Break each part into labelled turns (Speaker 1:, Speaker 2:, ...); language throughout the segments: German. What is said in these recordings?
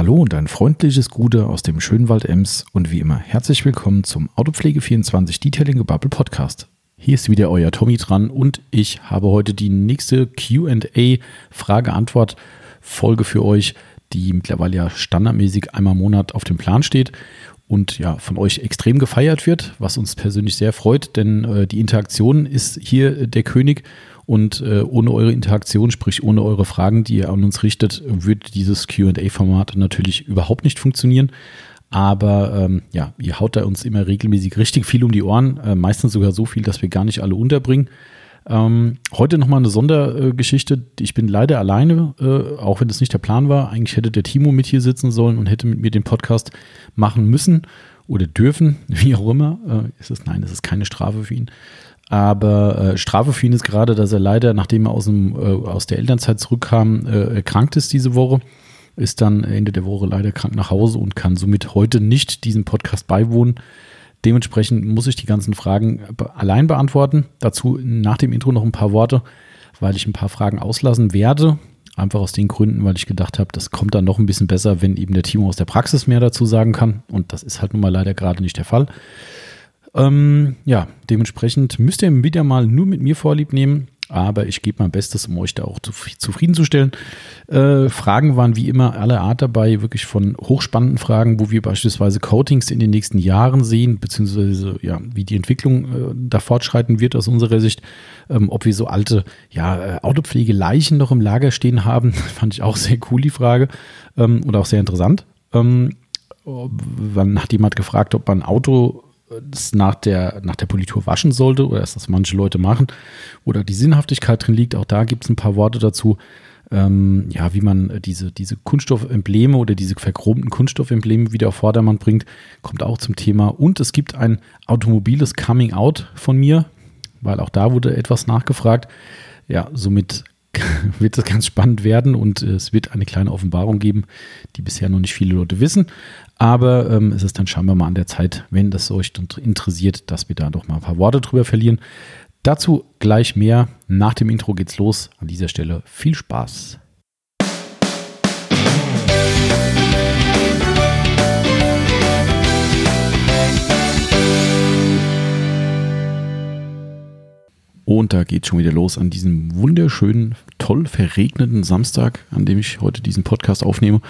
Speaker 1: Hallo und ein freundliches Gute aus dem schönen Wald Ems und wie immer herzlich willkommen zum Autopflege24 Detailing Gebubble Podcast. Hier ist wieder euer Tommy dran und ich habe heute die nächste QA Frage-Antwort-Folge für euch, die mittlerweile ja standardmäßig einmal im Monat auf dem Plan steht und ja von euch extrem gefeiert wird, was uns persönlich sehr freut, denn äh, die Interaktion ist hier der König und äh, ohne eure Interaktion, sprich ohne eure Fragen, die ihr an uns richtet, würde dieses QA-Format natürlich überhaupt nicht funktionieren. Aber ähm, ja, ihr haut da uns immer regelmäßig richtig viel um die Ohren, äh, meistens sogar so viel, dass wir gar nicht alle unterbringen. Ähm, heute nochmal eine Sondergeschichte. Ich bin leider alleine, äh, auch wenn das nicht der Plan war. Eigentlich hätte der Timo mit hier sitzen sollen und hätte mit mir den Podcast machen müssen oder dürfen, wie auch immer. Äh, ist es, nein, es ist keine Strafe für ihn. Aber äh, Strafe für ihn ist gerade, dass er leider, nachdem er aus, dem, äh, aus der Elternzeit zurückkam, äh, erkrankt ist diese Woche. Ist dann Ende der Woche leider krank nach Hause und kann somit heute nicht diesem Podcast beiwohnen. Dementsprechend muss ich die ganzen Fragen allein beantworten. Dazu nach dem Intro noch ein paar Worte, weil ich ein paar Fragen auslassen werde. Einfach aus den Gründen, weil ich gedacht habe, das kommt dann noch ein bisschen besser, wenn eben der Timo aus der Praxis mehr dazu sagen kann. Und das ist halt nun mal leider gerade nicht der Fall. Ähm, ja, dementsprechend müsst ihr wieder mal nur mit mir Vorlieb nehmen. Aber ich gebe mein Bestes, um euch da auch zufriedenzustellen. Äh, Fragen waren wie immer aller Art dabei, wirklich von hochspannenden Fragen, wo wir beispielsweise Coatings in den nächsten Jahren sehen, beziehungsweise ja, wie die Entwicklung äh, da fortschreiten wird aus unserer Sicht. Ähm, ob wir so alte ja, äh, Autopflegeleichen noch im Lager stehen haben, fand ich auch sehr cool, die Frage. Ähm, und auch sehr interessant. Ähm, dann hat jemand gefragt, ob man Auto das nach der, nach der Politur waschen sollte oder dass das manche Leute machen oder die Sinnhaftigkeit drin liegt. Auch da gibt es ein paar Worte dazu. Ähm, ja, wie man diese, diese Kunststoffembleme oder diese verchromten Kunststoffembleme wieder auf Vordermann bringt, kommt auch zum Thema. Und es gibt ein automobiles Coming Out von mir, weil auch da wurde etwas nachgefragt. Ja, somit wird es ganz spannend werden und es wird eine kleine Offenbarung geben, die bisher noch nicht viele Leute wissen. Aber ähm, es ist dann scheinbar mal an der Zeit, wenn das euch interessiert, dass wir da doch mal ein paar Worte drüber verlieren. Dazu gleich mehr. Nach dem Intro geht's los. An dieser Stelle viel Spaß. Und da geht schon wieder los an diesem wunderschönen, toll verregneten Samstag, an dem ich heute diesen Podcast aufnehme.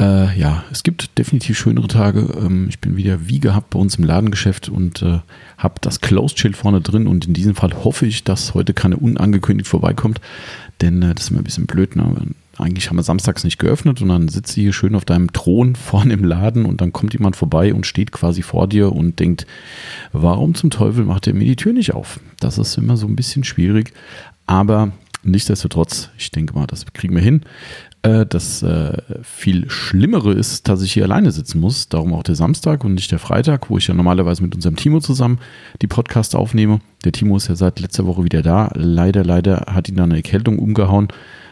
Speaker 1: Äh, ja, es gibt definitiv schönere Tage. Ähm, ich bin wieder wie gehabt bei uns im Ladengeschäft und äh, habe das Closed Chill vorne drin. Und in diesem Fall hoffe ich, dass heute keine unangekündigt vorbeikommt, denn äh, das ist immer ein bisschen blöd. Ne? Eigentlich haben wir samstags nicht geöffnet und dann sitzt du hier schön auf deinem Thron vorne im Laden und dann kommt jemand vorbei und steht quasi vor dir und denkt, warum zum Teufel macht er mir die Tür nicht auf? Das ist immer so ein bisschen schwierig, aber nichtsdestotrotz, ich denke mal, das kriegen wir hin. Äh, das äh, viel Schlimmere ist, dass ich hier alleine sitzen muss. Darum auch der Samstag und nicht der Freitag, wo ich ja normalerweise mit unserem Timo zusammen die Podcasts aufnehme. Der Timo ist ja seit letzter Woche wieder da. Leider, leider hat ihn dann eine Erkältung umgehauen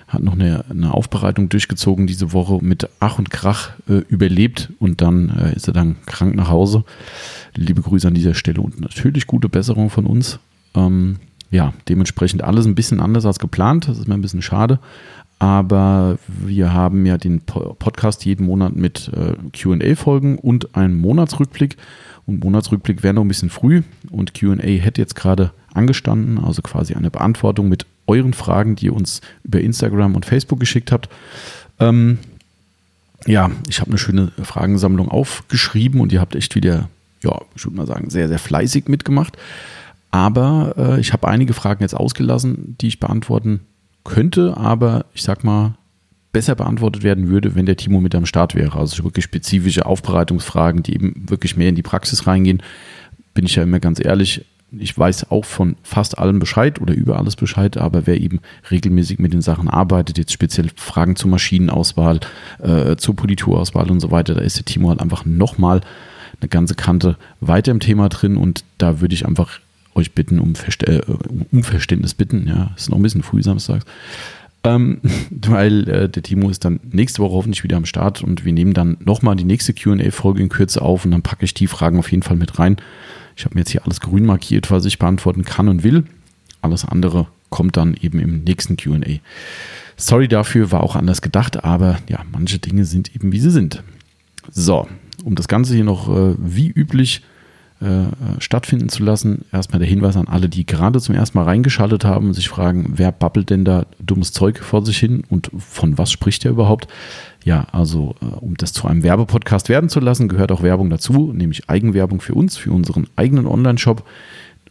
Speaker 1: hat noch eine, eine Aufbereitung durchgezogen diese Woche mit Ach und Krach äh, überlebt und dann äh, ist er dann krank nach Hause. Liebe Grüße an dieser Stelle und natürlich gute Besserung von uns. Ähm, ja, dementsprechend alles ein bisschen anders als geplant. Das ist mir ein bisschen schade. Aber wir haben ja den Podcast jeden Monat mit äh, QA-Folgen und einen Monatsrückblick. Und Monatsrückblick wäre noch ein bisschen früh und QA hätte jetzt gerade angestanden, also quasi eine Beantwortung mit euren Fragen, die ihr uns über Instagram und Facebook geschickt habt. Ähm, ja, ich habe eine schöne Fragensammlung aufgeschrieben und ihr habt echt wieder, ja, ich würde mal sagen, sehr, sehr fleißig mitgemacht. Aber äh, ich habe einige Fragen jetzt ausgelassen, die ich beantworten könnte, aber ich sag mal, besser beantwortet werden würde, wenn der Timo mit am Start wäre. Also wirklich spezifische Aufbereitungsfragen, die eben wirklich mehr in die Praxis reingehen. Bin ich ja immer ganz ehrlich, ich weiß auch von fast allem Bescheid oder über alles Bescheid, aber wer eben regelmäßig mit den Sachen arbeitet, jetzt speziell Fragen zur Maschinenauswahl, äh, zur Politurauswahl und so weiter, da ist der Timo halt einfach nochmal eine ganze Kante weiter im Thema drin und da würde ich einfach euch bitten, um, Verst äh, um Verständnis bitten. Ja, ist noch ein bisschen früh samstags. Ähm, weil äh, der Timo ist dann nächste Woche hoffentlich wieder am Start und wir nehmen dann nochmal die nächste QA-Folge in Kürze auf und dann packe ich die Fragen auf jeden Fall mit rein. Ich habe mir jetzt hier alles grün markiert, was ich beantworten kann und will. Alles andere kommt dann eben im nächsten QA. Sorry dafür, war auch anders gedacht, aber ja, manche Dinge sind eben wie sie sind. So, um das Ganze hier noch äh, wie üblich äh, stattfinden zu lassen, erstmal der Hinweis an alle, die gerade zum ersten Mal reingeschaltet haben und sich fragen, wer babbelt denn da dummes Zeug vor sich hin und von was spricht er überhaupt? Ja, also äh, um das zu einem Werbepodcast werden zu lassen, gehört auch Werbung dazu, nämlich Eigenwerbung für uns, für unseren eigenen Online-Shop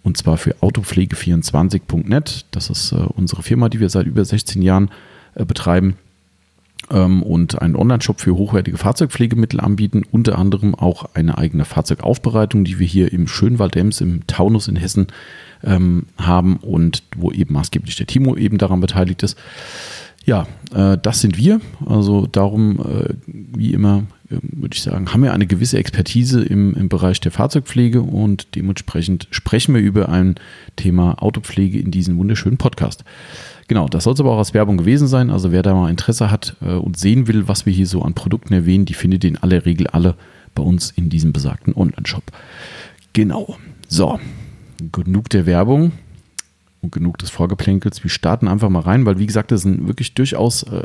Speaker 1: und zwar für autopflege24.net. Das ist äh, unsere Firma, die wir seit über 16 Jahren äh, betreiben ähm, und einen Online-Shop für hochwertige Fahrzeugpflegemittel anbieten, unter anderem auch eine eigene Fahrzeugaufbereitung, die wir hier im Schönwaldems im Taunus in Hessen ähm, haben und wo eben maßgeblich der Timo eben daran beteiligt ist. Ja, äh, das sind wir. Also darum, äh, wie immer, äh, würde ich sagen, haben wir eine gewisse Expertise im, im Bereich der Fahrzeugpflege und dementsprechend sprechen wir über ein Thema Autopflege in diesem wunderschönen Podcast. Genau, das soll es aber auch als Werbung gewesen sein. Also wer da mal Interesse hat äh, und sehen will, was wir hier so an Produkten erwähnen, die findet in aller Regel alle bei uns in diesem besagten Online-Shop. Genau. So, genug der Werbung genug des Vorgeplänkels. Wir starten einfach mal rein, weil wie gesagt, das sind wirklich durchaus äh,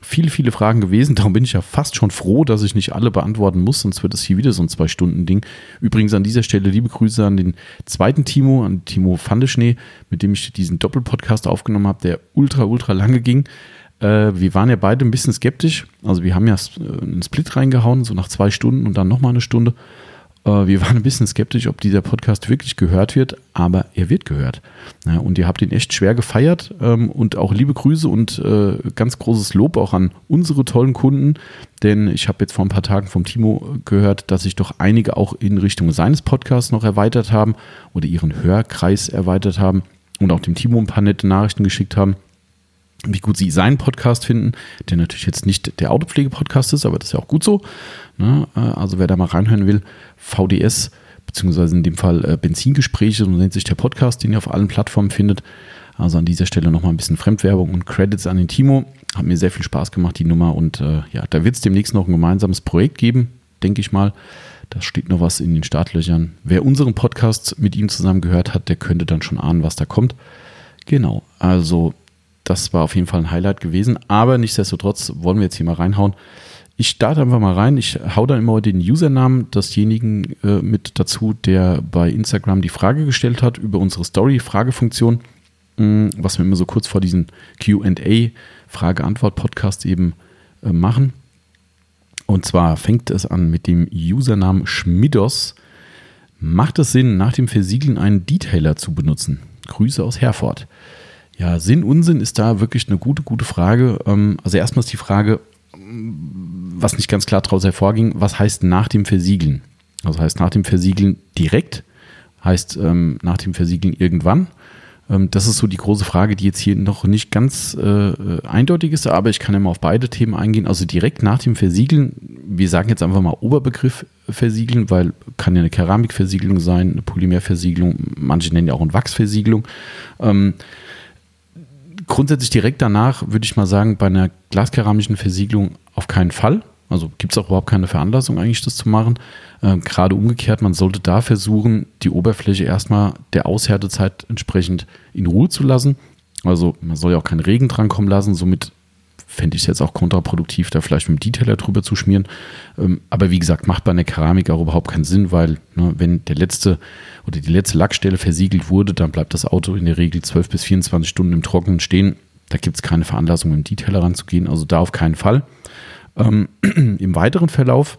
Speaker 1: viele, viele Fragen gewesen. Darum bin ich ja fast schon froh, dass ich nicht alle beantworten muss, sonst wird es hier wieder so ein Zwei-Stunden-Ding. Übrigens an dieser Stelle liebe Grüße an den zweiten Timo, an Timo Fandeschnee, mit dem ich diesen Doppelpodcast aufgenommen habe, der ultra, ultra lange ging. Äh, wir waren ja beide ein bisschen skeptisch. Also wir haben ja einen Split reingehauen, so nach zwei Stunden und dann nochmal eine Stunde. Äh, wir waren ein bisschen skeptisch, ob dieser Podcast wirklich gehört wird, aber er wird gehört. Und ihr habt ihn echt schwer gefeiert ähm, und auch liebe Grüße und äh, ganz großes Lob auch an unsere tollen Kunden, denn ich habe jetzt vor ein paar Tagen vom Timo gehört, dass sich doch einige auch in Richtung seines Podcasts noch erweitert haben oder ihren Hörkreis erweitert haben und auch dem Timo ein paar nette Nachrichten geschickt haben wie gut sie seinen Podcast finden, der natürlich jetzt nicht der Autopflege-Podcast ist, aber das ist ja auch gut so. Ne? Äh, also wer da mal reinhören will, VDS, beziehungsweise in dem Fall äh, Benzingespräche, so nennt sich der Podcast, den ihr auf allen Plattformen findet. Also an dieser Stelle nochmal ein bisschen Fremdwerbung und Credits an den Timo. Hat mir sehr viel Spaß gemacht, die Nummer. Und äh, ja, da wird es demnächst noch ein gemeinsames Projekt geben, denke ich mal. Da steht noch was in den Startlöchern. Wer unseren Podcast mit ihm zusammen gehört hat, der könnte dann schon ahnen, was da kommt. Genau, also das war auf jeden Fall ein Highlight gewesen. Aber nichtsdestotrotz wollen wir jetzt hier mal reinhauen. Ich starte einfach mal rein. Ich hau dann immer den Usernamen desjenigen äh, mit dazu, der bei Instagram die Frage gestellt hat über unsere Story-Fragefunktion, mm, was wir immer so kurz vor diesem QA, Frage-Antwort-Podcast eben äh, machen. Und zwar fängt es an mit dem Usernamen Schmidos. Macht es Sinn, nach dem Versiegeln einen Detailer zu benutzen? Grüße aus Herford. Ja, Sinn, Unsinn ist da wirklich eine gute, gute Frage. Ähm, also erstmal ist die Frage, was nicht ganz klar daraus hervorging, was heißt nach dem Versiegeln? Also heißt nach dem Versiegeln direkt, heißt ähm, nach dem Versiegeln irgendwann. Ähm, das ist so die große Frage, die jetzt hier noch nicht ganz äh, eindeutig ist, aber ich kann ja mal auf beide Themen eingehen. Also direkt nach dem Versiegeln, wir sagen jetzt einfach mal Oberbegriff versiegeln, weil kann ja eine Keramikversiegelung sein, eine Polymerversiegelung, manche nennen ja auch eine Wachsversiegelung. Ähm, grundsätzlich direkt danach würde ich mal sagen, bei einer glaskeramischen Versiegelung auf keinen Fall. Also gibt es auch überhaupt keine Veranlassung eigentlich, das zu machen. Äh, gerade umgekehrt, man sollte da versuchen, die Oberfläche erstmal der Aushärtezeit entsprechend in Ruhe zu lassen. Also man soll ja auch keinen Regen drankommen lassen, somit fände ich es jetzt auch kontraproduktiv, da vielleicht mit dem Detailer drüber zu schmieren. Ähm, aber wie gesagt, macht bei einer Keramik auch überhaupt keinen Sinn, weil ne, wenn der letzte oder die letzte Lackstelle versiegelt wurde, dann bleibt das Auto in der Regel 12 bis 24 Stunden im Trockenen stehen. Da gibt es keine Veranlassung, mit dem Detailer ranzugehen, also da auf keinen Fall. Ähm, Im weiteren Verlauf,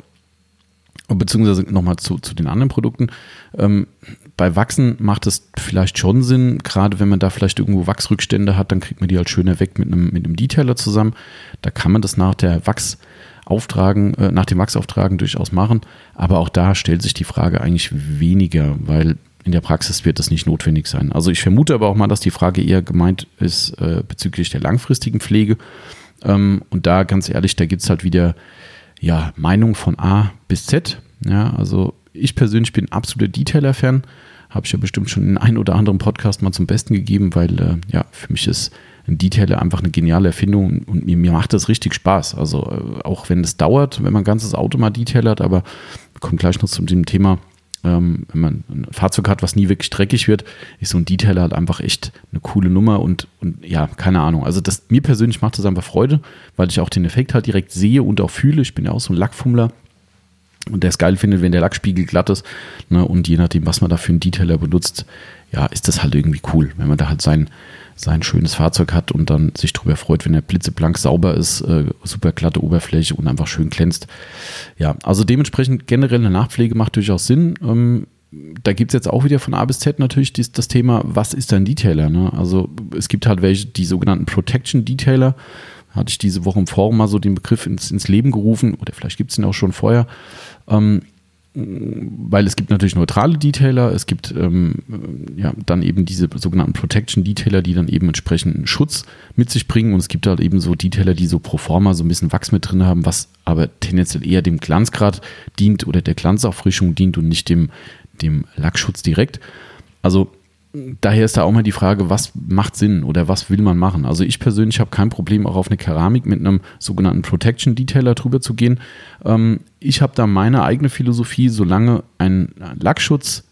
Speaker 1: beziehungsweise nochmal zu, zu den anderen Produkten, ähm, bei Wachsen macht es vielleicht schon Sinn, gerade wenn man da vielleicht irgendwo Wachsrückstände hat, dann kriegt man die halt schöner weg mit einem, mit einem Detailer zusammen. Da kann man das nach der Wachsauftragen, äh, nach dem Wachsauftragen durchaus machen. Aber auch da stellt sich die Frage eigentlich weniger, weil in der Praxis wird das nicht notwendig sein. Also ich vermute aber auch mal, dass die Frage eher gemeint ist äh, bezüglich der langfristigen Pflege. Ähm, und da ganz ehrlich, da gibt es halt wieder ja, Meinung von A bis Z. Ja, also ich persönlich bin absoluter Detailer-Fan. Habe ich ja bestimmt schon in einem oder anderen Podcast mal zum Besten gegeben, weil äh, ja, für mich ist ein Detailer einfach eine geniale Erfindung und mir, mir macht das richtig Spaß. Also äh, auch wenn es dauert, wenn man ganzes Auto mal detailert, aber kommen gleich noch zu dem Thema Ähm, wenn man ein Fahrzeug hat, was nie wirklich dreckig wird, ist so ein Detailer halt einfach echt eine coole Nummer und, und ja, keine Ahnung. Also das, mir persönlich macht das einfach Freude, weil ich auch den Effekt halt direkt sehe und auch fühle. Ich bin ja auch so ein Lackfummler und der es geil findet, wenn der Lackspiegel glatt ist. Ne? Und je nachdem, was man da für einen Detailer benutzt, ja, ist das halt irgendwie cool, wenn man da halt sein, sein schönes Fahrzeug hat und dann sich darüber freut, wenn er blitzeblank sauber ist, äh, super glatte Oberfläche und einfach schön glänzt. Ja, also dementsprechend generell eine Nachpflege macht durchaus Sinn. Ähm, da gibt es jetzt auch wieder von A bis Z natürlich dies, das Thema, was ist ein Detailer? Ne? Also es gibt halt welche, die sogenannten Protection Detailer. Hatte ich diese Woche im Forum mal so den Begriff ins, ins Leben gerufen, oder vielleicht gibt es ihn auch schon vorher. Ähm, weil es gibt natürlich neutrale Detailer, es gibt ähm, ja, dann eben diese sogenannten Protection Detailer, die dann eben entsprechenden Schutz mit sich bringen und es gibt halt eben so Detailer, die so pro forma so ein bisschen Wachs mit drin haben, was aber tendenziell eher dem Glanzgrad dient oder der Glanzauffrischung dient und nicht dem, dem Lackschutz direkt. Also daher ist da auch mal die Frage, was macht Sinn oder was will man machen? Also ich persönlich habe kein Problem, auch auf eine Keramik mit einem sogenannten Protection Detailer drüber zu gehen. Ähm, ich habe da meine eigene Philosophie, solange ein Lackschutz,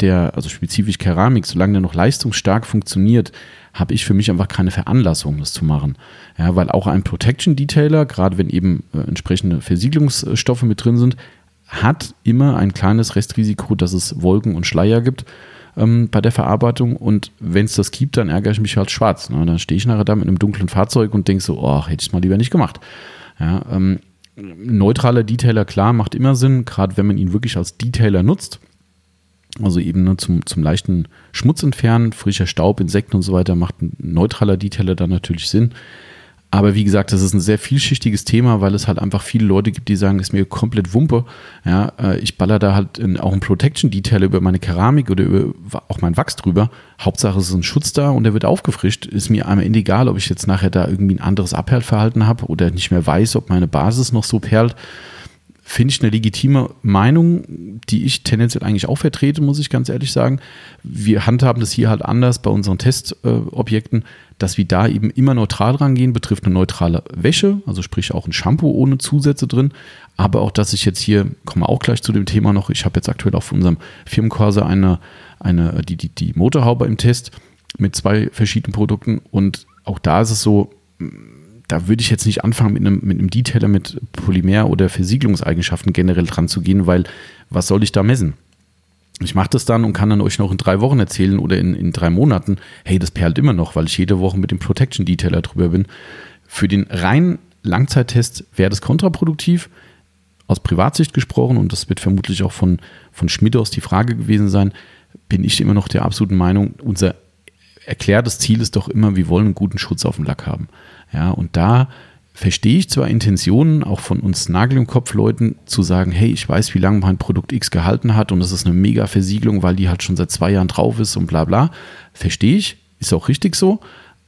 Speaker 1: der, also spezifisch Keramik, solange der noch leistungsstark funktioniert, habe ich für mich einfach keine Veranlassung, das zu machen. Ja, weil auch ein Protection Detailer, gerade wenn eben äh, entsprechende Versiegelungsstoffe mit drin sind, hat immer ein kleines Restrisiko, dass es Wolken und Schleier gibt ähm, bei der Verarbeitung. Und wenn es das gibt, dann ärgere ich mich halt schwarz. Ne? Dann stehe ich nachher da mit einem dunklen Fahrzeug und denke so, oh, hätte ich es mal lieber nicht gemacht. Ja, ähm, neutraler Detailer, klar, macht immer Sinn, gerade wenn man ihn wirklich als Detailer nutzt. Also eben ne, zum, zum leichten Schmutz entfernen, frischer Staub, Insekten und so weiter, macht ein neutraler Detailer dann natürlich Sinn. Aber wie gesagt, das ist ein sehr vielschichtiges Thema, weil es halt einfach viele Leute gibt, die sagen, ist mir komplett Wumpe. Ja, äh, ich baller da halt in, auch ein Protection-Detail über meine Keramik oder über auch mein Wachs drüber. Hauptsache es ist ein Schutz da und der wird aufgefrischt. Ist mir einmal egal, ob ich jetzt nachher da irgendwie ein anderes Abperlverhalten habe oder nicht mehr weiß, ob meine Basis noch so perlt finde ich eine legitime Meinung, die ich tendenziell eigentlich auch vertrete, muss ich ganz ehrlich sagen. Wir handhaben das hier halt anders bei unseren Testobjekten, dass wir da eben immer neutral rangehen, betrifft eine neutrale Wäsche, also sprich auch ein Shampoo ohne Zusätze drin. Aber auch, dass ich jetzt hier, kommen wir auch gleich zu dem Thema noch, ich habe jetzt aktuell auf unserem Firmenkurse eine, eine, die, die, die Motorhaube im Test mit zwei verschiedenen Produkten und auch da ist es so, da würde ich jetzt nicht anfangen, mit einem, mit einem Detailer mit Polymer- oder Versiegelungseigenschaften generell dran zu gehen, weil was soll ich da messen? Ich mache das dann und kann dann euch noch in drei Wochen erzählen oder in, in drei Monaten, hey, das perlt immer noch, weil ich jede Woche mit dem Protection Detailer drüber bin. Für den reinen Langzeittest wäre das kontraproduktiv, aus Privatsicht gesprochen, und das wird vermutlich auch von, von Schmidt aus die Frage gewesen sein, bin ich immer noch der absoluten Meinung, unser erklärtes Ziel ist doch immer, wir wollen einen guten Schutz auf dem Lack haben. Ja, und da verstehe ich zwar Intentionen auch von uns Nagel im Kopf Leuten zu sagen, hey, ich weiß, wie lange mein Produkt X gehalten hat und es ist eine mega Versiegelung, weil die halt schon seit zwei Jahren drauf ist und bla bla. Verstehe ich, ist auch richtig so.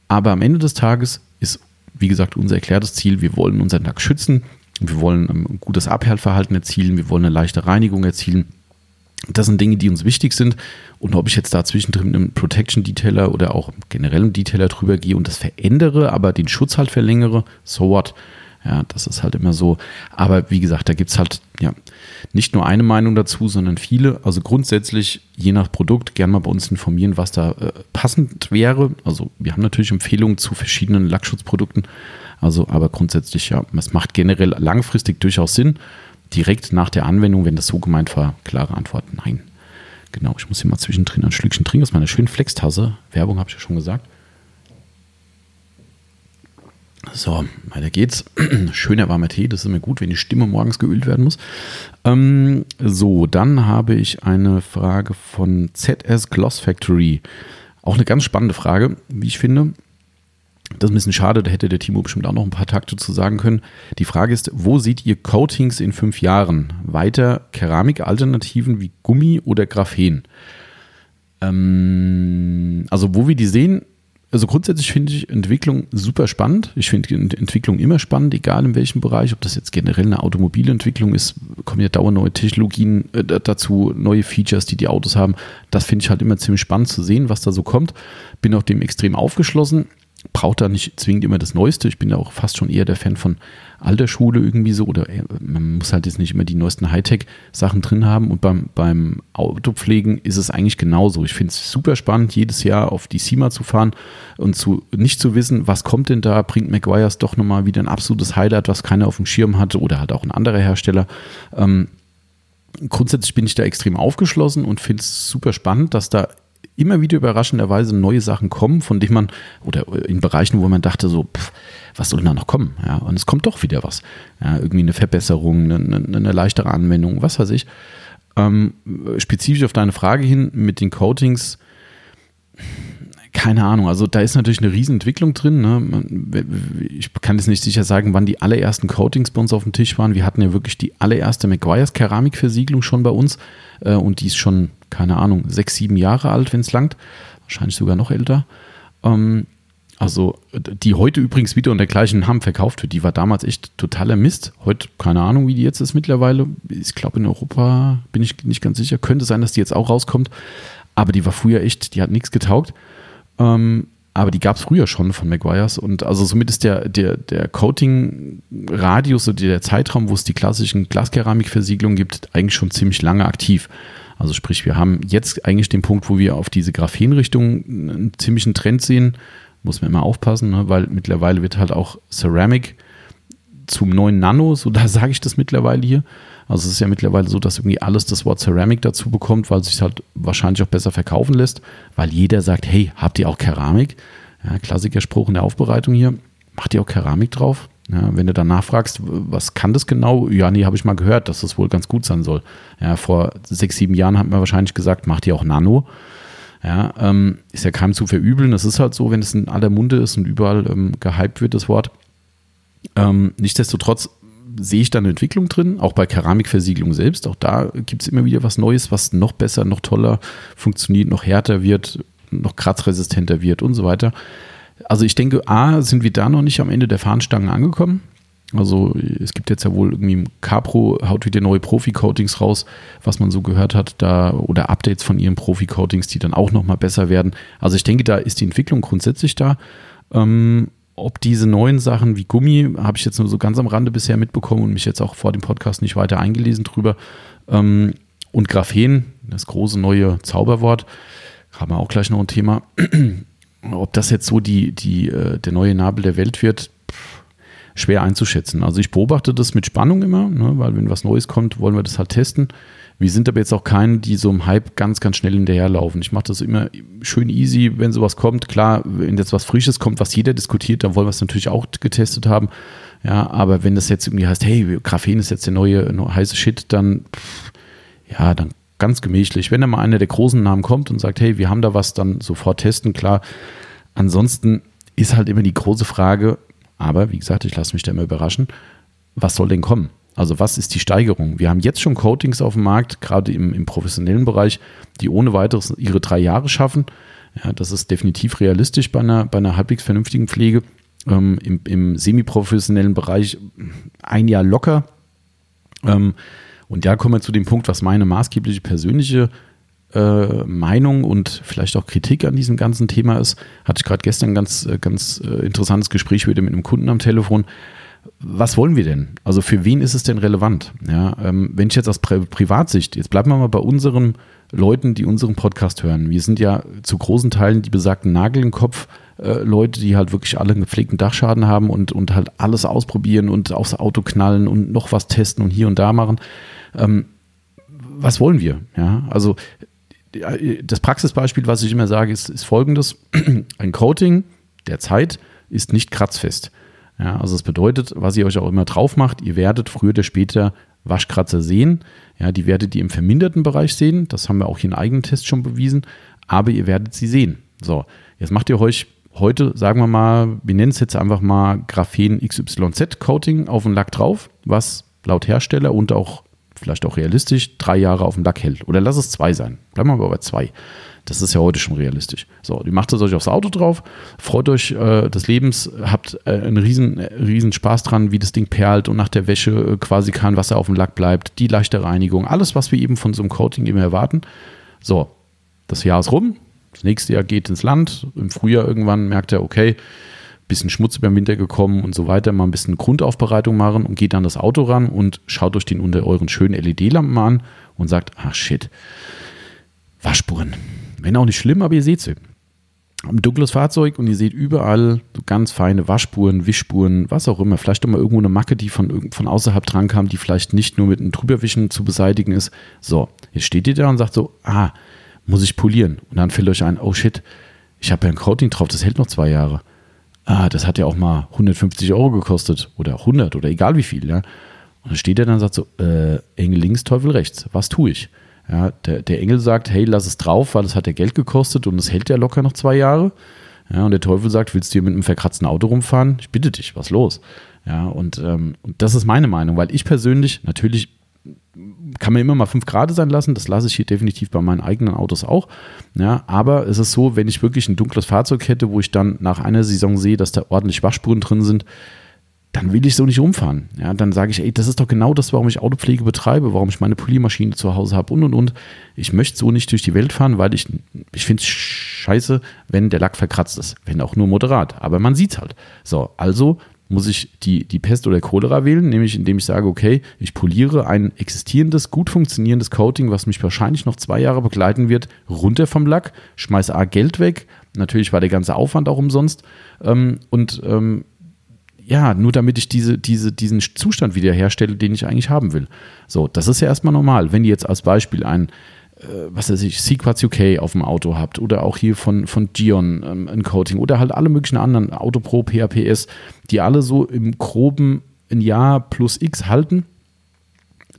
Speaker 1: Aber am Ende des Tages ist, wie gesagt, unser erklärtes Ziel, wir wollen unseren Lack schützen, wir wollen ein gutes Abhärtverhalten erzielen, wir wollen eine leichte Reinigung erzielen. Das sind Dinge, die uns wichtig sind. Und ob ich jetzt da zwischendrin einem Protection Detailer oder auch generell einem Detailer drüber gehe und das verändere, aber den Schutz halt verlängere, so what? Ja, das ist halt immer so. Aber wie gesagt, da gibt es halt ja nicht nur eine Meinung dazu, sondern viele. Also grundsätzlich, je nach Produkt, gerne mal bei uns informieren, was da äh, passend wäre. Also wir haben natürlich Empfehlungen zu verschiedenen Lackschutzprodukten. Also, aber grundsätzlich, ja, es macht generell langfristig durchaus Sinn direkt nach der Anwendung, wenn das so gemeint war, klare Antwort nein. Genau, ich muss hier mal zwischendrin ein Schlückchen trinken aus meiner schönen Flextasse. Werbung habe ich ja schon gesagt. So, weiter geht's. Schöner warmer Tee, das ist immer gut, wenn die Stimme morgens geölt werden muss. Ähm, so, dann habe ich eine Frage von ZS Gloss Factory. Auch eine ganz spannende Frage, wie ich finde. Das ist ein bisschen schade, da hätte der Timo bestimmt auch noch ein paar Takte zu sagen können. Die Frage ist, wo seht ihr Coatings in fünf Jahren? Weiter Keramikalternativen wie Gummi oder Graphen? Ähm, also wo wir die sehen, also grundsätzlich finde ich Entwicklung super spannend. Ich finde Entwicklung immer spannend, egal in welchem Bereich, ob das jetzt generell eine Automobilentwicklung ist, kommen ja dauernd neue Technologien äh, dazu, neue Features, die die Autos haben. Das finde ich halt immer ziemlich spannend zu sehen, was da so kommt. Bin auch dem extrem aufgeschlossen braucht da nicht zwingend immer das Neueste. Ich bin ja auch fast schon eher der Fan von alter Schule irgendwie so. Oder äh, man muss halt jetzt nicht immer die neuesten Hightech-Sachen drin haben. Und beim, beim Autopflegen ist es eigentlich genauso. Ich finde es super spannend, jedes Jahr auf die SEMA zu fahren und zu, nicht zu wissen, was kommt denn da, bringt McGuire's doch nochmal wieder ein absolutes Highlight, was keiner auf dem Schirm hatte oder halt auch ein anderer Hersteller. Ähm, grundsätzlich bin ich da extrem aufgeschlossen und finde es super spannend, dass da immer wieder überraschenderweise neue Sachen kommen, von denen man, oder in Bereichen, wo man dachte, so, pff, was soll denn da noch kommen? Ja, und es kommt doch wieder was. Ja, irgendwie eine Verbesserung, eine, eine leichtere Anwendung, was weiß ich. Ähm, spezifisch auf deine Frage hin mit den Coatings, keine Ahnung, also da ist natürlich eine Riesenentwicklung drin. Ne? Ich kann jetzt nicht sicher sagen, wann die allerersten Coatings bei uns auf dem Tisch waren. Wir hatten ja wirklich die allererste McGuire's Keramikversiegelung schon bei uns äh, und die ist schon, keine Ahnung, sechs, sieben Jahre alt, wenn es langt. Wahrscheinlich sogar noch älter. Ähm, also die heute übrigens wieder unter gleichen Namen verkauft wird, die war damals echt totaler Mist. Heute keine Ahnung, wie die jetzt ist mittlerweile. Ich glaube in Europa bin ich nicht ganz sicher. Könnte sein, dass die jetzt auch rauskommt. Aber die war früher echt, die hat nichts getaugt. Ähm, aber die gab es früher schon von Maguires und also somit ist der, der, der Coating-Radius oder der Zeitraum, wo es die klassischen Glaskeramikversiegelungen gibt, eigentlich schon ziemlich lange aktiv. Also sprich, wir haben jetzt eigentlich den Punkt, wo wir auf diese Graphenrichtung einen ziemlichen Trend sehen. Muss man immer aufpassen, ne? weil mittlerweile wird halt auch Ceramic zum neuen Nano, so da sage ich das mittlerweile hier. Also es ist ja mittlerweile so, dass irgendwie alles das Wort Ceramic dazu bekommt, weil es sich halt wahrscheinlich auch besser verkaufen lässt, weil jeder sagt, hey, habt ihr auch Keramik? Ja, Klassikerspruch in der Aufbereitung hier, macht ihr auch Keramik drauf? Ja, wenn du dann nachfragst, was kann das genau? Ja, nee, habe ich mal gehört, dass das wohl ganz gut sein soll. Ja, vor sechs, sieben Jahren hat man wahrscheinlich gesagt, macht ihr auch Nano? Ja, ähm, ist ja keinem zu verübeln. Das ist halt so, wenn es in aller Munde ist und überall ähm, gehypt wird, das Wort. Ähm, nichtsdestotrotz sehe ich da eine Entwicklung drin, auch bei Keramikversiegelung selbst. Auch da gibt es immer wieder was Neues, was noch besser, noch toller funktioniert, noch härter wird, noch kratzresistenter wird und so weiter. Also ich denke, A, sind wir da noch nicht am Ende der Fahnenstangen angekommen. Also es gibt jetzt ja wohl irgendwie Capro haut wieder neue Profi-Coatings raus, was man so gehört hat, da oder Updates von ihren Profi-Coatings, die dann auch nochmal besser werden. Also ich denke, da ist die Entwicklung grundsätzlich da. Ähm, ob diese neuen Sachen wie Gummi, habe ich jetzt nur so ganz am Rande bisher mitbekommen und mich jetzt auch vor dem Podcast nicht weiter eingelesen drüber. Ähm, und Graphen, das große neue Zauberwort, haben wir auch gleich noch ein Thema. Ob das jetzt so die, die, äh, der neue Nabel der Welt wird, schwer einzuschätzen. Also ich beobachte das mit Spannung immer, ne, weil wenn was Neues kommt, wollen wir das halt testen. Wir sind aber jetzt auch keine, die so im Hype ganz, ganz schnell hinterherlaufen. Ich mache das immer schön easy, wenn sowas kommt. Klar, wenn jetzt was Frisches kommt, was jeder diskutiert, dann wollen wir es natürlich auch getestet haben. Ja, aber wenn das jetzt irgendwie heißt, hey, Graphen ist jetzt der neue, neue heiße Shit, dann, pff, ja, dann ganz gemächlich. Wenn da mal einer der großen Namen kommt und sagt, hey, wir haben da was, dann sofort testen, klar. Ansonsten ist halt immer die große Frage, aber wie gesagt, ich lasse mich da immer überraschen, was soll denn kommen? Also was ist die Steigerung? Wir haben jetzt schon Coatings auf dem Markt, gerade im, im professionellen Bereich, die ohne weiteres ihre drei Jahre schaffen. Ja, das ist definitiv realistisch bei einer, bei einer halbwegs vernünftigen Pflege. Ähm, Im im semi-professionellen Bereich ein Jahr locker. Ähm, und da kommen wir zu dem Punkt, was meine maßgebliche persönliche äh, Meinung und vielleicht auch Kritik an diesem ganzen Thema ist. Hatte ich gerade gestern ein ganz, äh, ganz äh, interessantes Gespräch mit einem Kunden am Telefon was wollen wir denn? Also für wen ist es denn relevant? Ja, ähm, wenn ich jetzt aus Pri Privatsicht, jetzt bleiben wir mal bei unseren Leuten, die unseren Podcast hören. Wir sind ja zu großen Teilen die besagten Nagel im Kopf. Äh, Leute, die halt wirklich alle einen gepflegten Dachschaden haben und, und halt alles ausprobieren und aufs Auto knallen und noch was testen und hier und da machen. Ähm, was wollen wir? Ja, also das Praxisbeispiel, was ich immer sage, ist, ist folgendes. Ein Coating der Zeit ist nicht kratzfest. Ja, also das bedeutet, was ihr euch auch immer drauf macht, ihr werdet früher oder später Waschkratzer sehen. Ja, die werdet ihr im verminderten Bereich sehen. Das haben wir auch hier in eigenen Tests schon bewiesen. Aber ihr werdet sie sehen. So, jetzt macht ihr euch heute, sagen wir mal, wir nennen es jetzt einfach mal Graphen XYZ Coating auf den Lack drauf, was laut Hersteller und auch vielleicht auch realistisch drei Jahre auf dem Lack hält. Oder lass es zwei sein. Bleiben wir aber bei zwei. Das ist ja heute schon realistisch. So, die macht es euch aufs Auto drauf, freut euch äh, des Lebens, habt äh, einen riesen, riesen Spaß dran, wie das Ding perlt und nach der Wäsche äh, quasi kein Wasser auf dem Lack bleibt, die leichte Reinigung, alles, was wir eben von so einem Coating eben erwarten. So, das Jahr ist rum, das nächste Jahr geht ins Land, im Frühjahr irgendwann merkt er, okay, bisschen Schmutz über den Winter gekommen und so weiter, mal ein bisschen Grundaufbereitung machen und geht dann das Auto ran und schaut euch den unter euren schönen LED-Lampen an und sagt, ach shit, Waschspuren. Wenn auch nicht schlimm, aber ihr seht sie. Ein dunkles Fahrzeug und ihr seht überall so ganz feine Waschspuren, Wischspuren, was auch immer. Vielleicht auch mal irgendwo eine Macke, die von, von außerhalb dran kam, die vielleicht nicht nur mit einem Drüberwischen zu beseitigen ist. So, jetzt steht ihr da und sagt so, ah, muss ich polieren. Und dann fällt euch ein, oh shit, ich habe ja ein Coating drauf, das hält noch zwei Jahre. Ah, das hat ja auch mal 150 Euro gekostet oder 100 oder egal wie viel. Ja. Und dann steht er dann und sagt so, äh, Engel links, Teufel rechts, was tue ich? Ja, der, der Engel sagt, hey, lass es drauf, weil es hat ja Geld gekostet und es hält ja locker noch zwei Jahre. Ja, und der Teufel sagt, willst du hier mit einem verkratzten Auto rumfahren? Ich bitte dich, was los? Ja, und, ähm, und das ist meine Meinung, weil ich persönlich, natürlich kann man immer mal fünf Grad sein lassen, das lasse ich hier definitiv bei meinen eigenen Autos auch. Ja, aber es ist so, wenn ich wirklich ein dunkles Fahrzeug hätte, wo ich dann nach einer Saison sehe, dass da ordentlich Waschspuren drin sind, dann will ich so nicht rumfahren. Ja, dann sage ich, ey, das ist doch genau das, warum ich Autopflege betreibe, warum ich meine Poliermaschine zu Hause habe und und und. Ich möchte so nicht durch die Welt fahren, weil ich, ich finde es scheiße, wenn der Lack verkratzt ist. Wenn auch nur moderat. Aber man sieht es halt. So, also muss ich die, die Pest oder Cholera wählen, nämlich indem ich sage, okay, ich poliere ein existierendes, gut funktionierendes Coating, was mich wahrscheinlich noch zwei Jahre begleiten wird, runter vom Lack, schmeiße A Geld weg, natürlich war der ganze Aufwand auch umsonst ähm, und ähm, ja, nur damit ich diese, diese, diesen Zustand wiederherstelle, den ich eigentlich haben will. So, das ist ja erstmal normal. Wenn ihr jetzt als Beispiel ein, was weiß ich, Sequats UK auf dem Auto habt oder auch hier von, von Gion ähm, ein Coating oder halt alle möglichen anderen, Autopro, PHPS, die alle so im groben ein Jahr plus X halten,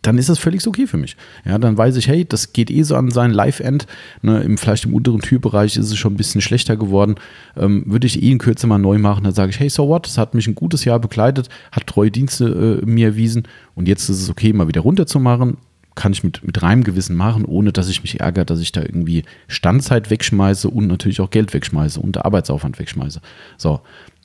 Speaker 1: dann ist das völlig okay für mich. Ja, dann weiß ich, hey, das geht eh so an seinen Live-End. Ne, im, vielleicht im unteren Türbereich ist es schon ein bisschen schlechter geworden. Ähm, würde ich eh in Kürze mal neu machen, dann sage ich, hey, so what? Das hat mich ein gutes Jahr begleitet, hat treue Dienste äh, mir erwiesen und jetzt ist es okay, mal wieder runterzumachen. Kann ich mit, mit reinem Gewissen machen, ohne dass ich mich ärgere, dass ich da irgendwie Standzeit wegschmeiße und natürlich auch Geld wegschmeiße und Arbeitsaufwand wegschmeiße. So,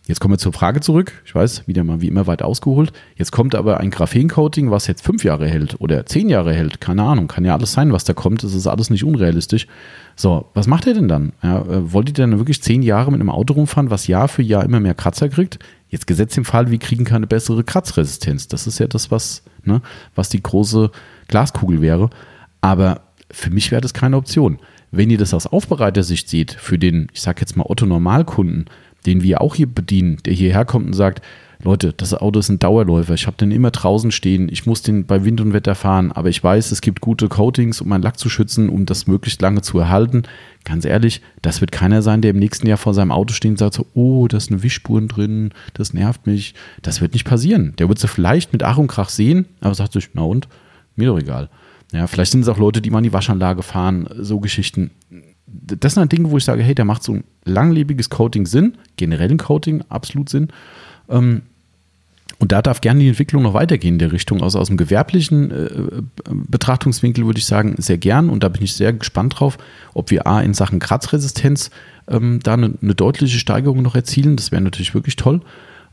Speaker 1: Jetzt kommen wir zur Frage zurück. Ich weiß, wieder mal wie immer weit ausgeholt. Jetzt kommt aber ein Graphen-Coating, was jetzt fünf Jahre hält oder zehn Jahre hält. Keine Ahnung. Kann ja alles sein, was da kommt. Das ist alles nicht unrealistisch. So, was macht ihr denn dann? Ja, äh, wollt ihr denn wirklich zehn Jahre mit einem Auto rumfahren, was Jahr für Jahr immer mehr Kratzer kriegt? Jetzt gesetzt im Fall, wir kriegen keine bessere Kratzresistenz. Das ist ja das, was, ne, was die große Glaskugel wäre. Aber für mich wäre das keine Option. Wenn ihr das aus Aufbereitersicht seht, für den, ich sag jetzt mal Otto Normalkunden, den wir auch hier bedienen, der hierher kommt und sagt, Leute, das Auto ist ein Dauerläufer. Ich habe den immer draußen stehen. Ich muss den bei Wind und Wetter fahren. Aber ich weiß, es gibt gute Coatings, um meinen Lack zu schützen, um das möglichst lange zu erhalten. Ganz ehrlich, das wird keiner sein, der im nächsten Jahr vor seinem Auto steht und sagt so, oh, da ist eine Wischspuren drin, das nervt mich. Das wird nicht passieren. Der wird sie vielleicht mit Ach und Krach sehen, aber sagt sich, na und? Mir doch egal. Ja, vielleicht sind es auch Leute, die mal in die Waschanlage fahren, so Geschichten das sind halt Dinge, wo ich sage, hey, da macht so ein langlebiges Coating Sinn, generellen Coating absolut Sinn. Ähm, und da darf gerne die Entwicklung noch weitergehen in der Richtung. Also aus dem gewerblichen äh, Betrachtungswinkel würde ich sagen, sehr gern. Und da bin ich sehr gespannt drauf, ob wir A in Sachen Kratzresistenz ähm, da eine, eine, deutliche Steigerung noch erzielen. Das wäre natürlich wirklich toll.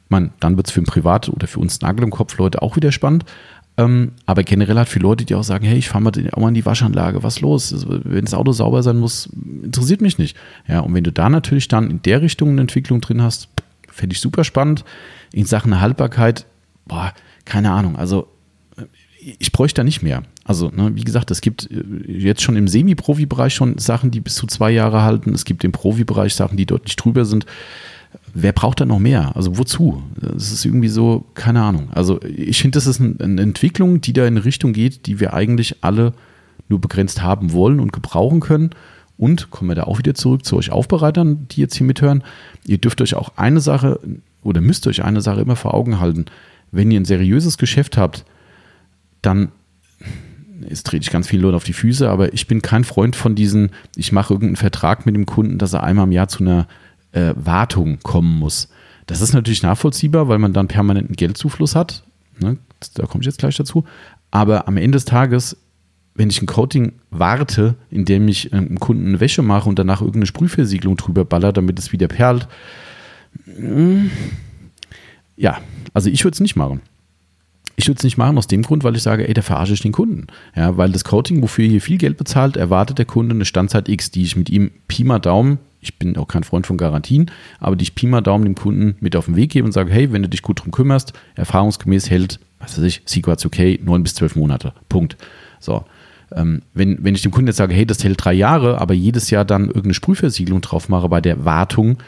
Speaker 1: Man, dann wird es für ein Privat oder für uns Nagel im Kopf Leute auch wieder spannend. Ähm, aber generell hat für Leute, die auch sagen, hey, ich fahre mal auch mal in die Waschanlage, was los? Wenn das Auto sauber sein muss, interessiert mich nicht. Ja, und wenn du da natürlich dann in der Richtung eine Entwicklung drin hast, fände ich super spannend. In Sachen Haltbarkeit, boah, keine Ahnung. Also ich bräuchte da nicht mehr. Also, ne, wie gesagt, es gibt äh, jetzt schon im Semi-Profi-Bereich schon Sachen, die bis zu zwei Jahre halten. Es gibt im Profi-Bereich Sachen, die deutlich drüber sind wer braucht da noch mehr? Also wozu? Das ist irgendwie so, keine Ahnung. Also ich finde, das ist eine Entwicklung, die da in eine Richtung geht, die wir eigentlich alle nur begrenzt haben wollen und gebrauchen können. Und kommen wir da auch wieder zurück zu euch Aufbereitern, die jetzt hier mithören. Ihr dürft euch auch eine Sache oder müsst euch eine Sache immer vor Augen halten. Wenn ihr ein seriöses Geschäft habt, dann jetzt trete ich ganz viele Leute auf die Füße, aber ich bin kein Freund von diesen, ich mache irgendeinen Vertrag mit dem Kunden, dass er einmal im Jahr zu einer äh, Wartung kommen muss. Das ist natürlich nachvollziehbar, weil man dann permanenten Geldzufluss hat. Ne? Da komme ich jetzt gleich dazu. Aber am Ende des Tages, wenn ich ein Coating warte, indem ich einem Kunden eine Wäsche mache und danach irgendeine Sprühversiegelung drüber baller, damit es wieder perlt, hm, ja, also ich würde es nicht machen. Ich würde es nicht machen aus dem Grund, weil ich sage, ey, da verarsche ich den Kunden. Ja, weil das Coating, wofür ihr hier viel Geld bezahlt, erwartet der Kunde eine Standzeit X, die ich mit ihm Pi mal Daumen ich bin auch kein Freund von Garantien, aber die ich Pi mal Daumen dem Kunden mit auf den Weg gebe und sage, hey, wenn du dich gut drum kümmerst, erfahrungsgemäß hält, was weiß ich, Sequats okay, neun bis zwölf Monate. Punkt. So. Ähm, wenn, wenn ich dem Kunden jetzt sage, hey, das hält drei Jahre, aber jedes Jahr dann irgendeine Sprühversiegelung drauf mache bei der Wartung,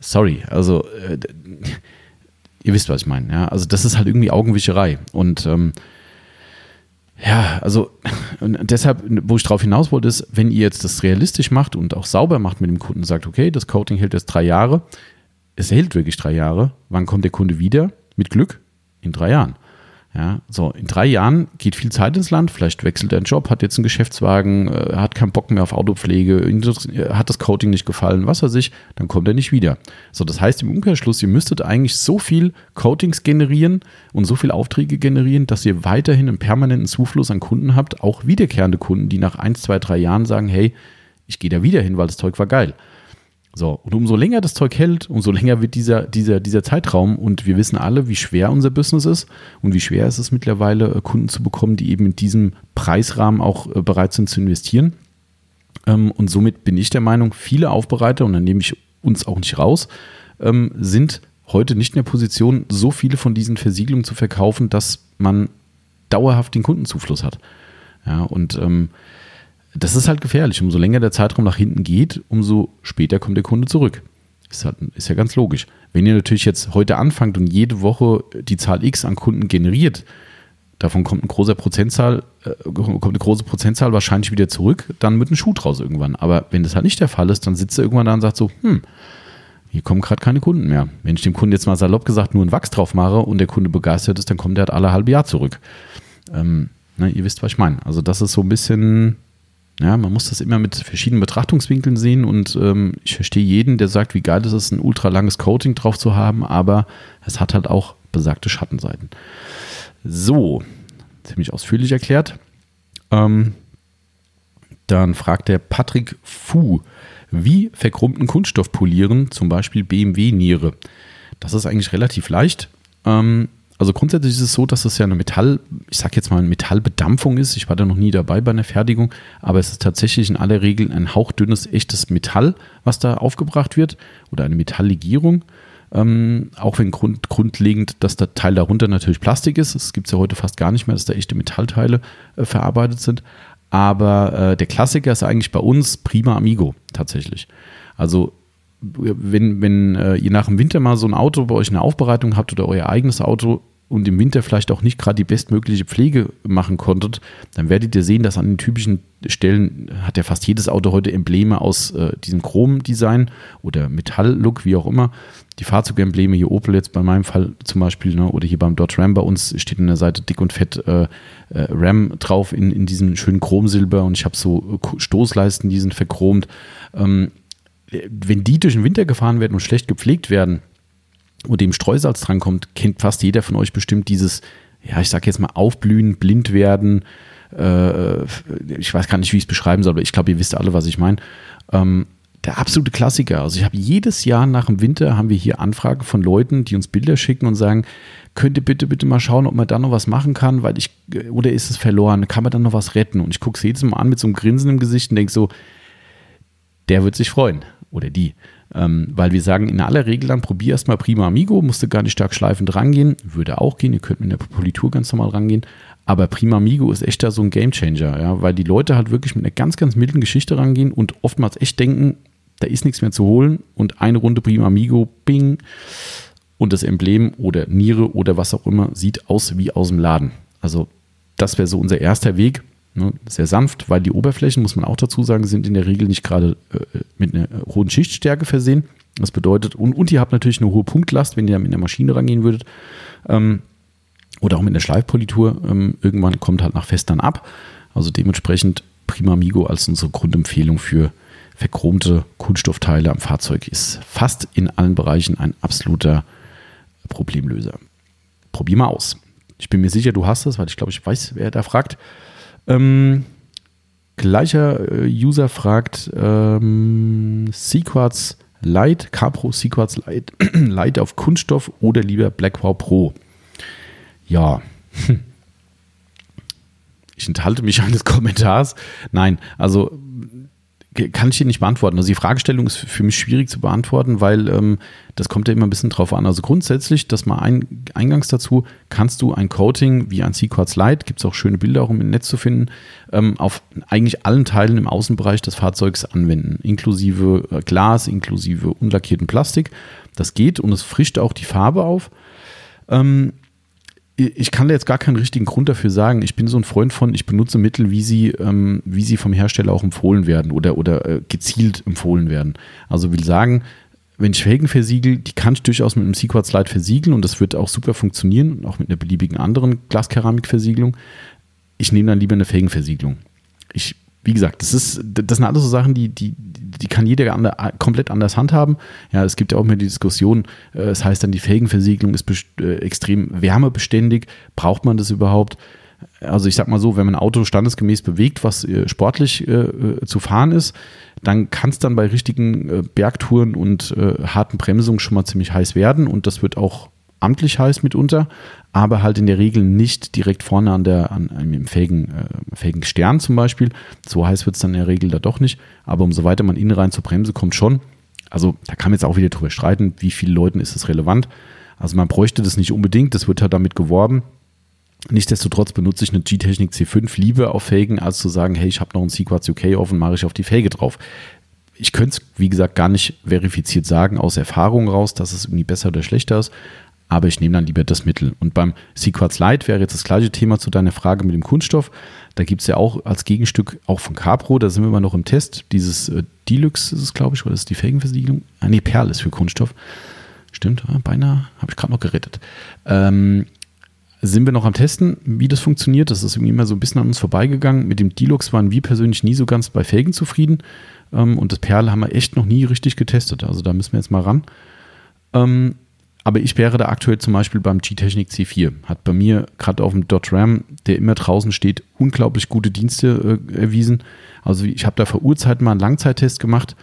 Speaker 1: sorry, also äh, ihr wisst, was ich meine. Ja? Also das ist halt irgendwie Augenwischerei. Und ähm, ja, also deshalb, wo ich drauf hinaus wollte, ist, wenn ihr jetzt das realistisch macht und auch sauber macht mit dem Kunden, sagt, okay, das Coating hält jetzt drei Jahre, es hält wirklich drei Jahre, wann kommt der Kunde wieder? Mit Glück in drei Jahren. Ja, so in drei Jahren geht viel Zeit ins Land, vielleicht wechselt er einen Job, hat jetzt einen Geschäftswagen, äh, hat keinen Bock mehr auf Autopflege, äh, hat das Coating nicht gefallen, was weiß ich, dann kommt er nicht wieder. So, das heißt im Umkehrschluss, ihr müsstet eigentlich so viel Coatings generieren und so viel Aufträge generieren, dass ihr weiterhin einen permanenten Zufluss an Kunden habt, auch wiederkehrende Kunden, die nach ein, zwei, drei Jahren sagen, hey, ich gehe da wieder hin, weil das Zeug war geil. So, und umso länger das Zeug hält, umso länger wird dieser, dieser, dieser Zeitraum. Und wir wissen alle, wie schwer unser Business ist und wie schwer ist es mittlerweile, äh, Kunden zu bekommen, die eben in diesem Preisrahmen auch äh, bereit sind zu investieren. Ähm, und somit bin ich der Meinung, viele Aufbereiter, und dann nehme ich uns auch nicht raus, ähm, sind heute nicht in der Position, so viele von diesen Versiegelungen zu verkaufen, dass man dauerhaft den Kundenzufluss hat. Ja, und ähm, das ist halt gefährlich. Umso länger der Zeitraum nach hinten geht, umso später kommt der Kunde zurück. Ist, halt, ist ja ganz logisch. Wenn ihr natürlich jetzt heute anfangt und jede Woche die Zahl X an Kunden generiert, davon kommt, ein großer Prozentzahl, äh, kommt eine große Prozentzahl wahrscheinlich wieder zurück, dann wird ein Schuh draus irgendwann. Aber wenn das halt nicht der Fall ist, dann sitzt er irgendwann da und sagt so, hm, hier kommen gerade keine Kunden mehr. Wenn ich dem Kunden jetzt mal salopp gesagt nur einen Wachs drauf mache und der Kunde begeistert ist, dann kommt er halt alle halbe Jahr zurück. Ähm, ne, ihr wisst, was ich meine. Also das ist so ein bisschen ja, man muss das immer mit verschiedenen Betrachtungswinkeln sehen und ähm, ich verstehe jeden, der sagt, wie geil ist es, ein ultra langes Coating drauf zu haben, aber es hat halt auch besagte Schattenseiten. So, ziemlich ausführlich erklärt. Ähm, dann fragt der Patrick Fu, wie verkrummten Kunststoff polieren, zum Beispiel BMW-Niere? Das ist eigentlich relativ leicht. Ähm, also grundsätzlich ist es so, dass es ja eine Metall, ich sag jetzt mal eine Metallbedampfung ist. Ich war da noch nie dabei bei einer Fertigung, aber es ist tatsächlich in aller Regel ein hauchdünnes, echtes Metall, was da aufgebracht wird oder eine Metalllegierung. Ähm, auch wenn grund, grundlegend das Teil darunter natürlich Plastik ist. Es gibt es ja heute fast gar nicht mehr, dass da echte Metallteile äh, verarbeitet sind. Aber äh, der Klassiker ist eigentlich bei uns Prima Amigo tatsächlich. Also wenn, wenn äh, ihr nach dem Winter mal so ein Auto bei euch eine Aufbereitung habt oder euer eigenes Auto und im Winter vielleicht auch nicht gerade die bestmögliche Pflege machen konntet, dann werdet ihr sehen, dass an den typischen Stellen hat ja fast jedes Auto heute Embleme aus äh, diesem Chrom-Design oder Metall-Look, wie auch immer. Die Fahrzeugembleme, hier Opel jetzt bei meinem Fall zum Beispiel, ne, oder hier beim Dodge Ram bei uns steht an der Seite dick und fett äh, äh, Ram drauf in, in diesem schönen Chromsilber und ich habe so äh, Stoßleisten, die sind verchromt. Ähm, wenn die durch den Winter gefahren werden und schlecht gepflegt werden und dem Streusalz drankommt, kennt fast jeder von euch bestimmt dieses, ja, ich sag jetzt mal, aufblühen, blind werden. Äh, ich weiß gar nicht, wie ich es beschreiben soll, aber ich glaube, ihr wisst alle, was ich meine. Ähm, der absolute Klassiker. Also ich habe jedes Jahr nach dem Winter haben wir hier Anfragen von Leuten, die uns Bilder schicken und sagen, könnt ihr bitte, bitte mal schauen, ob man da noch was machen kann, weil ich, oder ist es verloren, kann man da noch was retten? Und ich gucke es jedes Mal an mit so einem Grinsen im Gesicht und denke so, der wird sich freuen oder die. Ähm, weil wir sagen, in aller Regel dann probier erstmal Prima Amigo, musste gar nicht stark schleifend rangehen, würde auch gehen, ihr könnt mit der Politur ganz normal rangehen, aber Prima Amigo ist echt da so ein Gamechanger, ja, weil die Leute halt wirklich mit einer ganz, ganz milden Geschichte rangehen und oftmals echt denken, da ist nichts mehr zu holen und eine Runde Prima Amigo, bing, und das Emblem oder Niere oder was auch immer sieht aus wie aus dem Laden. Also das wäre so unser erster Weg. Ne, sehr sanft, weil die Oberflächen, muss man auch dazu sagen, sind in der Regel nicht gerade äh, mit einer hohen Schichtstärke versehen. Das bedeutet, und, und ihr habt natürlich eine hohe Punktlast, wenn ihr mit einer Maschine rangehen würdet. Ähm, oder auch mit einer Schleifpolitur. Ähm, irgendwann kommt halt nach Fest dann ab. Also dementsprechend Prima Migo als unsere Grundempfehlung für verchromte Kunststoffteile am Fahrzeug ist fast in allen Bereichen ein absoluter Problemlöser. Probier mal aus. Ich bin mir sicher, du hast es, weil ich glaube, ich weiß, wer da fragt. Ähm, gleicher äh, User fragt ähm, Sequartz Lite, Capro Sequartz Lite, Lite auf Kunststoff oder lieber Blackwell Pro? Ja. Ich enthalte mich eines Kommentars. Nein, also kann ich dir nicht beantworten. Also die Fragestellung ist für mich schwierig zu beantworten, weil ähm, das kommt ja immer ein bisschen drauf an. Also grundsätzlich, dass mal ein, eingangs dazu, kannst du ein Coating wie ein Sequartz Light, gibt es auch schöne Bilder auch im Netz zu finden, ähm, auf eigentlich allen Teilen im Außenbereich des Fahrzeugs anwenden, inklusive äh, Glas, inklusive unlackierten Plastik. Das geht und es frischt auch die Farbe auf. Ähm, ich kann da jetzt gar keinen richtigen Grund dafür sagen. Ich bin so ein Freund von, ich benutze Mittel, wie sie, ähm, wie sie vom Hersteller auch empfohlen werden oder, oder äh, gezielt empfohlen werden. Also will sagen, wenn ich Felgen versiegel, die kann ich durchaus mit einem Sequat Slide versiegeln und das wird auch super funktionieren, auch mit einer beliebigen anderen Glaskeramikversiegelung. Ich nehme dann lieber eine Felgenversiegelung. Ich wie gesagt, das ist, das sind alles so Sachen, die, die, die kann jeder ander, komplett anders handhaben. Ja, es gibt ja auch mehr die Diskussion, äh, es heißt dann, die Felgenversiegelung ist äh, extrem wärmebeständig. Braucht man das überhaupt? Also ich sag mal so, wenn man ein Auto standesgemäß bewegt, was äh, sportlich äh, zu fahren ist, dann kann es dann bei richtigen äh, Bergtouren und äh, harten Bremsungen schon mal ziemlich heiß werden und das wird auch amtlich heiß mitunter aber halt in der Regel nicht direkt vorne an der, an einem fähigen, äh, fähigen Stern zum Beispiel. So heiß wird es dann in der Regel da doch nicht. Aber umso weiter man innen rein zur Bremse kommt, schon. Also da kann man jetzt auch wieder drüber streiten, wie vielen Leuten ist es relevant. Also man bräuchte das nicht unbedingt, das wird halt damit geworben. Nichtsdestotrotz benutze ich eine G-Technik C5 lieber auf Felgen, als zu sagen, hey, ich habe noch einen Sequats UK offen, mache ich auf die Felge drauf. Ich könnte es, wie gesagt, gar nicht verifiziert sagen, aus Erfahrung raus, dass es irgendwie besser oder schlechter ist aber ich nehme dann lieber das Mittel. Und beim Sequats Light wäre jetzt das gleiche Thema zu deiner Frage mit dem Kunststoff. Da gibt es ja auch als Gegenstück auch von Capro, da sind wir immer noch im Test, dieses äh, Deluxe ist es, glaube ich, oder ist die Felgenversiegelung? Ah, nee, Perl ist für Kunststoff. Stimmt, ah, beinahe, habe ich gerade noch gerettet. Ähm, sind wir noch am Testen, wie das funktioniert. Das ist irgendwie immer so ein bisschen an uns vorbeigegangen. Mit dem Deluxe waren wir persönlich nie so ganz bei Felgen zufrieden. Ähm, und das Perl haben wir echt noch nie richtig getestet. Also da müssen wir jetzt mal ran. Aber ich wäre da aktuell zum Beispiel beim G-Technik C4. Hat bei mir gerade auf dem Dot Ram, der immer draußen steht, unglaublich gute Dienste äh, erwiesen. Also ich habe da vor Urzeiten mal einen Langzeittest gemacht.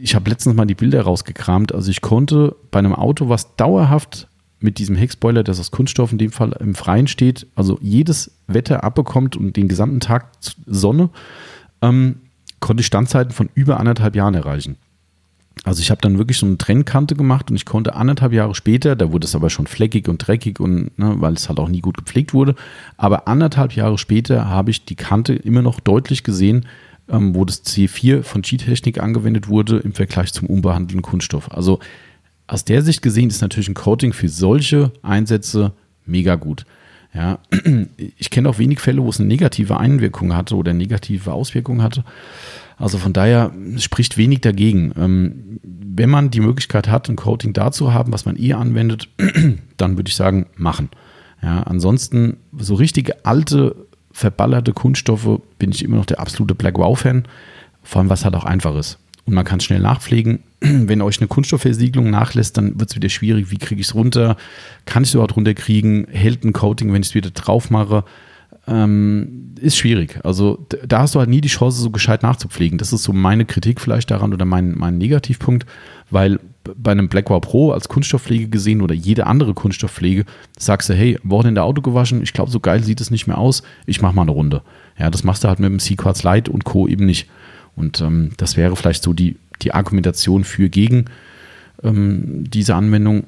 Speaker 1: Ich habe letztens mal die Bilder rausgekramt. Also ich konnte bei einem Auto, was dauerhaft mit diesem Heckspoiler, das aus Kunststoff in dem Fall im Freien steht, also jedes Wetter abbekommt und den gesamten Tag Sonne, ähm, konnte ich Standzeiten von über anderthalb Jahren erreichen. Also ich habe dann wirklich so eine Trennkante gemacht und ich konnte anderthalb Jahre später, da wurde es aber schon fleckig und dreckig und ne, weil es halt auch nie gut gepflegt wurde, aber anderthalb Jahre später habe ich die Kante immer noch deutlich gesehen, ähm, wo das C4 von G-Technik angewendet wurde im Vergleich zum unbehandelten Kunststoff. Also aus der Sicht gesehen ist natürlich ein Coating für solche Einsätze mega gut. Ja, ich kenne auch wenig Fälle, wo es eine negative Einwirkung hatte oder negative Auswirkungen hatte. Also von daher spricht wenig dagegen. Ähm, wenn man die Möglichkeit hat, ein Coating da zu haben, was man eh anwendet, dann würde ich sagen, machen. Ja, ansonsten so richtige alte, verballerte Kunststoffe bin ich immer noch der absolute Black Wow-Fan. Vor allem, was halt auch einfach ist. Und man kann es schnell nachpflegen. Wenn euch eine Kunststoffversiegelung nachlässt, dann wird es wieder schwierig. Wie kriege ich es runter? Kann ich es überhaupt runterkriegen? Hält ein Coating, wenn ich es wieder drauf mache? Ähm, ist schwierig. Also da hast du halt nie die Chance, so gescheit nachzupflegen. Das ist so meine Kritik vielleicht daran oder mein, mein Negativpunkt, weil bei einem Blackwell Pro als Kunststoffpflege gesehen oder jede andere Kunststoffpflege sagst du, hey, Wochenende Auto gewaschen, ich glaube, so geil sieht es nicht mehr aus, ich mache mal eine Runde. Ja, das machst du halt mit dem C-Quartz Light und Co. eben nicht. Und ähm, das wäre vielleicht so die, die Argumentation für gegen ähm, diese Anwendung.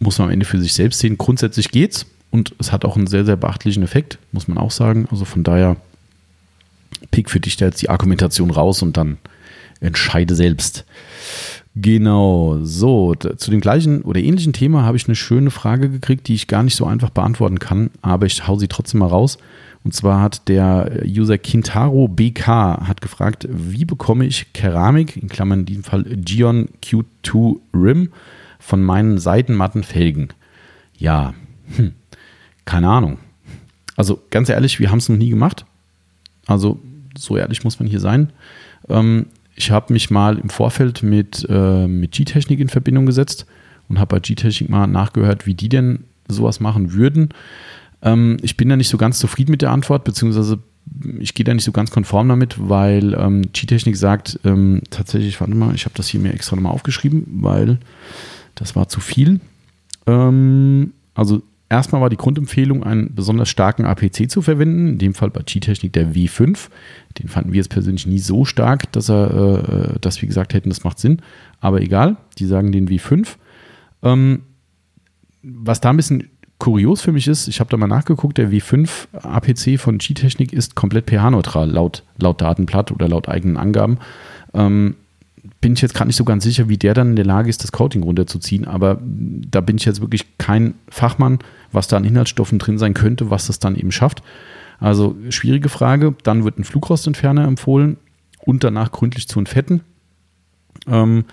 Speaker 1: Muss man am Ende für sich selbst sehen. Grundsätzlich geht's. Und es hat auch einen sehr, sehr beachtlichen Effekt, muss man auch sagen. Also von daher, pick für dich da jetzt die Argumentation raus und dann entscheide selbst. Genau, so, zu dem gleichen oder ähnlichen Thema habe ich eine schöne Frage gekriegt, die ich gar nicht so einfach beantworten kann, aber ich hau sie trotzdem mal raus. Und zwar hat der User Kintaro BK hat gefragt, wie bekomme ich Keramik, in Klammern in diesem Fall Gion Q2 Rim, von meinen seitenmatten Felgen? Ja, hm. Keine Ahnung. Also ganz ehrlich, wir haben es noch nie gemacht. Also so ehrlich muss man hier sein. Ähm, ich habe mich mal im Vorfeld mit, äh, mit G-Technik in Verbindung gesetzt und habe bei G-Technik mal nachgehört, wie die denn sowas machen würden. Ähm, ich bin da nicht so ganz zufrieden mit der Antwort, beziehungsweise ich gehe da nicht so ganz konform damit, weil ähm, G-Technik sagt ähm, tatsächlich, warte mal, ich habe das hier mir extra nochmal aufgeschrieben, weil das war zu viel. Ähm, also Erstmal war die Grundempfehlung, einen besonders starken APC zu verwenden, in dem Fall bei G-Technik der W5. Den fanden wir jetzt persönlich nie so stark, dass, er, äh, dass wir gesagt hätten, das macht Sinn. Aber egal, die sagen den W5. Ähm, was da ein bisschen kurios für mich ist, ich habe da mal nachgeguckt, der W5 APC von G-Technik ist komplett pH-neutral, laut, laut Datenblatt oder laut eigenen Angaben. Ähm, bin ich jetzt gerade nicht so ganz sicher, wie der dann in der Lage ist, das Coating runterzuziehen, aber da bin ich jetzt wirklich kein Fachmann, was da an Inhaltsstoffen drin sein könnte, was das dann eben schafft. Also schwierige Frage. Dann wird ein Flugrostentferner empfohlen und danach gründlich zu entfetten. Ähm,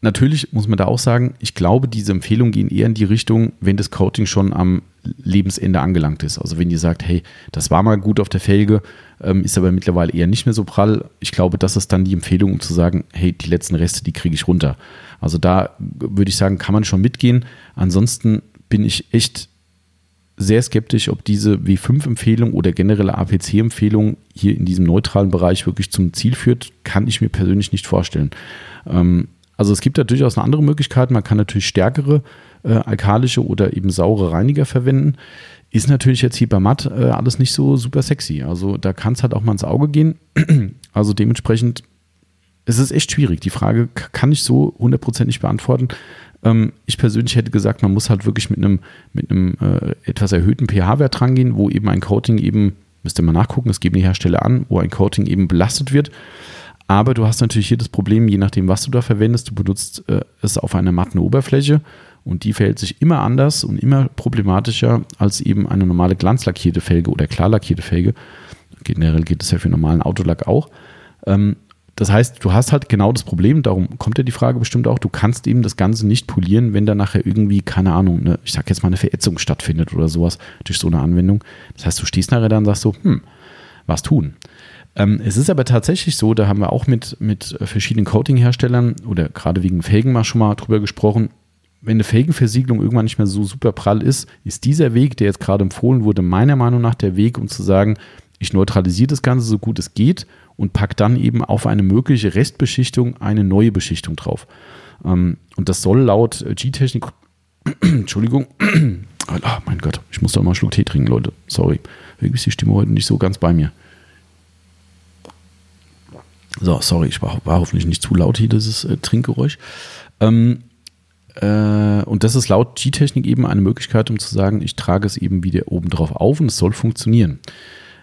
Speaker 1: natürlich muss man da auch sagen, ich glaube, diese Empfehlungen gehen eher in die Richtung, wenn das Coating schon am Lebensende angelangt ist. Also wenn ihr sagt, hey, das war mal gut auf der Felge, ähm, ist aber mittlerweile eher nicht mehr so prall. Ich glaube, das ist dann die Empfehlung, um zu sagen, hey, die letzten Reste, die kriege ich runter. Also da würde ich sagen, kann man schon mitgehen. Ansonsten bin ich echt sehr skeptisch, ob diese W5-Empfehlung oder generelle APC-Empfehlung hier in diesem neutralen Bereich wirklich zum Ziel führt, kann ich mir persönlich nicht vorstellen. Ähm, also es gibt da durchaus eine andere Möglichkeit. Man kann natürlich stärkere äh, alkalische oder eben saure Reiniger verwenden. Ist natürlich jetzt hier bei Matt äh, alles nicht so super sexy. Also da kann es halt auch mal ins Auge gehen. Also dementsprechend es ist echt schwierig. Die Frage kann ich so hundertprozentig beantworten. Ähm, ich persönlich hätte gesagt, man muss halt wirklich mit einem, mit äh, etwas erhöhten pH-Wert rangehen, wo eben ein Coating eben, müsst ihr mal nachgucken, das geben die Hersteller an, wo ein Coating eben belastet wird. Aber du hast natürlich hier das Problem, je nachdem, was du da verwendest, du benutzt äh, es auf einer matten Oberfläche und die verhält sich immer anders und immer problematischer als eben eine normale glanzlackierte Felge oder klar lackierte Felge. Generell geht es ja für normalen Autolack auch. Ähm, das heißt, du hast halt genau das Problem, darum kommt ja die Frage bestimmt auch, du kannst eben das Ganze nicht polieren, wenn da nachher irgendwie, keine Ahnung, eine, ich sag jetzt mal eine Verätzung stattfindet oder sowas durch so eine Anwendung. Das heißt, du stehst nachher da und sagst so, hm, was tun? Ähm, es ist aber tatsächlich so, da haben wir auch mit, mit verschiedenen Coating-Herstellern oder gerade wegen Felgen mal schon mal drüber gesprochen. Wenn eine Felgenversiegelung irgendwann nicht mehr so super prall ist, ist dieser Weg, der jetzt gerade empfohlen wurde, meiner Meinung nach der Weg, um zu sagen, ich neutralisiere das Ganze so gut es geht und packe dann eben auf eine mögliche Restbeschichtung eine neue Beschichtung drauf. Ähm, und das soll laut G-Technik, Entschuldigung, oh mein Gott, ich muss doch mal einen Schluck Tee trinken, Leute. Sorry, irgendwie ist die Stimme heute nicht so ganz bei mir. So, sorry, ich war, war hoffentlich nicht zu laut hier, dieses äh, Trinkgeräusch. Ähm, äh, und das ist laut G-Technik eben eine Möglichkeit, um zu sagen, ich trage es eben wieder oben drauf auf und es soll funktionieren.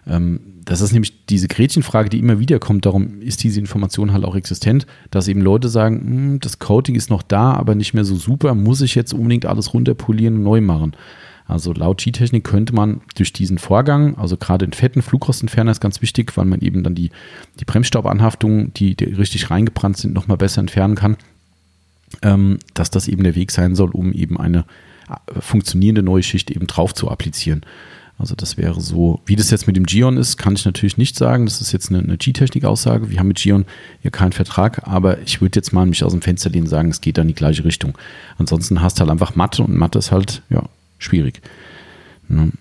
Speaker 1: Ähm, das ist nämlich diese Gretchenfrage, die immer wieder kommt. Darum ist diese Information halt auch existent, dass eben Leute sagen, hm, das Coating ist noch da, aber nicht mehr so super. Muss ich jetzt unbedingt alles runterpolieren und neu machen? Also laut G-Technik könnte man durch diesen Vorgang, also gerade in fetten Flugrostentferner ist ganz wichtig, weil man eben dann die, die Bremsstaubanhaftungen, die, die richtig reingebrannt sind, nochmal besser entfernen kann, ähm, dass das eben der Weg sein soll, um eben eine äh, funktionierende neue Schicht eben drauf zu applizieren. Also das wäre so, wie das jetzt mit dem Gion ist, kann ich natürlich nicht sagen. Das ist jetzt eine, eine G-Technik-Aussage. Wir haben mit Gion ja keinen Vertrag, aber ich würde jetzt mal mich aus dem Fenster lehnen und sagen, es geht da in die gleiche Richtung. Ansonsten hast du halt einfach Mathe und Mathe ist halt, ja, schwierig. Ne?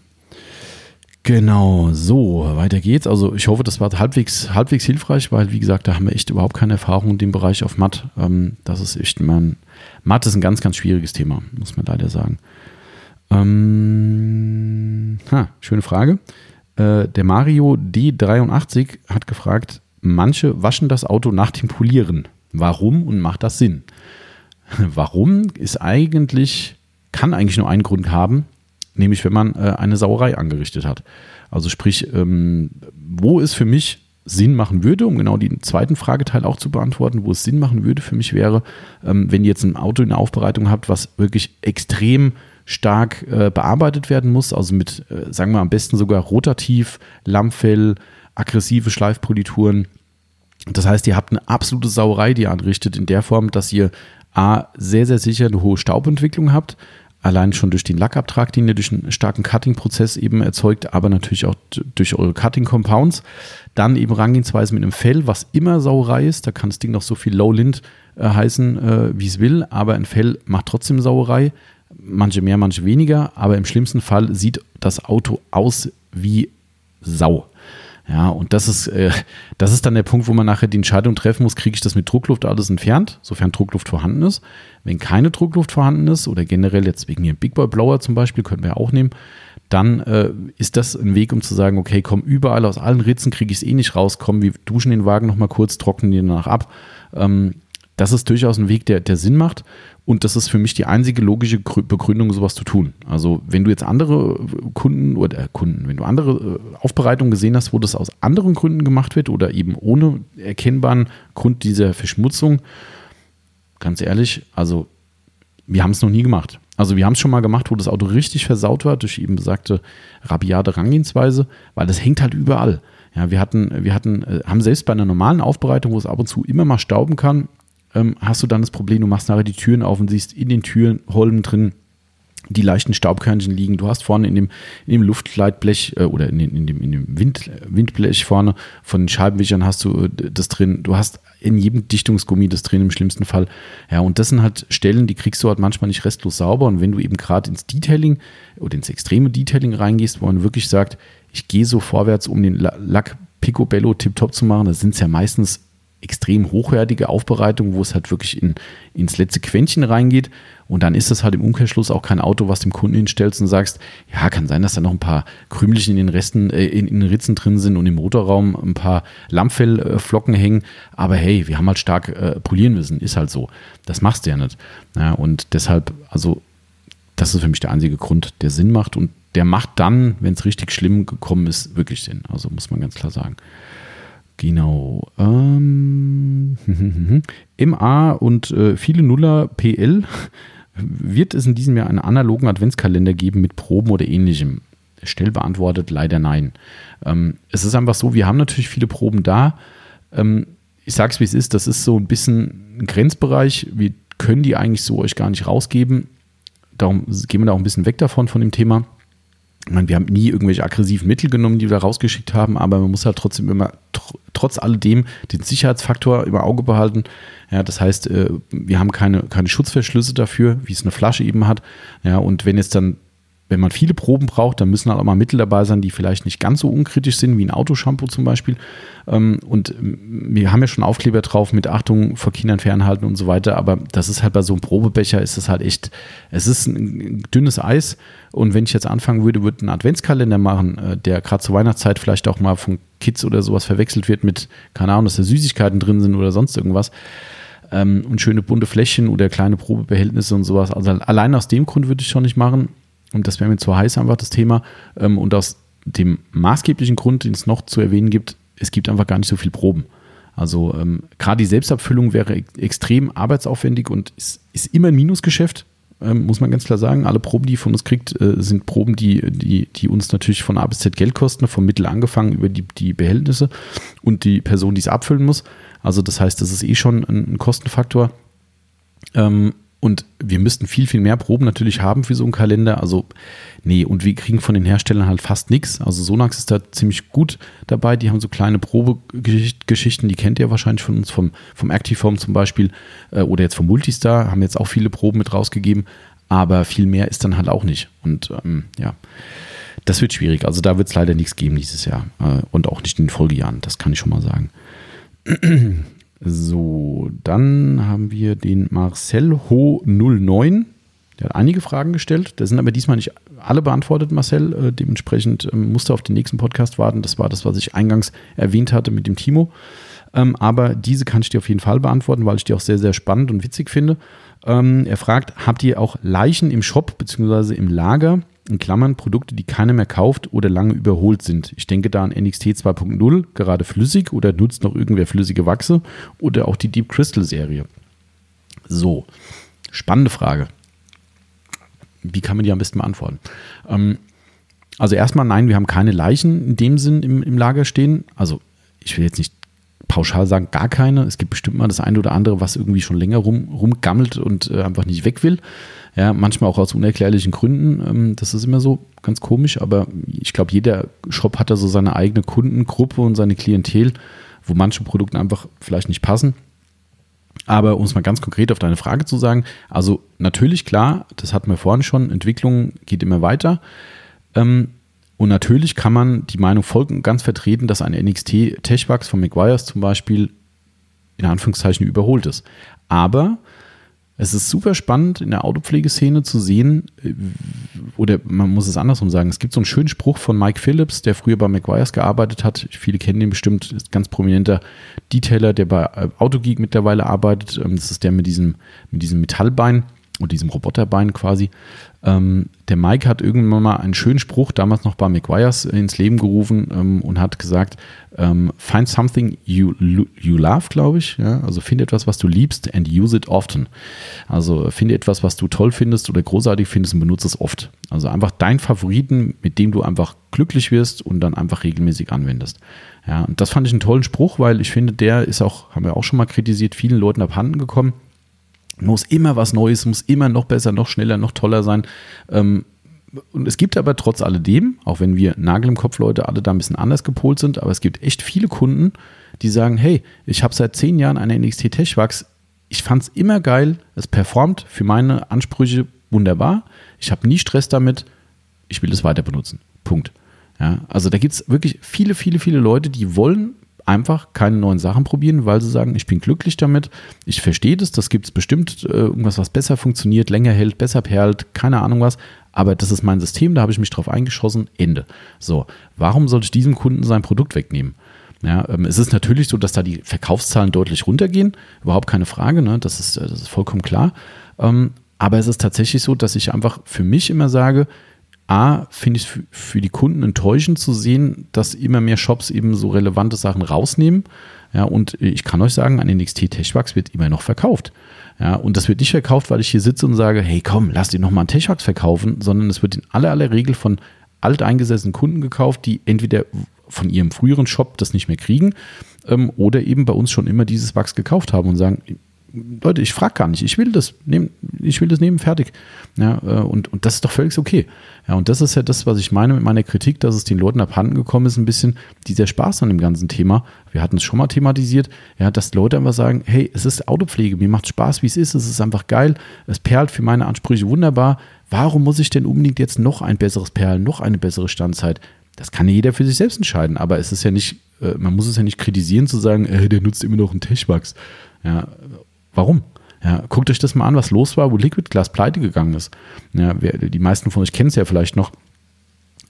Speaker 1: Genau, so, weiter geht's. Also ich hoffe, das war halbwegs, halbwegs hilfreich, weil, wie gesagt, da haben wir echt überhaupt keine Erfahrung in dem Bereich auf Matt. Ähm, das ist echt, man, Matt ist ein ganz, ganz schwieriges Thema, muss man leider sagen. Ähm, ha, schöne Frage. Äh, der Mario D83 hat gefragt, manche waschen das Auto nach dem Polieren. Warum und macht das Sinn? Warum ist eigentlich kann eigentlich nur einen Grund haben, nämlich wenn man äh, eine Sauerei angerichtet hat. Also sprich, ähm, wo es für mich Sinn machen würde, um genau den zweiten Frageteil auch zu beantworten, wo es Sinn machen würde für mich wäre, ähm, wenn ihr jetzt ein Auto in der Aufbereitung habt, was wirklich extrem stark äh, bearbeitet werden muss, also mit, äh, sagen wir am besten sogar rotativ, Lammfell, aggressive Schleifpolituren. Das heißt, ihr habt eine absolute Sauerei, die ihr anrichtet, in der Form, dass ihr A, sehr, sehr sicher eine hohe Staubentwicklung habt, allein schon durch den Lackabtrag, den ihr durch einen starken Cutting-Prozess eben erzeugt, aber natürlich auch durch eure Cutting-Compounds. Dann eben Rangehensweise mit einem Fell, was immer Sauerei ist. Da kann das Ding noch so viel Low-Lint äh, heißen, äh, wie es will, aber ein Fell macht trotzdem Sauerei. Manche mehr, manche weniger, aber im schlimmsten Fall sieht das Auto aus wie Sau. Ja, und das ist, äh, das ist dann der Punkt, wo man nachher die Entscheidung treffen muss, kriege ich das mit Druckluft alles entfernt, sofern Druckluft vorhanden ist. Wenn keine Druckluft vorhanden ist oder generell jetzt wegen dem Big Boy Blower zum Beispiel, können wir auch nehmen, dann äh, ist das ein Weg, um zu sagen, okay, komm, überall aus allen Ritzen kriege ich es eh nicht raus, komm, wir duschen den Wagen nochmal kurz, trocknen den danach ab. Ähm, das ist durchaus ein Weg, der, der Sinn macht. Und das ist für mich die einzige logische Begründung, sowas zu tun. Also, wenn du jetzt andere Kunden oder äh, Kunden, wenn du andere äh, Aufbereitungen gesehen hast, wo das aus anderen Gründen gemacht wird oder eben ohne erkennbaren Grund dieser Verschmutzung, ganz ehrlich, also wir haben es noch nie gemacht. Also wir haben es schon mal gemacht, wo das Auto richtig versaut war durch eben besagte rabiate Rangehensweise, weil das hängt halt überall. Ja, wir hatten, wir hatten, äh, haben selbst bei einer normalen Aufbereitung, wo es ab und zu immer mal stauben kann, ähm, hast du dann das Problem, du machst nachher die Türen auf und siehst in den Türholmen drin die leichten Staubkörnchen liegen. Du hast vorne in dem, in dem Luftleitblech äh, oder in, den, in dem, in dem Wind, Windblech vorne von den Scheibenwischern hast du äh, das drin. Du hast in jedem Dichtungsgummi das drin im schlimmsten Fall. Ja, und das sind halt Stellen, die kriegst du halt manchmal nicht restlos sauber. Und wenn du eben gerade ins Detailing oder ins extreme Detailing reingehst, wo man wirklich sagt, ich gehe so vorwärts, um den Lack Picobello tiptop zu machen, da sind es ja meistens extrem hochwertige Aufbereitung, wo es halt wirklich in, ins letzte Quäntchen reingeht. Und dann ist das halt im Umkehrschluss auch kein Auto, was dem Kunden hinstellst und sagst, ja, kann sein, dass da noch ein paar Krümelchen in den Resten, äh, in, in, den Ritzen drin sind und im Motorraum ein paar Lammfellflocken hängen. Aber hey, wir haben halt stark äh, polieren müssen, ist halt so. Das machst du ja nicht. Ja, und deshalb, also, das ist für mich der einzige Grund, der Sinn macht. Und der macht dann, wenn es richtig schlimm gekommen ist, wirklich Sinn. Also muss man ganz klar sagen. Genau. Ähm, MA und äh, viele Nuller PL wird es in diesem Jahr einen analogen Adventskalender geben mit Proben oder ähnlichem. Stell beantwortet, leider nein. Ähm, es ist einfach so, wir haben natürlich viele Proben da. Ähm, ich sage es, wie es ist, das ist so ein bisschen ein Grenzbereich. Wir können die eigentlich so euch gar nicht rausgeben. Darum gehen wir da auch ein bisschen weg davon, von dem Thema. Ich meine, wir haben nie irgendwelche aggressiven Mittel genommen, die wir rausgeschickt haben, aber man muss halt trotzdem immer tr trotz alledem den Sicherheitsfaktor im Auge behalten. Ja, das heißt, äh, wir haben keine, keine Schutzverschlüsse dafür, wie es eine Flasche eben hat. Ja, und wenn jetzt dann wenn man viele Proben braucht, dann müssen halt auch mal Mittel dabei sein, die vielleicht nicht ganz so unkritisch sind, wie ein Autoshampoo zum Beispiel. Ähm, und ähm, wir haben ja schon Aufkleber drauf mit Achtung vor Kindern fernhalten und so weiter, aber das ist halt bei so einem Probebecher, ist das halt echt, es ist ein dünnes Eis. Und wenn ich jetzt anfangen würde, würde einen Adventskalender machen, äh, der gerade zur Weihnachtszeit vielleicht auch mal von Kids oder sowas verwechselt wird mit, keine Ahnung, dass da Süßigkeiten drin sind oder sonst irgendwas ähm, und schöne bunte Fläschchen oder kleine Probebehältnisse und sowas. Also allein aus dem Grund würde ich schon nicht machen. Und das wäre mir zu heiß einfach das Thema. Ähm, und aus dem maßgeblichen Grund, den es noch zu erwähnen gibt, es gibt einfach gar nicht so viel Proben. Also ähm, gerade die Selbstabfüllung wäre extrem arbeitsaufwendig und ist, ist immer ein Minusgeschäft, ähm, muss man ganz klar sagen. Alle Proben, die von uns kriegt, äh, sind Proben, die, die, die uns natürlich von A bis Z Geld kosten, vom Mittel angefangen über die, die Behältnisse und die Person, die es abfüllen muss. Also das heißt, das ist eh schon ein, ein Kostenfaktor. Ähm, und wir müssten viel, viel mehr Proben natürlich haben für so einen Kalender. Also, nee, und wir kriegen von den Herstellern halt fast nichts. Also, Sonax ist da ziemlich gut dabei. Die haben so kleine Probegeschichten, die kennt ihr wahrscheinlich von uns, vom, vom Actiform zum Beispiel äh, oder jetzt vom Multistar, haben jetzt auch viele Proben mit rausgegeben. Aber viel mehr ist dann halt auch nicht. Und ähm, ja, das wird schwierig. Also, da wird es leider nichts geben dieses Jahr äh, und auch nicht in den Folgejahren. Das kann ich schon mal sagen. So, dann haben wir den Marcel Ho 09. Der hat einige Fragen gestellt. Da sind aber diesmal nicht alle beantwortet, Marcel. Äh, dementsprechend ähm, musste auf den nächsten Podcast warten. Das war das, was ich eingangs erwähnt hatte mit dem Timo. Ähm, aber diese kann ich dir auf jeden Fall beantworten, weil ich die auch sehr, sehr spannend und witzig finde. Ähm, er fragt, habt ihr auch Leichen im Shop bzw. im Lager? In Klammern Produkte, die keiner mehr kauft oder lange überholt sind. Ich denke da an NXT 2.0, gerade flüssig oder nutzt noch irgendwer flüssige Wachse oder auch die Deep Crystal Serie. So, spannende Frage. Wie kann man die am besten beantworten? Ähm, also erstmal nein, wir haben keine Leichen in dem Sinn im, im Lager stehen. Also ich will jetzt nicht pauschal sagen, gar keine. Es gibt bestimmt mal das eine oder andere, was irgendwie schon länger rum, rumgammelt und äh, einfach nicht weg will. Ja, manchmal auch aus unerklärlichen Gründen. Ähm, das ist immer so ganz komisch, aber ich glaube, jeder Shop hat da so seine eigene Kundengruppe und seine Klientel, wo manche Produkte einfach vielleicht nicht passen. Aber um es mal ganz konkret auf deine Frage zu sagen, also natürlich klar, das hatten wir vorhin schon, Entwicklung geht immer weiter. Ähm, und natürlich kann man die Meinung voll ganz vertreten, dass ein NXT Techwax von McGuire's zum Beispiel in Anführungszeichen überholt ist. Aber es ist super spannend in der Autopflegeszene zu sehen, äh, oder man muss es andersrum sagen, es gibt so einen schönen Spruch von Mike Phillips, der früher bei McGuire's gearbeitet hat. Viele kennen ihn bestimmt, ist ganz prominenter Detailer, der bei äh, Autogeek mittlerweile arbeitet. Ähm, das ist der mit diesem, mit diesem Metallbein und diesem Roboterbein quasi. Ähm, der Mike hat irgendwann mal einen schönen Spruch, damals noch bei McGuire's, ins Leben gerufen ähm, und hat gesagt, ähm, find something you, you love, glaube ich. Ja? Also finde etwas, was du liebst and use it often. Also finde etwas, was du toll findest oder großartig findest und benutze es oft. Also einfach dein Favoriten, mit dem du einfach glücklich wirst und dann einfach regelmäßig anwendest. Ja, und das fand ich einen tollen Spruch, weil ich finde, der ist auch, haben wir auch schon mal kritisiert, vielen Leuten abhanden gekommen muss immer was Neues, muss immer noch besser, noch schneller, noch toller sein. Ähm, und es gibt aber trotz alledem, auch wenn wir Nagel im Kopf Leute alle da ein bisschen anders gepolt sind, aber es gibt echt viele Kunden, die sagen, hey, ich habe seit zehn Jahren eine NXT Techwax, ich fand es immer geil, es performt für meine Ansprüche wunderbar, ich habe nie Stress damit, ich will es weiter benutzen. Punkt. Ja, also da gibt es wirklich viele, viele, viele Leute, die wollen einfach keine neuen Sachen probieren, weil sie sagen, ich bin glücklich damit, ich verstehe das, das gibt es bestimmt, äh, irgendwas, was besser funktioniert, länger hält, besser perlt, keine Ahnung was, aber das ist mein System, da habe ich mich drauf eingeschossen, Ende. So, warum sollte ich diesem Kunden sein Produkt wegnehmen? Ja, ähm, es ist natürlich so, dass da die Verkaufszahlen deutlich runtergehen, überhaupt keine Frage, ne? das, ist, das ist vollkommen klar. Ähm, aber es ist tatsächlich so, dass ich einfach für mich immer sage, A, finde ich es für die Kunden enttäuschend zu sehen, dass immer mehr Shops eben so relevante Sachen rausnehmen. Ja, und ich kann euch sagen, ein NXT Techwax wird immer noch verkauft. Ja, und das wird nicht verkauft, weil ich hier sitze und sage, hey komm, lass dir nochmal ein Techwax verkaufen, sondern es wird in aller aller Regel von alteingesessenen Kunden gekauft, die entweder von ihrem früheren Shop das nicht mehr kriegen ähm, oder eben bei uns schon immer dieses Wachs gekauft haben und sagen, Leute, ich frage gar nicht, ich will das nehmen, ich will das nehmen, fertig. Ja, äh, und, und das ist doch völlig okay. Ja, und das ist ja das, was ich meine mit meiner Kritik, dass es den Leuten abhanden gekommen ist, ein bisschen dieser Spaß an dem ganzen Thema. Wir hatten es schon mal thematisiert, ja, dass Leute einfach sagen, hey, es ist Autopflege, mir macht Spaß, wie es ist, es ist einfach geil, es perlt für meine Ansprüche wunderbar. Warum muss ich denn unbedingt jetzt noch ein besseres Perlen, noch eine bessere Standzeit? Das kann ja jeder für sich selbst entscheiden, aber es ist ja nicht, äh, man muss es ja nicht kritisieren zu sagen, äh, der nutzt immer noch einen Techwachs. Ja, Warum? Ja, guckt euch das mal an, was los war, wo Liquid Glass pleite gegangen ist. Ja, wer, die meisten von euch kennen es ja vielleicht noch.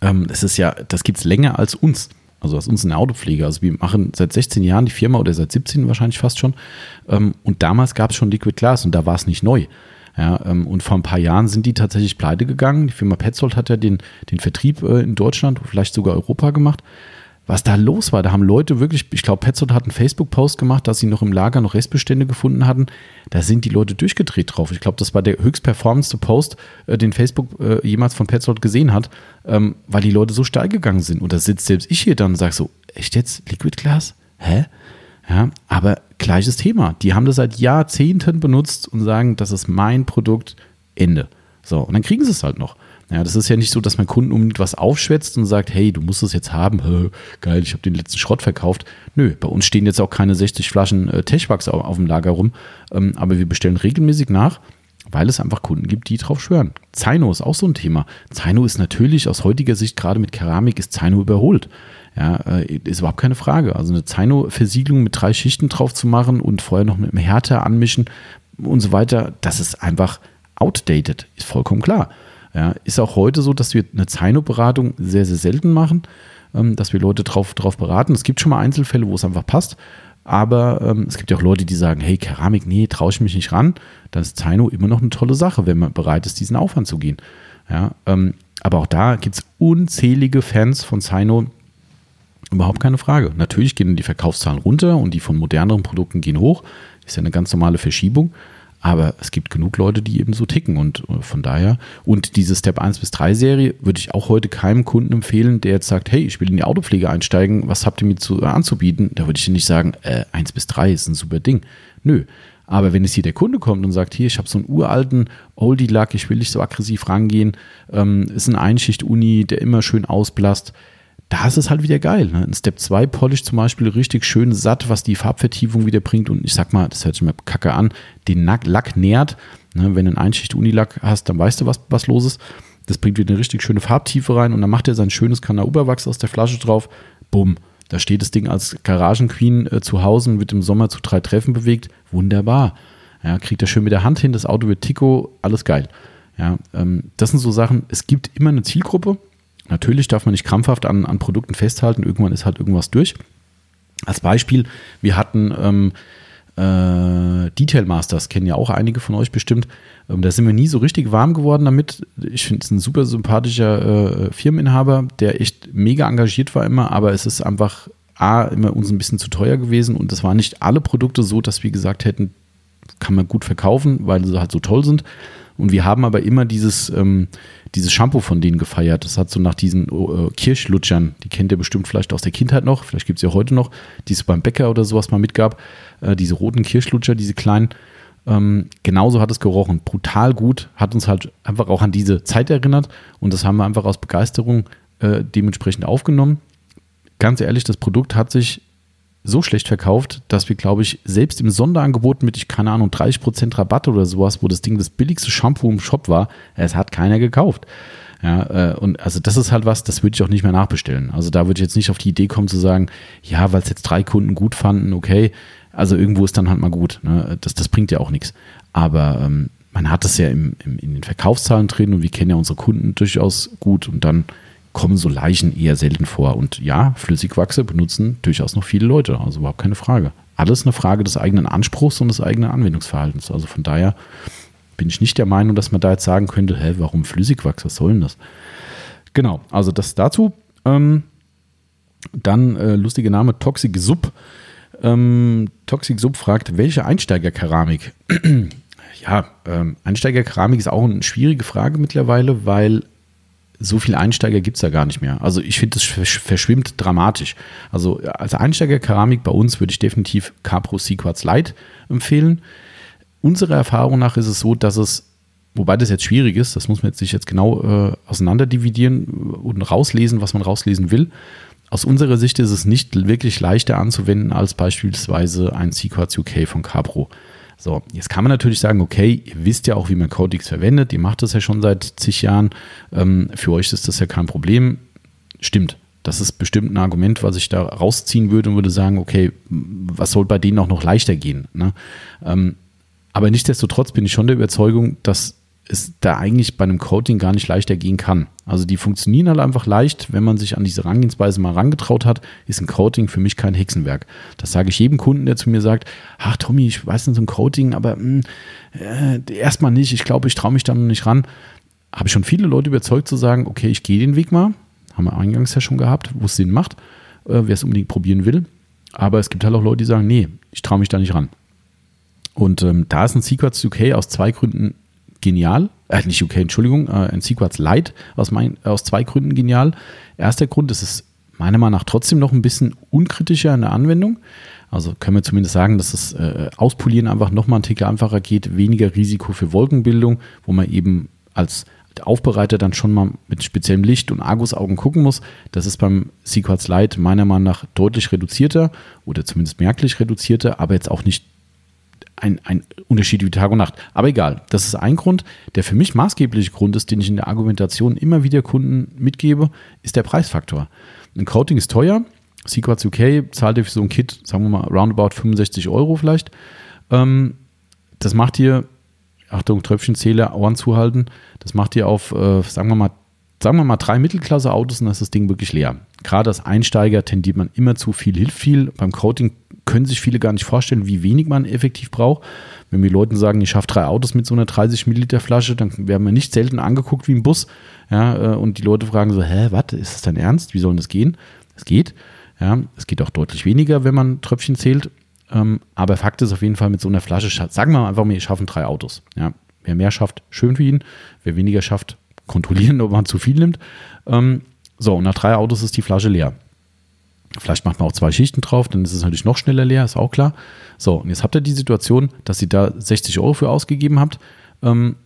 Speaker 1: Ähm, das ist ja, das gibt es länger als uns. Also als uns in der Autopflege. Also wir machen seit 16 Jahren die Firma oder seit 17 wahrscheinlich fast schon. Ähm, und damals gab es schon Liquid Glass und da war es nicht neu. Ja, ähm, und vor ein paar Jahren sind die tatsächlich pleite gegangen. Die Firma Petzold hat ja den, den Vertrieb äh, in Deutschland, vielleicht sogar Europa gemacht was da los war. Da haben Leute wirklich, ich glaube, Petzold hat einen Facebook-Post gemacht, dass sie noch im Lager noch Restbestände gefunden hatten. Da sind die Leute durchgedreht drauf. Ich glaube, das war der höchst performance Post, äh, den Facebook äh, jemals von Petzold gesehen hat, ähm, weil die Leute so steil gegangen sind. Und da sitzt selbst ich hier dann und sage so, echt jetzt Liquid Glass? Hä? Ja, aber gleiches Thema. Die haben das seit Jahrzehnten benutzt und sagen, das ist mein Produkt, Ende. So, und dann kriegen sie es halt noch. Ja, das ist ja nicht so, dass man Kunden unbedingt was aufschwätzt und sagt, hey, du musst es jetzt haben. Hö, geil, ich habe den letzten Schrott verkauft. Nö, bei uns stehen jetzt auch keine 60 Flaschen äh, Techwachs auf, auf, dem Lager rum. Ähm, aber wir bestellen regelmäßig nach, weil es einfach Kunden gibt, die drauf schwören. Zaino ist auch so ein Thema. Zaino ist natürlich aus heutiger Sicht, gerade mit Keramik, ist Zaino überholt. Ja, äh, ist überhaupt keine Frage. Also eine Zaino-Versiegelung mit drei Schichten drauf zu machen und vorher noch mit einem Härter anmischen und so weiter, das ist einfach outdated, ist vollkommen klar. Ja, ist auch heute so, dass wir eine Zaino-Beratung sehr, sehr selten machen, ähm, dass wir Leute drauf, drauf beraten. Es gibt schon mal Einzelfälle, wo es einfach passt. Aber ähm, es gibt ja auch Leute, die sagen, hey, Keramik, nee, traue ich mich nicht ran. Dann ist Zaino immer noch eine tolle Sache, wenn man bereit ist, diesen Aufwand zu gehen. Ja, ähm, aber auch da gibt es unzählige Fans von Zaino. Überhaupt keine Frage. Natürlich gehen die Verkaufszahlen runter und die von moderneren Produkten gehen hoch. Ist ja eine ganz normale Verschiebung. Aber es gibt genug Leute, die eben so ticken und äh, von daher. Und diese Step 1 bis 3 Serie würde ich auch heute keinem Kunden empfehlen, der jetzt sagt, hey, ich will in die Autopflege einsteigen, was habt ihr mir zu, äh, anzubieten? Da würde ich nicht sagen, äh, 1 bis 3 ist ein super Ding. Nö. Aber wenn jetzt hier der Kunde kommt und sagt, hier, ich habe so einen uralten Oldie-Lack, ich will nicht so aggressiv rangehen, ähm, ist ein Einschicht-Uni, der immer schön ausblasst, da ist es halt wieder geil. Ne? In Step 2 Polish zum Beispiel richtig schön satt, was die Farbvertiefung wieder bringt. Und ich sag mal, das hört sich mal kacke an, den Lack nährt. Ne? Wenn du einen Einschicht-Unilack hast, dann weißt du, was, was los ist. Das bringt wieder eine richtig schöne Farbtiefe rein und dann macht er sein schönes Kanauberwachs aus der Flasche drauf. Bumm. Da steht das Ding als Garagenqueen äh, zu Hause wird im Sommer zu drei Treffen bewegt. Wunderbar. Ja, kriegt er schön mit der Hand hin, das Auto wird Tico, alles geil. Ja, ähm, das sind so Sachen, es gibt immer eine Zielgruppe. Natürlich darf man nicht krampfhaft an, an Produkten festhalten, irgendwann ist halt irgendwas durch. Als Beispiel, wir hatten ähm, äh, Detail Masters, kennen ja auch einige von euch bestimmt. Ähm, da sind wir nie so richtig warm geworden damit. Ich finde es ein super sympathischer äh, Firmeninhaber, der echt mega engagiert war immer, aber es ist einfach A, immer uns ein bisschen zu teuer gewesen und das waren nicht alle Produkte so, dass wir gesagt hätten, kann man gut verkaufen, weil sie halt so toll sind. Und wir haben aber immer dieses, ähm, dieses Shampoo von denen gefeiert. Das hat so nach diesen äh, Kirschlutschern, die kennt ihr bestimmt vielleicht aus der Kindheit noch, vielleicht gibt es ja heute noch, die es beim Bäcker oder sowas mal mitgab. Äh, diese roten Kirschlutscher, diese kleinen. Ähm, genauso hat es gerochen. Brutal gut, hat uns halt einfach auch an diese Zeit erinnert und das haben wir einfach aus Begeisterung äh, dementsprechend aufgenommen. Ganz ehrlich, das Produkt hat sich so schlecht verkauft, dass wir, glaube ich, selbst im Sonderangebot mit, ich keine Ahnung, 30% Rabatt oder sowas, wo das Ding das billigste Shampoo im Shop war, es hat keiner gekauft. Ja, äh, und also das ist halt was, das würde ich auch nicht mehr nachbestellen. Also da würde ich jetzt nicht auf die Idee kommen zu sagen, ja, weil es jetzt drei Kunden gut fanden, okay, also irgendwo ist dann halt mal gut. Ne? Das, das bringt ja auch nichts. Aber ähm, man hat es ja im, im, in den Verkaufszahlen drin und wir kennen ja unsere Kunden durchaus gut und dann kommen so Leichen eher selten vor. Und ja, Flüssigwachse benutzen durchaus noch viele Leute, also überhaupt keine Frage. Alles eine Frage des eigenen Anspruchs und des eigenen Anwendungsverhaltens. Also von daher bin ich nicht der Meinung, dass man da jetzt sagen könnte, hä, warum Flüssigwachs, was soll denn das? Genau, also das dazu. Ähm, dann äh, lustiger Name, Toxic Sub. Ähm, Toxic Sub fragt, welche Einsteigerkeramik? ja, ähm, Einsteigerkeramik ist auch eine schwierige Frage mittlerweile, weil so viele Einsteiger gibt es da gar nicht mehr. Also ich finde, das verschwimmt dramatisch. Also als Einsteiger-Keramik bei uns würde ich definitiv Capro Sequartz Light empfehlen. Unserer Erfahrung nach ist es so, dass es, wobei das jetzt schwierig ist, das muss man jetzt sich jetzt genau äh, auseinanderdividieren und rauslesen, was man rauslesen will. Aus unserer Sicht ist es nicht wirklich leichter anzuwenden als beispielsweise ein Sequartz UK von Capro. So, jetzt kann man natürlich sagen, okay, ihr wisst ja auch, wie man Codex verwendet, ihr macht das ja schon seit zig Jahren, ähm, für euch ist das ja kein Problem. Stimmt, das ist bestimmt ein Argument, was ich da rausziehen würde und würde sagen, okay, was soll bei denen auch noch leichter gehen? Ne? Ähm, aber nichtsdestotrotz bin ich schon der Überzeugung, dass es da eigentlich bei einem Coating gar nicht leichter gehen kann. Also die funktionieren halt einfach leicht, wenn man sich an diese Herangehensweise mal rangetraut hat, ist ein Coating für mich kein Hexenwerk. Das sage ich jedem Kunden, der zu mir sagt, ach Tommy, ich weiß nicht so ein Coating, aber hm, äh, erstmal nicht, ich glaube, ich traue mich da noch nicht ran. Habe ich schon viele Leute überzeugt zu sagen, okay, ich gehe den Weg mal, haben wir eingangs ja schon gehabt, wo es Sinn macht, äh, wer es unbedingt probieren will. Aber es gibt halt auch Leute, die sagen, nee, ich traue mich da nicht ran. Und ähm, da ist ein Secrets UK aus zwei Gründen genial. Äh, nicht UK, Entschuldigung, äh, ein Sequats Lite aus, mein, aus zwei Gründen genial. Erster Grund, es ist meiner Meinung nach trotzdem noch ein bisschen unkritischer in der Anwendung. Also können wir zumindest sagen, dass das äh, Auspolieren einfach nochmal ein Tick einfacher geht, weniger Risiko für Wolkenbildung, wo man eben als Aufbereiter dann schon mal mit speziellem Licht und Argusaugen gucken muss. Das ist beim Sequats Lite meiner Meinung nach deutlich reduzierter oder zumindest merklich reduzierter, aber jetzt auch nicht ein, ein Unterschied wie Tag und Nacht. Aber egal, das ist ein Grund. Der für mich maßgebliche Grund ist, den ich in der Argumentation immer wieder Kunden mitgebe, ist der Preisfaktor. Ein Coating ist teuer. Sequats UK zahlt für so ein Kit, sagen wir mal, roundabout 65 Euro vielleicht. Ähm, das macht ihr, Achtung, Tröpfchenzähler, Ohren zuhalten, das macht ihr auf, äh, sagen wir mal, sagen wir mal drei Mittelklasse-Autos und dann ist das Ding wirklich leer. Gerade als Einsteiger tendiert man immer zu viel, hilft viel. Beim Coating können sich viele gar nicht vorstellen, wie wenig man effektiv braucht. Wenn wir Leuten sagen, ich schaffe drei Autos mit so einer 30 Milliliter Flasche, dann werden wir nicht selten angeguckt wie ein Bus. Ja, äh, und die Leute fragen so, hä, was, ist das dein Ernst? Wie soll das gehen? Es geht. Ja, es geht auch deutlich weniger, wenn man Tröpfchen zählt. Ähm, aber Fakt ist auf jeden Fall mit so einer Flasche, sagen wir einfach mal, wir schaffen drei Autos. Ja, wer mehr schafft, schön für ihn. Wer weniger schafft, kontrollieren, ob man zu viel nimmt. Ähm, so, und nach drei Autos ist die Flasche leer. Vielleicht macht man auch zwei Schichten drauf, dann ist es natürlich noch schneller leer, ist auch klar. So, und jetzt habt ihr die Situation, dass ihr da 60 Euro für ausgegeben habt. Ähm,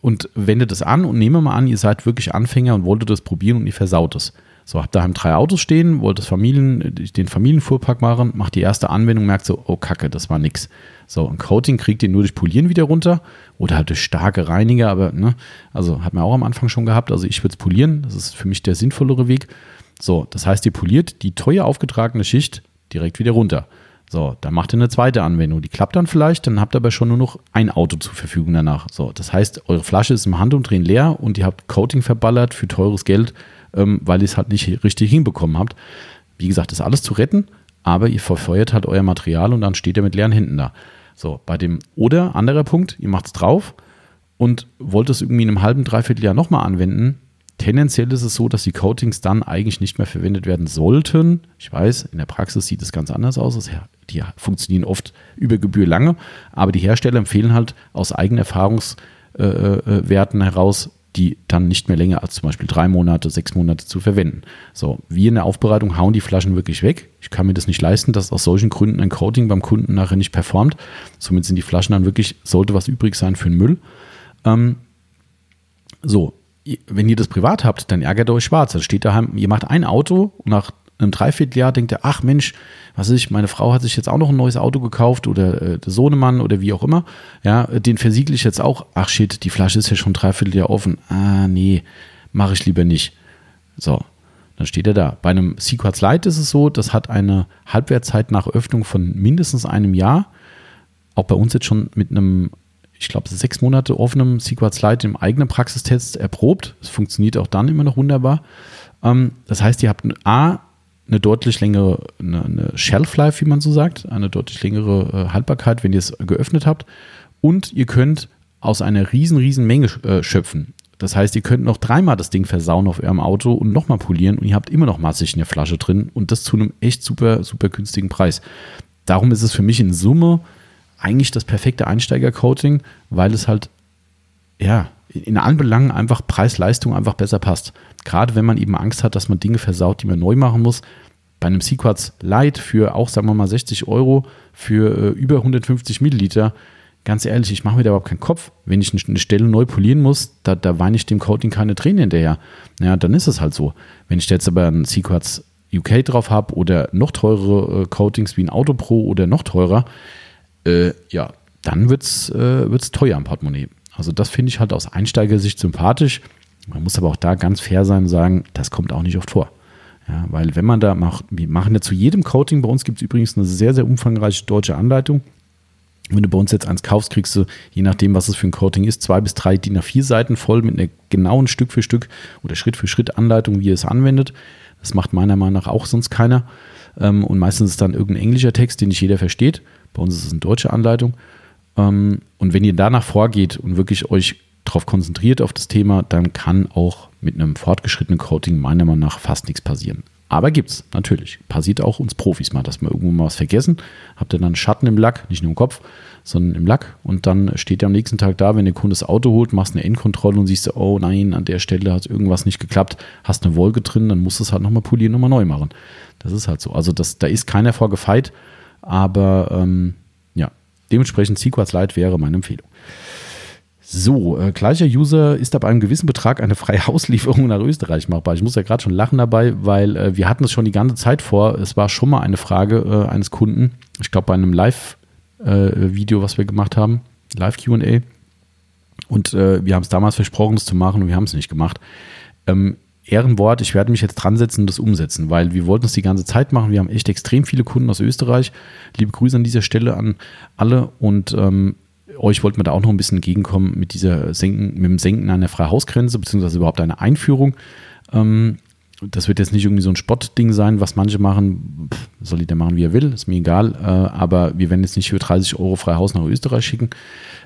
Speaker 1: und wendet es an und nehme mal an, ihr seid wirklich Anfänger und wolltet das probieren und ihr versaut es. So, habt daheim drei Autos stehen, wollt das Familien, den Familienfuhrpark machen, macht die erste Anwendung, merkt so, oh Kacke, das war nix. So, ein Coating kriegt ihr nur durch Polieren wieder runter oder halt durch starke Reiniger, aber, ne, also hat man auch am Anfang schon gehabt. Also ich würde es polieren, das ist für mich der sinnvollere Weg. So, das heißt, ihr poliert die teuer aufgetragene Schicht direkt wieder runter. So, dann macht ihr eine zweite Anwendung. Die klappt dann vielleicht, dann habt ihr aber schon nur noch ein Auto zur Verfügung danach. So, das heißt, eure Flasche ist im Handumdrehen leer und ihr habt Coating verballert für teures Geld, ähm, weil ihr es halt nicht richtig hinbekommen habt. Wie gesagt, das ist alles zu retten, aber ihr verfeuert halt euer Material und dann steht ihr mit leeren Händen da. So, bei dem oder anderer Punkt, ihr macht es drauf und wollt es irgendwie in einem halben, dreiviertel Jahr nochmal anwenden, Tendenziell ist es so, dass die Coatings dann eigentlich nicht mehr verwendet werden sollten. Ich weiß, in der Praxis sieht es ganz anders aus. Die funktionieren oft über Gebühr lange, aber die Hersteller empfehlen halt aus eigenen Erfahrungswerten äh, äh, heraus, die dann nicht mehr länger als zum Beispiel drei Monate, sechs Monate zu verwenden. So, wir in der Aufbereitung hauen die Flaschen wirklich weg. Ich kann mir das nicht leisten, dass aus solchen Gründen ein Coating beim Kunden nachher nicht performt. Somit sind die Flaschen dann wirklich, sollte was übrig sein für den Müll. Ähm, so, wenn ihr das privat habt, dann ärgert euch schwarz. Dann steht daheim, ihr macht ein Auto und nach einem Dreivierteljahr denkt ihr, ach Mensch, was ist ich, meine Frau hat sich jetzt auch noch ein neues Auto gekauft oder äh, der Sohnemann oder wie auch immer. Ja, den versiegle ich jetzt auch. Ach shit, die Flasche ist ja schon Dreivierteljahr offen. Ah, nee, mache ich lieber nicht. So, dann steht er da. Bei einem Sequats Lite ist es so, das hat eine Halbwertzeit nach Öffnung von mindestens einem Jahr. Auch bei uns jetzt schon mit einem ich glaube, sechs Monate offenem SQL Lite im eigenen Praxistest erprobt. Es funktioniert auch dann immer noch wunderbar. Ähm, das heißt, ihr habt A, eine deutlich längere, eine, eine Shelf Life, wie man so sagt, eine deutlich längere äh, Haltbarkeit, wenn ihr es geöffnet habt. Und ihr könnt aus einer riesen, riesen Menge äh, schöpfen. Das heißt, ihr könnt noch dreimal das Ding versauen auf eurem Auto und nochmal polieren und ihr habt immer noch massig in der Flasche drin und das zu einem echt super, super günstigen Preis. Darum ist es für mich in Summe eigentlich das perfekte Einsteiger-Coating, weil es halt, ja, in allen Belangen einfach Preis-Leistung einfach besser passt. Gerade wenn man eben Angst hat, dass man Dinge versaut, die man neu machen muss. Bei einem Sequats Light für auch, sagen wir mal, 60 Euro für äh, über 150 Milliliter, ganz ehrlich, ich mache mir da überhaupt keinen Kopf. Wenn ich eine Stelle neu polieren muss, da, da weine ich dem Coating keine Tränen hinterher. Ja, dann ist es halt so. Wenn ich jetzt aber einen Sequats UK drauf habe oder noch teurere äh, Coatings wie ein Auto Pro oder noch teurer, äh, ja, dann wird es äh, teuer am Portemonnaie. Also das finde ich halt aus Einsteigersicht sympathisch. Man muss aber auch da ganz fair sein und sagen, das kommt auch nicht oft vor. Ja, weil wenn man da macht, wir machen ja zu jedem Coating, bei uns gibt es übrigens eine sehr, sehr umfangreiche deutsche Anleitung. Wenn du bei uns jetzt eins kaufst, kriegst du, je nachdem, was es für ein Coating ist, zwei bis drei DIN A4 Seiten voll mit einer genauen Stück für Stück oder Schritt für Schritt Anleitung, wie ihr es anwendet. Das macht meiner Meinung nach auch sonst keiner. Ähm, und meistens ist dann irgendein englischer Text, den nicht jeder versteht. Bei uns ist es eine deutsche Anleitung. Ähm, und wenn ihr danach vorgeht und wirklich euch darauf konzentriert auf das Thema, dann kann auch mit einem fortgeschrittenen Coating meiner Meinung nach fast nichts passieren. Aber gibt's, natürlich. Passiert auch uns Profis mal, dass wir irgendwo mal was vergessen. Habt ihr dann Schatten im Lack, nicht nur im Kopf, sondern im Lack. Und dann steht ihr am nächsten Tag da, wenn der Kunde das Auto holt, machst eine Endkontrolle und siehst, oh nein, an der Stelle hat irgendwas nicht geklappt, hast eine Wolke drin, dann musst du es halt nochmal polieren, nochmal neu machen. Das ist halt so. Also das, da ist keiner vorgefeit. Aber ähm, ja, dementsprechend Sequats Lite wäre meine Empfehlung. So, äh, gleicher User ist ab einem gewissen Betrag eine freie Auslieferung nach Österreich machbar. Ich muss ja gerade schon lachen dabei, weil äh, wir hatten es schon die ganze Zeit vor. Es war schon mal eine Frage äh, eines Kunden, ich glaube bei einem Live-Video, äh, was wir gemacht haben, Live-QA. Und äh, wir haben es damals versprochen, es zu machen und wir haben es nicht gemacht. Ähm, Ehrenwort, ich werde mich jetzt dran setzen und das umsetzen, weil wir wollten es die ganze Zeit machen. Wir haben echt extrem viele Kunden aus Österreich. Liebe Grüße an dieser Stelle an alle und ähm, euch wollten wir da auch noch ein bisschen entgegenkommen mit dieser Senken, mit dem Senken einer Freihausgrenze, beziehungsweise überhaupt einer Einführung. Ähm, das wird jetzt nicht irgendwie so ein Spottding sein, was manche machen. Pff, soll jeder machen, wie er will, ist mir egal. Äh, aber wir werden jetzt nicht für 30 Euro Freihaus nach Österreich schicken.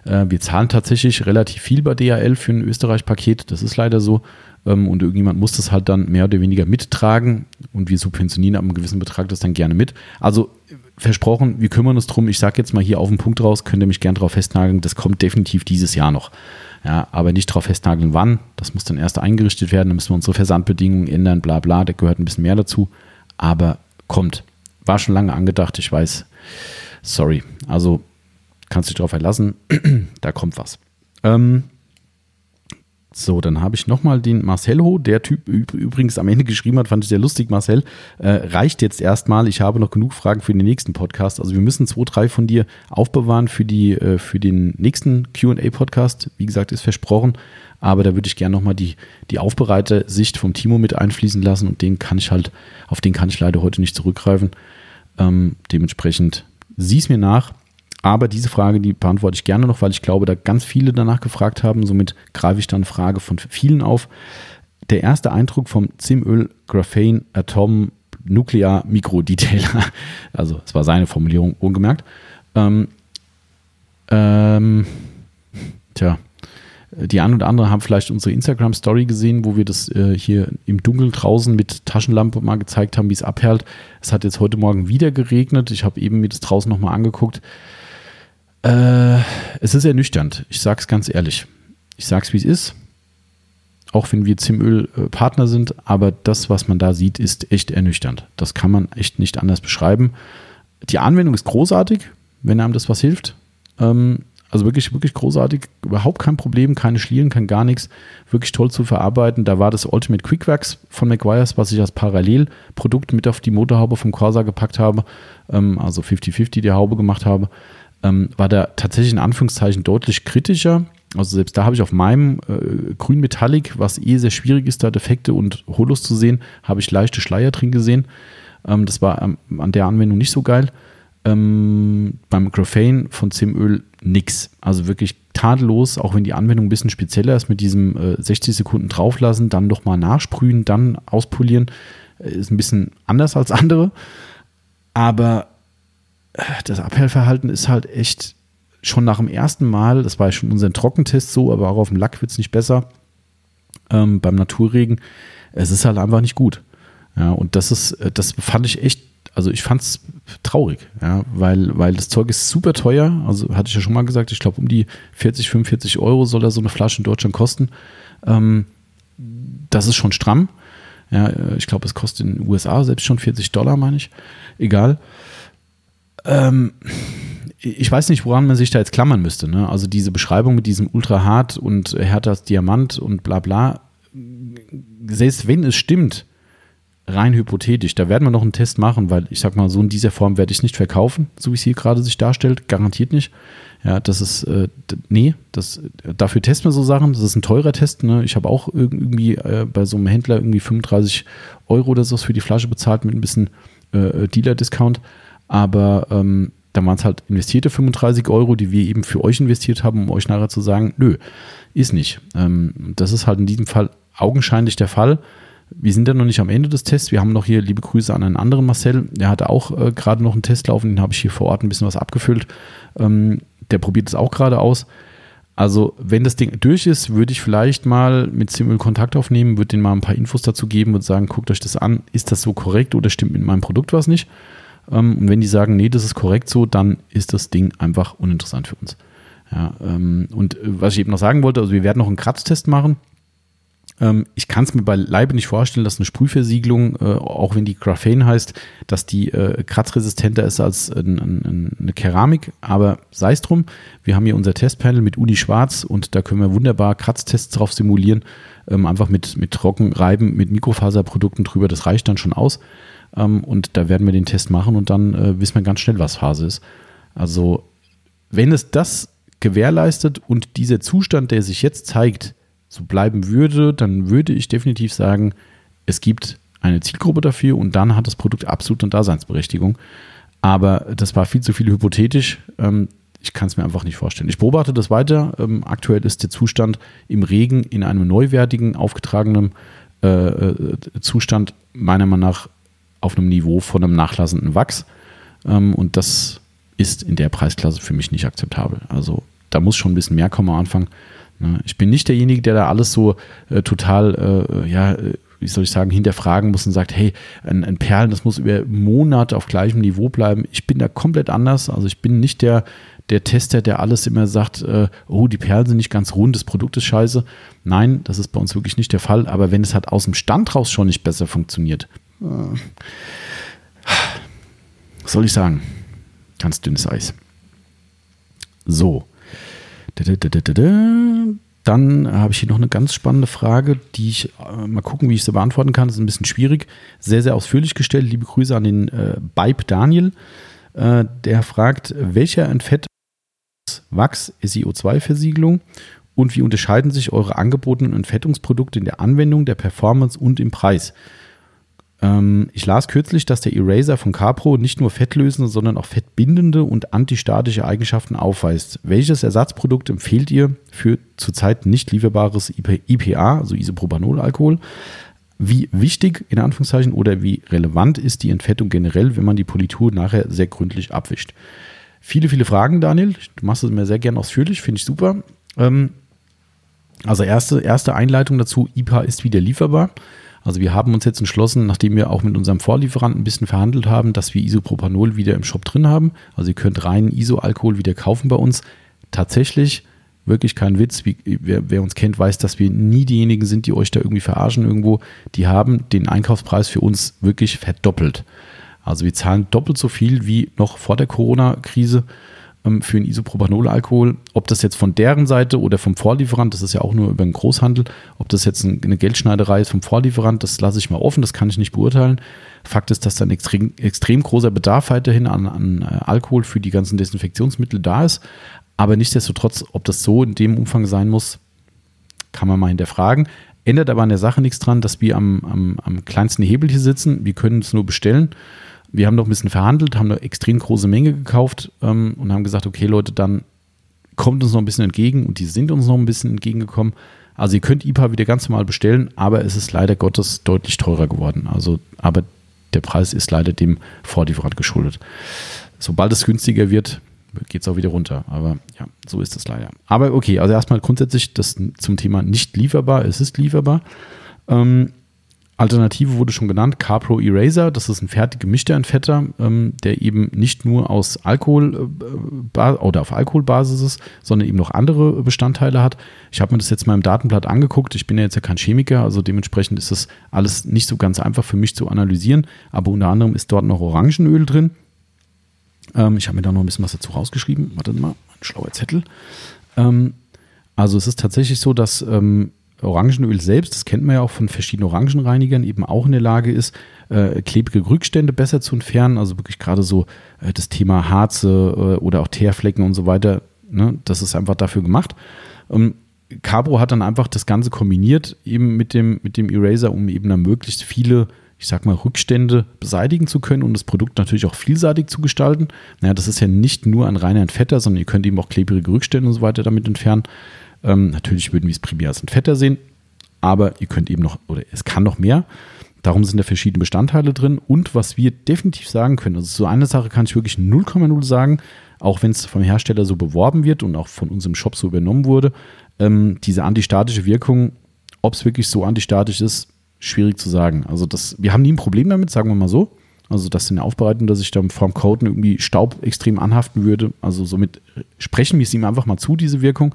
Speaker 1: Äh, wir zahlen tatsächlich relativ viel bei DHL für ein Österreich-Paket. Das ist leider so ähm, und irgendjemand muss das halt dann mehr oder weniger mittragen und wir subventionieren ab einem gewissen Betrag das dann gerne mit. Also versprochen, wir kümmern uns drum. Ich sage jetzt mal hier auf den Punkt raus, könnt ihr mich gerne darauf festnageln, das kommt definitiv dieses Jahr noch. Ja, aber nicht darauf festnageln, wann. Das muss dann erst eingerichtet werden. Dann müssen wir unsere Versandbedingungen ändern, bla bla. Da gehört ein bisschen mehr dazu. Aber kommt. War schon lange angedacht, ich weiß. Sorry. Also kannst du dich darauf verlassen. da kommt was. Ähm, So, dann habe ich nochmal den Marcelho, der Typ übrigens am Ende geschrieben hat, fand ich sehr lustig, Marcel. Äh, reicht jetzt erstmal. Ich habe noch genug Fragen für den nächsten Podcast. Also wir müssen zwei, drei von dir aufbewahren für, die, äh, für den nächsten QA-Podcast. Wie gesagt, ist versprochen. Aber da würde ich gerne nochmal die, die aufbereitete Sicht vom Timo mit einfließen lassen und den kann ich halt, auf den kann ich leider heute nicht zurückgreifen. Ähm, dementsprechend sieh es mir nach. Aber diese Frage, die beantworte ich gerne noch, weil ich glaube, da ganz viele danach gefragt haben. Somit greife ich dann Frage von vielen auf. Der erste Eindruck vom Zimöl Graphane Atom Nuclear Mikrodetailer, also es war seine Formulierung, ungemerkt. Ähm, ähm, tja, die ein oder andere haben vielleicht unsere Instagram-Story gesehen, wo wir das äh, hier im Dunkeln draußen mit Taschenlampe mal gezeigt haben, wie es abhält. Es hat jetzt heute Morgen wieder geregnet. Ich habe eben mir das draußen nochmal angeguckt. Äh, es ist ernüchternd. Ich sage es ganz ehrlich. Ich sage es, wie es ist. Auch wenn wir Zimöl-Partner äh, sind, aber das, was man da sieht, ist echt ernüchternd. Das kann man echt nicht anders beschreiben. Die Anwendung ist großartig, wenn einem das was hilft. Ähm, also wirklich, wirklich großartig. Überhaupt kein Problem, keine Schlieren, kein gar nichts. Wirklich toll zu verarbeiten. Da war das Ultimate Quickworks von McGuire's, was ich als Parallelprodukt mit auf die Motorhaube vom Corsa gepackt habe. Ähm, also 50-50 die Haube gemacht habe ähm, war da tatsächlich in Anführungszeichen deutlich kritischer. Also selbst da habe ich auf meinem äh, Grün Metallic, was eh sehr schwierig ist, da Defekte und Holos zu sehen, habe ich leichte Schleier drin gesehen. Ähm, das war ähm, an der Anwendung nicht so geil. Ähm, beim Graphane von Zimöl nix. Also wirklich tadellos, auch wenn die Anwendung ein bisschen spezieller ist, mit diesem äh, 60 Sekunden drauflassen, dann nochmal nachsprühen, dann auspolieren, äh, ist ein bisschen anders als andere. Aber das Abhellverhalten ist halt echt schon nach dem ersten Mal, das war schon unseren Trockentest so, aber auch auf dem Lack wird es nicht besser. Ähm, beim Naturregen, es ist halt einfach nicht gut. Ja, und das ist, äh, das fand ich echt, also ich fand es traurig, ja, weil, weil das Zeug ist super teuer. Also hatte ich ja schon mal gesagt, ich glaube um die 40, 45 Euro soll da so eine Flasche in Deutschland kosten. Ähm, das ist schon stramm. Ja, äh, ich glaube, es kostet in den USA selbst schon 40 Dollar, meine ich. Egal. Ähm, ich weiß nicht, woran man sich da jetzt klammern müsste. Ne? Also diese Beschreibung mit diesem ultra hart und härter als Diamant und bla bla. Selbst wenn es stimmt, rein hypothetisch, da werden wir noch einen Test machen, weil ich sag mal, so in dieser Form werde ich es nicht verkaufen, so wie es hier gerade sich darstellt, garantiert nicht. Ja, das ist, äh, nee, das, dafür testen wir so Sachen, das ist ein teurer Test. Ne? Ich habe auch irgendwie äh, bei so einem Händler irgendwie 35 Euro oder so für die Flasche bezahlt mit ein bisschen äh, Dealer-Discount. Aber ähm, dann waren es halt investierte 35 Euro, die wir eben für euch investiert haben, um euch nachher zu sagen, nö, ist nicht. Ähm, das ist halt in diesem Fall augenscheinlich der Fall. Wir sind ja noch nicht am Ende des Tests. Wir haben noch hier liebe Grüße an einen anderen Marcel. Der hatte auch äh, gerade noch einen Test laufen. Den habe ich hier vor Ort ein bisschen was abgefüllt. Ähm, der probiert es auch gerade aus. Also, wenn das Ding durch ist, würde ich vielleicht mal mit Simul Kontakt aufnehmen, würde denen mal ein paar Infos dazu geben und sagen, guckt euch das an. Ist das so korrekt oder stimmt mit meinem Produkt was nicht? Ähm, und wenn die sagen, nee, das ist korrekt so, dann ist das Ding einfach uninteressant für uns. Ja, ähm, und äh, was ich eben noch sagen wollte, also wir werden noch einen Kratztest machen. Ähm, ich kann es mir beileibe nicht vorstellen, dass eine Sprühversiegelung, äh, auch wenn die Graphene heißt, dass die äh, kratzresistenter ist als ein, eine Keramik. Aber sei es drum, wir haben hier unser Testpanel mit Uni Schwarz und da können wir wunderbar Kratztests drauf simulieren. Ähm, einfach mit, mit Trockenreiben, mit Mikrofaserprodukten drüber, das reicht dann schon aus. Ähm, und da werden wir den Test machen und dann äh, wissen wir ganz schnell, was Phase ist. Also, wenn es das gewährleistet und dieser Zustand, der sich jetzt zeigt, so bleiben würde, dann würde ich definitiv sagen, es gibt eine Zielgruppe dafür und dann hat das Produkt absolut eine Daseinsberechtigung. Aber das war viel zu viel hypothetisch. Ähm, ich kann es mir einfach nicht vorstellen. Ich beobachte das weiter. Ähm, aktuell ist der Zustand im Regen in einem neuwertigen, aufgetragenen äh, äh Zustand meiner Meinung nach auf einem Niveau von einem nachlassenden Wachs. Ähm, und das ist in der Preisklasse für mich nicht akzeptabel. Also da muss schon ein bisschen mehr kommen am Anfang. Ne? Ich bin nicht derjenige, der da alles so äh, total, äh, ja, äh, wie soll ich sagen, hinterfragen muss und sagt, hey, ein, ein, Perlen, das muss über Monate auf gleichem Niveau bleiben. Ich bin da komplett anders. Also ich bin nicht der, der Tester, der alles immer sagt, äh, oh, die Perlen sind nicht ganz rund, das Produkt ist scheiße. Nein, das ist bei uns wirklich nicht der Fall. Aber wenn es halt aus dem Stand raus schon nicht besser funktioniert, was soll ich sagen? Ganz dünnes Eis. So. Dann habe ich hier noch eine ganz spannende Frage, die ich äh, mal gucken, wie ich sie beantworten kann. Das ist ein bisschen schwierig. Sehr, sehr ausführlich gestellt. Liebe Grüße an den äh, Bibe Daniel. Äh, der fragt, welcher Entfett Wachs SiO2-Versiegelung und wie unterscheiden sich eure angebotenen Entfettungsprodukte in der Anwendung, der Performance und im Preis? Ähm, ich las kürzlich, dass der Eraser von Capro nicht nur fettlösende, sondern auch fettbindende und antistatische Eigenschaften aufweist. Welches Ersatzprodukt empfehlt ihr für zurzeit nicht lieferbares IPA, also Isopropanolalkohol? Wie wichtig, in Anführungszeichen, oder wie relevant ist die Entfettung generell, wenn man die Politur nachher sehr gründlich abwischt? Viele, viele Fragen, Daniel. Du machst es mir sehr gern ausführlich, finde ich super. Ähm, also erste, erste Einleitung dazu, IPA ist wieder lieferbar. Also wir haben uns jetzt entschlossen, nachdem wir auch mit unserem Vorlieferanten ein bisschen verhandelt haben, dass wir Isopropanol wieder im Shop drin haben. Also ihr könnt rein Isoalkohol wieder kaufen bei uns. Tatsächlich, wirklich kein Witz, wie, wer, wer, uns kennt, weiß, dass wir nie diejenigen sind, die euch da irgendwie verarschen irgendwo. Die haben den Einkaufspreis für uns wirklich verdoppelt. Also wir zahlen doppelt so viel wie noch vor der Corona-Krise für einen Isopropanolalkohol. Ob das jetzt von deren Seite oder vom Vorlieferant, das ist ja auch nur über den Großhandel, ob das jetzt eine Geldschneiderei ist vom Vorlieferant, das lasse ich mal offen, das kann ich nicht beurteilen. Fakt ist, dass da ein extrem, extrem großer Bedarf weiterhin an, an äh, Alkohol für die ganzen Desinfektionsmittel da ist. Aber nichtsdestotrotz, ob das so in dem Umfang sein muss, kann man mal hinterfragen. Ändert aber an der Sache nichts dran, dass wir am, am, am kleinsten Hebel hier sitzen. Wir können es nur bestellen wir haben noch ein bisschen verhandelt, haben eine extrem große Menge gekauft ähm, und haben gesagt, okay Leute, dann kommt uns noch ein bisschen entgegen und die sind uns noch ein bisschen entgegengekommen. Also ihr könnt IPA wieder ganz normal bestellen, aber es ist leider Gottes deutlich teurer geworden. Also, aber der Preis ist leider dem Vorlieferant geschuldet. Sobald es günstiger wird, geht es auch wieder runter. Aber ja, so ist es leider. Aber okay, also erstmal grundsätzlich das zum Thema nicht lieferbar. Es ist lieferbar. Ähm, Alternative wurde schon genannt, CarPro Eraser. Das ist ein fertig gemischter Entfetter, ähm, der eben nicht nur aus Alkohol äh, oder auf Alkoholbasis ist, sondern eben noch andere Bestandteile hat. Ich habe mir das jetzt mal im Datenblatt angeguckt. Ich bin ja jetzt ja kein Chemiker, also dementsprechend ist das alles nicht so ganz einfach für mich zu analysieren. Aber unter anderem ist dort noch Orangenöl drin. Ähm, ich habe mir da noch ein bisschen was dazu rausgeschrieben. Warte mal, ein schlauer Zettel. Ähm, also es ist tatsächlich so, dass ähm, Orangenöl selbst, das kennt man ja auch von verschiedenen Orangenreinigern, eben auch in der Lage ist, äh, klebrige Rückstände besser zu entfernen. Also wirklich gerade so äh, das Thema Harze äh, oder auch Teerflecken und so weiter. Ne? Das ist einfach dafür gemacht. Ähm, Cabro hat dann einfach das Ganze kombiniert eben mit dem, mit dem Eraser, um eben dann möglichst viele, ich sag mal, Rückstände beseitigen zu können und das Produkt natürlich auch vielseitig zu gestalten. Naja, das ist ja nicht nur ein reiner Entfetter, sondern ihr könnt eben auch klebrige Rückstände und so weiter damit entfernen. Ähm, natürlich würden wir es primär als ein Fetter sehen, aber ihr könnt eben noch, oder es kann noch mehr. Darum sind da verschiedene Bestandteile drin. Und was wir definitiv sagen können, also so eine Sache kann ich wirklich 0,0 sagen, auch wenn es vom Hersteller so beworben wird und auch von unserem Shop so übernommen wurde, ähm, diese antistatische Wirkung, ob es wirklich so antistatisch ist, schwierig zu sagen. Also das, wir haben nie ein Problem damit, sagen wir mal so. Also das in der Aufbereitung, dass ich da vorm Coden irgendwie Staub extrem anhaften würde. Also somit sprechen wir es ihm einfach mal zu, diese Wirkung.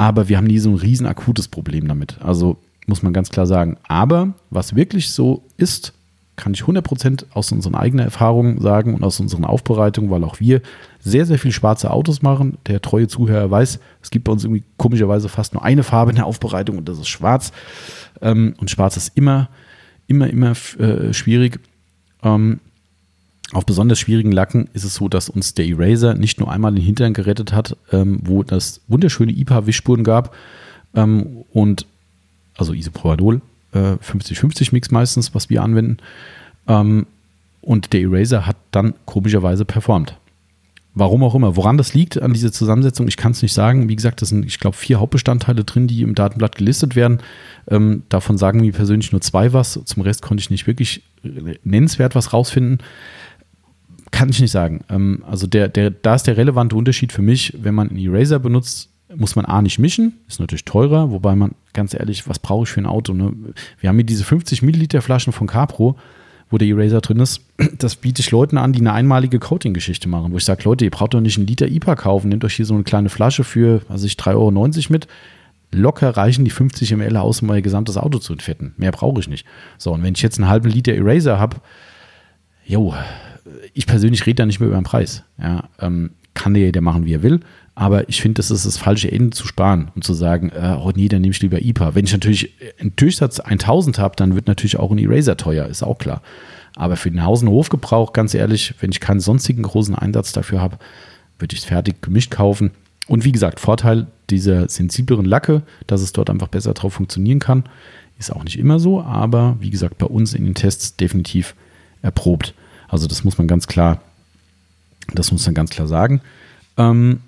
Speaker 1: Aber wir haben nie so ein riesen akutes Problem damit. Also muss man ganz klar sagen. Aber was wirklich so ist, kann ich 100% aus unseren eigenen Erfahrungen sagen und aus unseren Aufbereitungen, weil auch wir sehr, sehr viel schwarze Autos machen. Der treue Zuhörer weiß, es gibt bei uns irgendwie komischerweise fast nur eine Farbe in der Aufbereitung und das ist schwarz. Ähm, und schwarz ist immer, immer, immer äh, schwierig. Ähm, auf besonders schwierigen Lacken ist es so, dass uns der Eraser nicht nur einmal den Hintern gerettet hat, ähm, wo das wunderschöne IPA-Wischspuren gab ähm, und also Isopropanol, äh, 50-50 Mix meistens, was wir anwenden. Ähm, und der Eraser hat dann komischerweise performt. Warum auch immer. Woran das liegt an dieser Zusammensetzung, ich kann es nicht sagen. Wie gesagt, das sind, ich glaube, vier Hauptbestandteile drin, die im Datenblatt gelistet werden. Ähm, davon sagen mir persönlich nur zwei was. Zum Rest konnte ich nicht wirklich nennenswert was rausfinden. Kann ich nicht sagen. Ähm, also der, der, da ist der relevante Unterschied für mich, wenn man einen Eraser benutzt, muss man A nicht mischen, ist natürlich teurer, wobei man, ganz ehrlich, was brauche ich für ein Auto? Ne? Wir haben hier diese 50 Milliliter Flaschen von Capro, wo der Eraser drin ist. Das biete ich Leuten an, die eine einmalige Coating-Geschichte machen, wo ich sage, Leute, ihr braucht doch nicht einen Liter IPA kaufen, nehmt euch hier so eine kleine Flasche für, also ich 3,90 Euro mit. Locker reichen die 50 ml aus, um mein gesamtes Auto zu entfetten. Mehr brauche ich nicht. So, und wenn ich jetzt einen halben Liter Eraser habe, jo, ich persönlich rede da nicht mehr über den Preis. Ja, ähm, kann der jeder machen, wie er will. Aber ich finde, das ist das falsche Ende zu sparen und zu sagen, äh, oh nee, dann nehme ich lieber IPA. Wenn ich natürlich einen Durchsatz 1000 habe, dann wird natürlich auch ein Eraser teuer, ist auch klar. Aber für den Haus- und Hofgebrauch, ganz ehrlich, wenn ich keinen sonstigen großen Einsatz dafür habe, würde ich es fertig gemischt kaufen. Und wie gesagt, Vorteil dieser sensibleren Lacke, dass es dort einfach besser drauf funktionieren kann, ist auch nicht immer so, aber wie gesagt, bei uns in den Tests definitiv erprobt. Also das muss man ganz klar, das muss man ganz klar sagen. Ähm,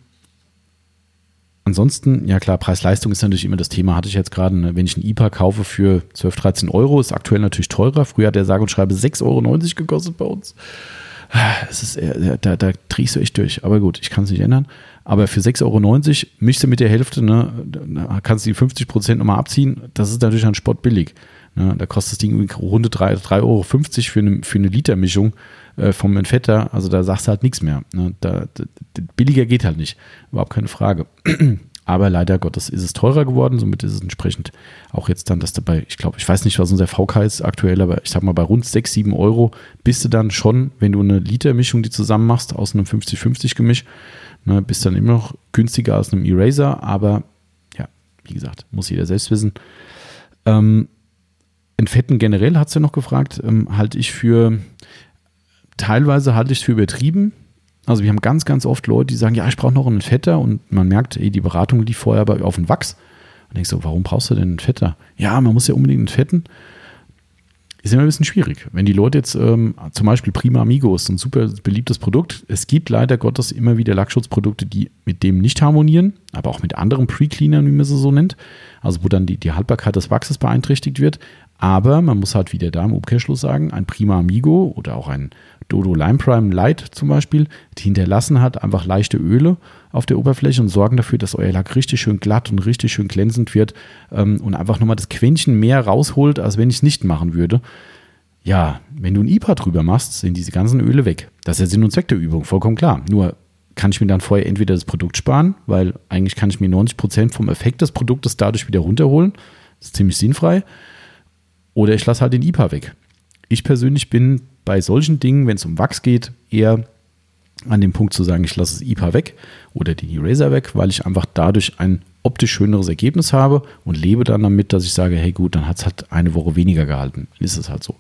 Speaker 1: ansonsten, ja klar, Preis-Leistung ist natürlich immer das Thema, hatte ich jetzt gerade. Ne? Wenn ich ein IPA kaufe für 12, 13 Euro, ist aktuell natürlich teurer. Früher hat der sage und schreibe 6,90 Euro gekostet bei uns. Es ist, da, da drehst du echt durch. Aber gut, ich kann es nicht ändern. Aber für 6,90 Euro mischst du mit der Hälfte, ne, kannst du die 50 Prozent nochmal abziehen. Das ist natürlich ein Sport billig. Ne, da kostet das Ding runde 3,50 Euro für eine, für eine Litermischung äh, vom Entfetter. Also da sagst du halt nichts mehr. Ne, da, da, billiger geht halt nicht. Überhaupt keine Frage. Aber leider Gottes ist es teurer geworden. Somit ist es entsprechend auch jetzt dann, dass dabei, ich glaube, ich weiß nicht, was unser VK ist aktuell, aber ich sag mal, bei rund 6, 7 Euro bist du dann schon, wenn du eine Litermischung die zusammen machst aus einem 50-50 Gemisch, Ne, bist dann immer noch günstiger als einem Eraser, aber ja, wie gesagt, muss jeder selbst wissen. Ähm, Entfetten generell hat sie noch gefragt, ähm, halte ich für, teilweise halte ich es für übertrieben. Also wir haben ganz, ganz oft Leute, die sagen, ja, ich brauche noch einen Fetter und man merkt, ey, die Beratung lief vorher aber auf den Wachs. Und ich so, warum brauchst du denn einen Fetter? Ja, man muss ja unbedingt einen Fetten ist immer ein bisschen schwierig. Wenn die Leute jetzt ähm, zum Beispiel Prima Amigo ist ein super beliebtes Produkt. Es gibt leider Gottes immer wieder Lackschutzprodukte, die mit dem nicht harmonieren, aber auch mit anderen Pre-Cleanern, wie man sie so nennt. Also wo dann die, die Haltbarkeit des Wachses beeinträchtigt wird. Aber man muss halt wieder da im Umkehrschluss sagen, ein Prima Amigo oder auch ein Dodo Lime Prime Light zum Beispiel, die hinterlassen hat einfach leichte Öle auf der Oberfläche und sorgen dafür, dass euer Lack richtig schön glatt und richtig schön glänzend wird ähm, und einfach nochmal das Quäntchen mehr rausholt, als wenn ich es nicht machen würde. Ja, wenn du ein IPA drüber machst, sind diese ganzen Öle weg. Das ist ja Sinn und Zweck der Übung, vollkommen klar. Nur kann ich mir dann vorher entweder das Produkt sparen, weil eigentlich kann ich mir 90% vom Effekt des Produktes dadurch wieder runterholen. Das ist ziemlich sinnfrei. Oder ich lasse halt den IPA weg. Ich persönlich bin bei solchen Dingen, wenn es um Wachs geht, eher an dem Punkt zu sagen, ich lasse das IPA weg oder den Eraser weg, weil ich einfach dadurch ein optisch schöneres Ergebnis habe und lebe dann damit, dass ich sage, hey gut, dann hat es halt eine Woche weniger gehalten. Ist es halt so.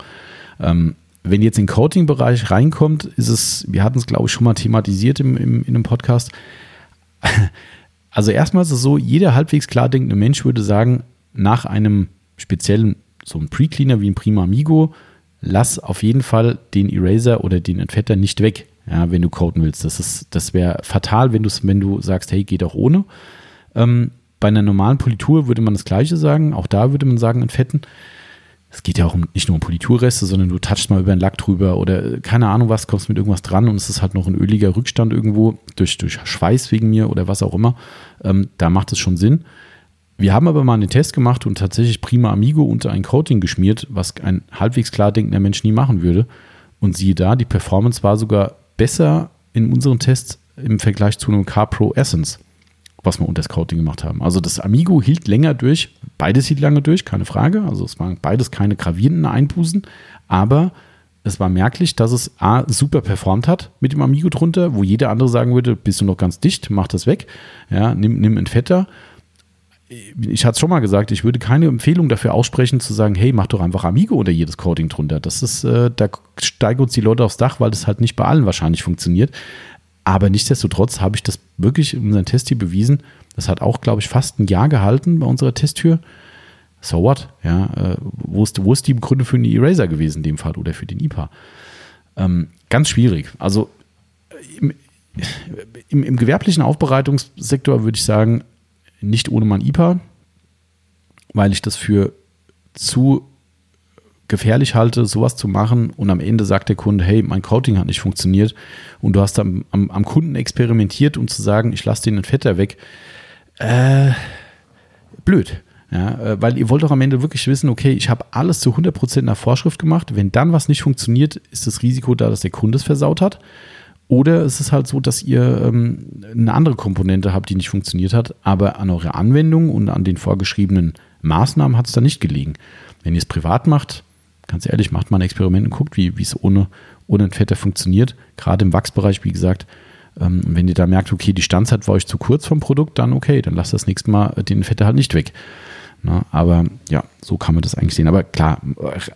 Speaker 1: Ähm, wenn jetzt in den Coating-Bereich reinkommt, ist es, wir hatten es glaube ich schon mal thematisiert im, im, in einem Podcast. Also erstmal ist es so, jeder halbwegs klar denkende Mensch würde sagen, nach einem speziellen, so ein Pre-Cleaner wie ein Prima Amigo, lass auf jeden Fall den Eraser oder den Entfetter nicht weg ja, wenn du coden willst. Das, das wäre fatal, wenn, wenn du sagst, hey, geht auch ohne. Ähm, bei einer normalen Politur würde man das Gleiche sagen. Auch da würde man sagen, entfetten. Es geht ja auch um, nicht nur um Politurreste, sondern du touchst mal über einen Lack drüber oder keine Ahnung was, kommst mit irgendwas dran und es ist halt noch ein öliger Rückstand irgendwo durch, durch Schweiß wegen mir oder was auch immer. Ähm, da macht es schon Sinn. Wir haben aber mal einen Test gemacht und tatsächlich Prima Amigo unter ein Coating geschmiert, was ein halbwegs klar denkender Mensch nie machen würde. Und siehe da, die Performance war sogar besser in unseren Tests im Vergleich zu einem Car Pro Essence, was wir unter Scouting gemacht haben. Also das Amigo hielt länger durch, beides hielt lange durch, keine Frage. Also es waren beides keine gravierenden Einbußen, aber es war merklich, dass es A, super performt hat mit dem Amigo drunter, wo jeder andere sagen würde, bist du noch ganz dicht, mach das weg, ja, nimm, nimm einen Fetter ich hatte es schon mal gesagt, ich würde keine Empfehlung dafür aussprechen, zu sagen, hey, mach doch einfach Amigo unter jedes Coding drunter. Das ist, äh, da steigen uns die Leute aufs Dach, weil das halt nicht bei allen wahrscheinlich funktioniert. Aber nichtsdestotrotz habe ich das wirklich in unserem Test hier bewiesen. Das hat auch, glaube ich, fast ein Jahr gehalten bei unserer Testtür. So what? Ja, äh, wo, ist, wo ist die Begründung für den Eraser gewesen in dem Fall oder für den IPA? Ähm, ganz schwierig. Also im, im, im gewerblichen Aufbereitungssektor würde ich sagen, nicht ohne mein IPA, weil ich das für zu gefährlich halte, sowas zu machen und am Ende sagt der Kunde, hey, mein Coating hat nicht funktioniert und du hast am, am, am Kunden experimentiert, um zu sagen, ich lasse den Fetter weg. Äh, blöd. Ja, äh, weil ihr wollt doch am Ende wirklich wissen, okay, ich habe alles zu 100% nach Vorschrift gemacht. Wenn dann was nicht funktioniert, ist das Risiko da, dass der Kunde es versaut hat. Oder es ist halt so, dass ihr ähm, eine andere Komponente habt, die nicht funktioniert hat, aber an eurer Anwendung und an den vorgeschriebenen Maßnahmen hat es da nicht gelegen. Wenn ihr es privat macht, ganz ehrlich, macht mal ein Experiment und guckt, wie es ohne, ohne Fetter funktioniert. Gerade im Wachsbereich, wie gesagt, Ähm, wenn ihr da merkt, okay, die Standzeit war euch zu kurz vom Produkt, dann okay, dann lasst das nächste Mal den Fette halt nicht weg. Na, aber ja, so kann man das eigentlich sehen. Aber klar,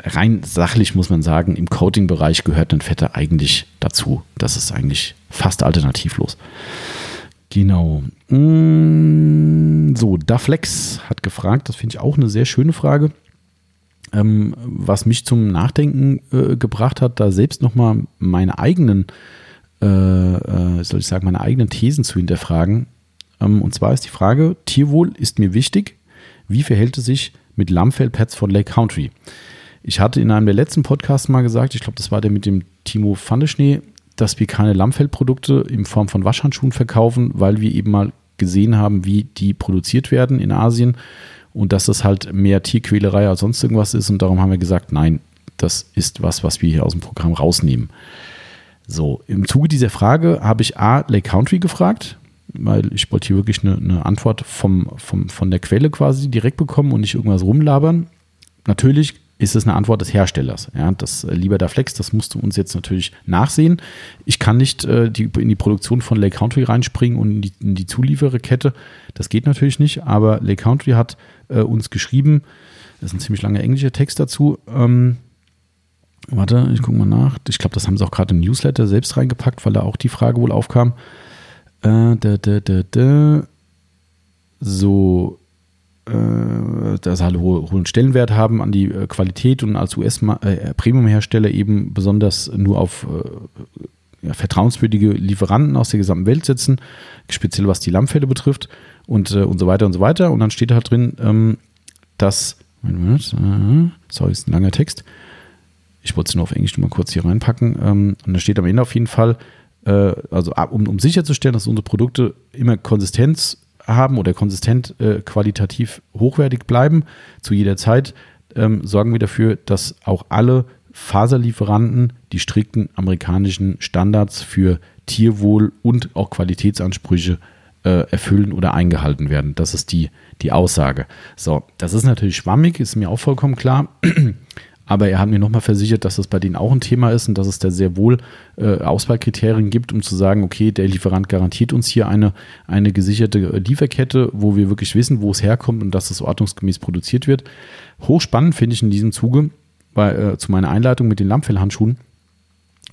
Speaker 1: rein sachlich muss man sagen, im Coating-Bereich gehört ein Fette eigentlich dazu. Das ist eigentlich fast alternativlos. Genau. Mm, so, Daflex hat gefragt, das finde ich auch eine sehr schöne Frage. Ähm, was mich zum Nachdenken äh, gebracht hat, da selbst nochmal meine eigenen, äh, äh, soll ich sagen, meine eigenen Thesen zu hinterfragen. Ähm, und zwar ist die Frage: Tierwohl ist mir wichtig. Wie verhält es sich mit Lammfellpads von Lake Country? Ich hatte in einem der letzten Podcasts mal gesagt, ich glaube, das war der mit dem Timo Pfandeschnee, dass wir keine Lammfellprodukte in Form von Waschhandschuhen verkaufen, weil wir eben mal gesehen haben, wie die produziert werden in Asien und dass das halt mehr Tierquälerei als sonst irgendwas ist. Und darum haben wir gesagt, nein, das ist was, was wir hier aus dem Programm rausnehmen. So, im Zuge dieser Frage habe ich A, Lake Country gefragt, weil ich wollte hier wirklich eine, eine Antwort vom, vom, von der Quelle quasi direkt bekommen und nicht irgendwas rumlabern. Natürlich ist es eine Antwort des Herstellers. Ja, das äh, lieber der Flex, das musst du uns jetzt natürlich nachsehen. Ich kann nicht äh, die, in die Produktion von Lake Country reinspringen und in die, in die Zuliefererkette. Das geht natürlich nicht, aber Lake Country hat äh, uns geschrieben, das ist ein ziemlich langer englischer Text dazu. Ähm, warte, ich gucke mal nach. Ich glaube, das haben sie auch gerade im Newsletter selbst reingepackt, weil da auch die Frage wohl aufkam. Äh, da, da, da, da. So, äh, dass halt hohen Stellenwert haben an die äh, Qualität und als US-Premium-Hersteller äh, eben besonders nur auf ja, vertrauenswürdige Lieferanten aus der gesamten Welt setzen, speziell was die Lammfelle betrifft und, und so weiter und so weiter. Und dann steht halt drin, ähm, dass, sorry, ist ein langer Text. Ich wollte es nur auf Englisch mal kurz hier reinpacken. Ähm, und da steht am Ende auf jeden Fall, also um, um sicherzustellen, dass unsere Produkte immer Konsistenz haben oder konsistent äh, qualitativ hochwertig bleiben zu jeder Zeit, ähm, sorgen wir dafür, dass auch alle Faserlieferanten die strikten amerikanischen Standards für Tierwohl und auch Qualitätsansprüche äh, erfüllen oder eingehalten werden. Das ist die, die Aussage. So, das ist natürlich schwammig, ist mir auch vollkommen klar. Aber er hat mir nochmal versichert, dass das bei denen auch ein Thema ist und dass es da sehr wohl äh, Auswahlkriterien gibt, um zu sagen, okay, der Lieferant garantiert uns hier eine, eine gesicherte äh, Lieferkette, wo wir wirklich wissen, wo es herkommt und dass es ordnungsgemäß produziert wird. Hochspannend finde ich in diesem Zuge, bei, äh, zu meiner Einleitung mit den Lammfellhandschuhen,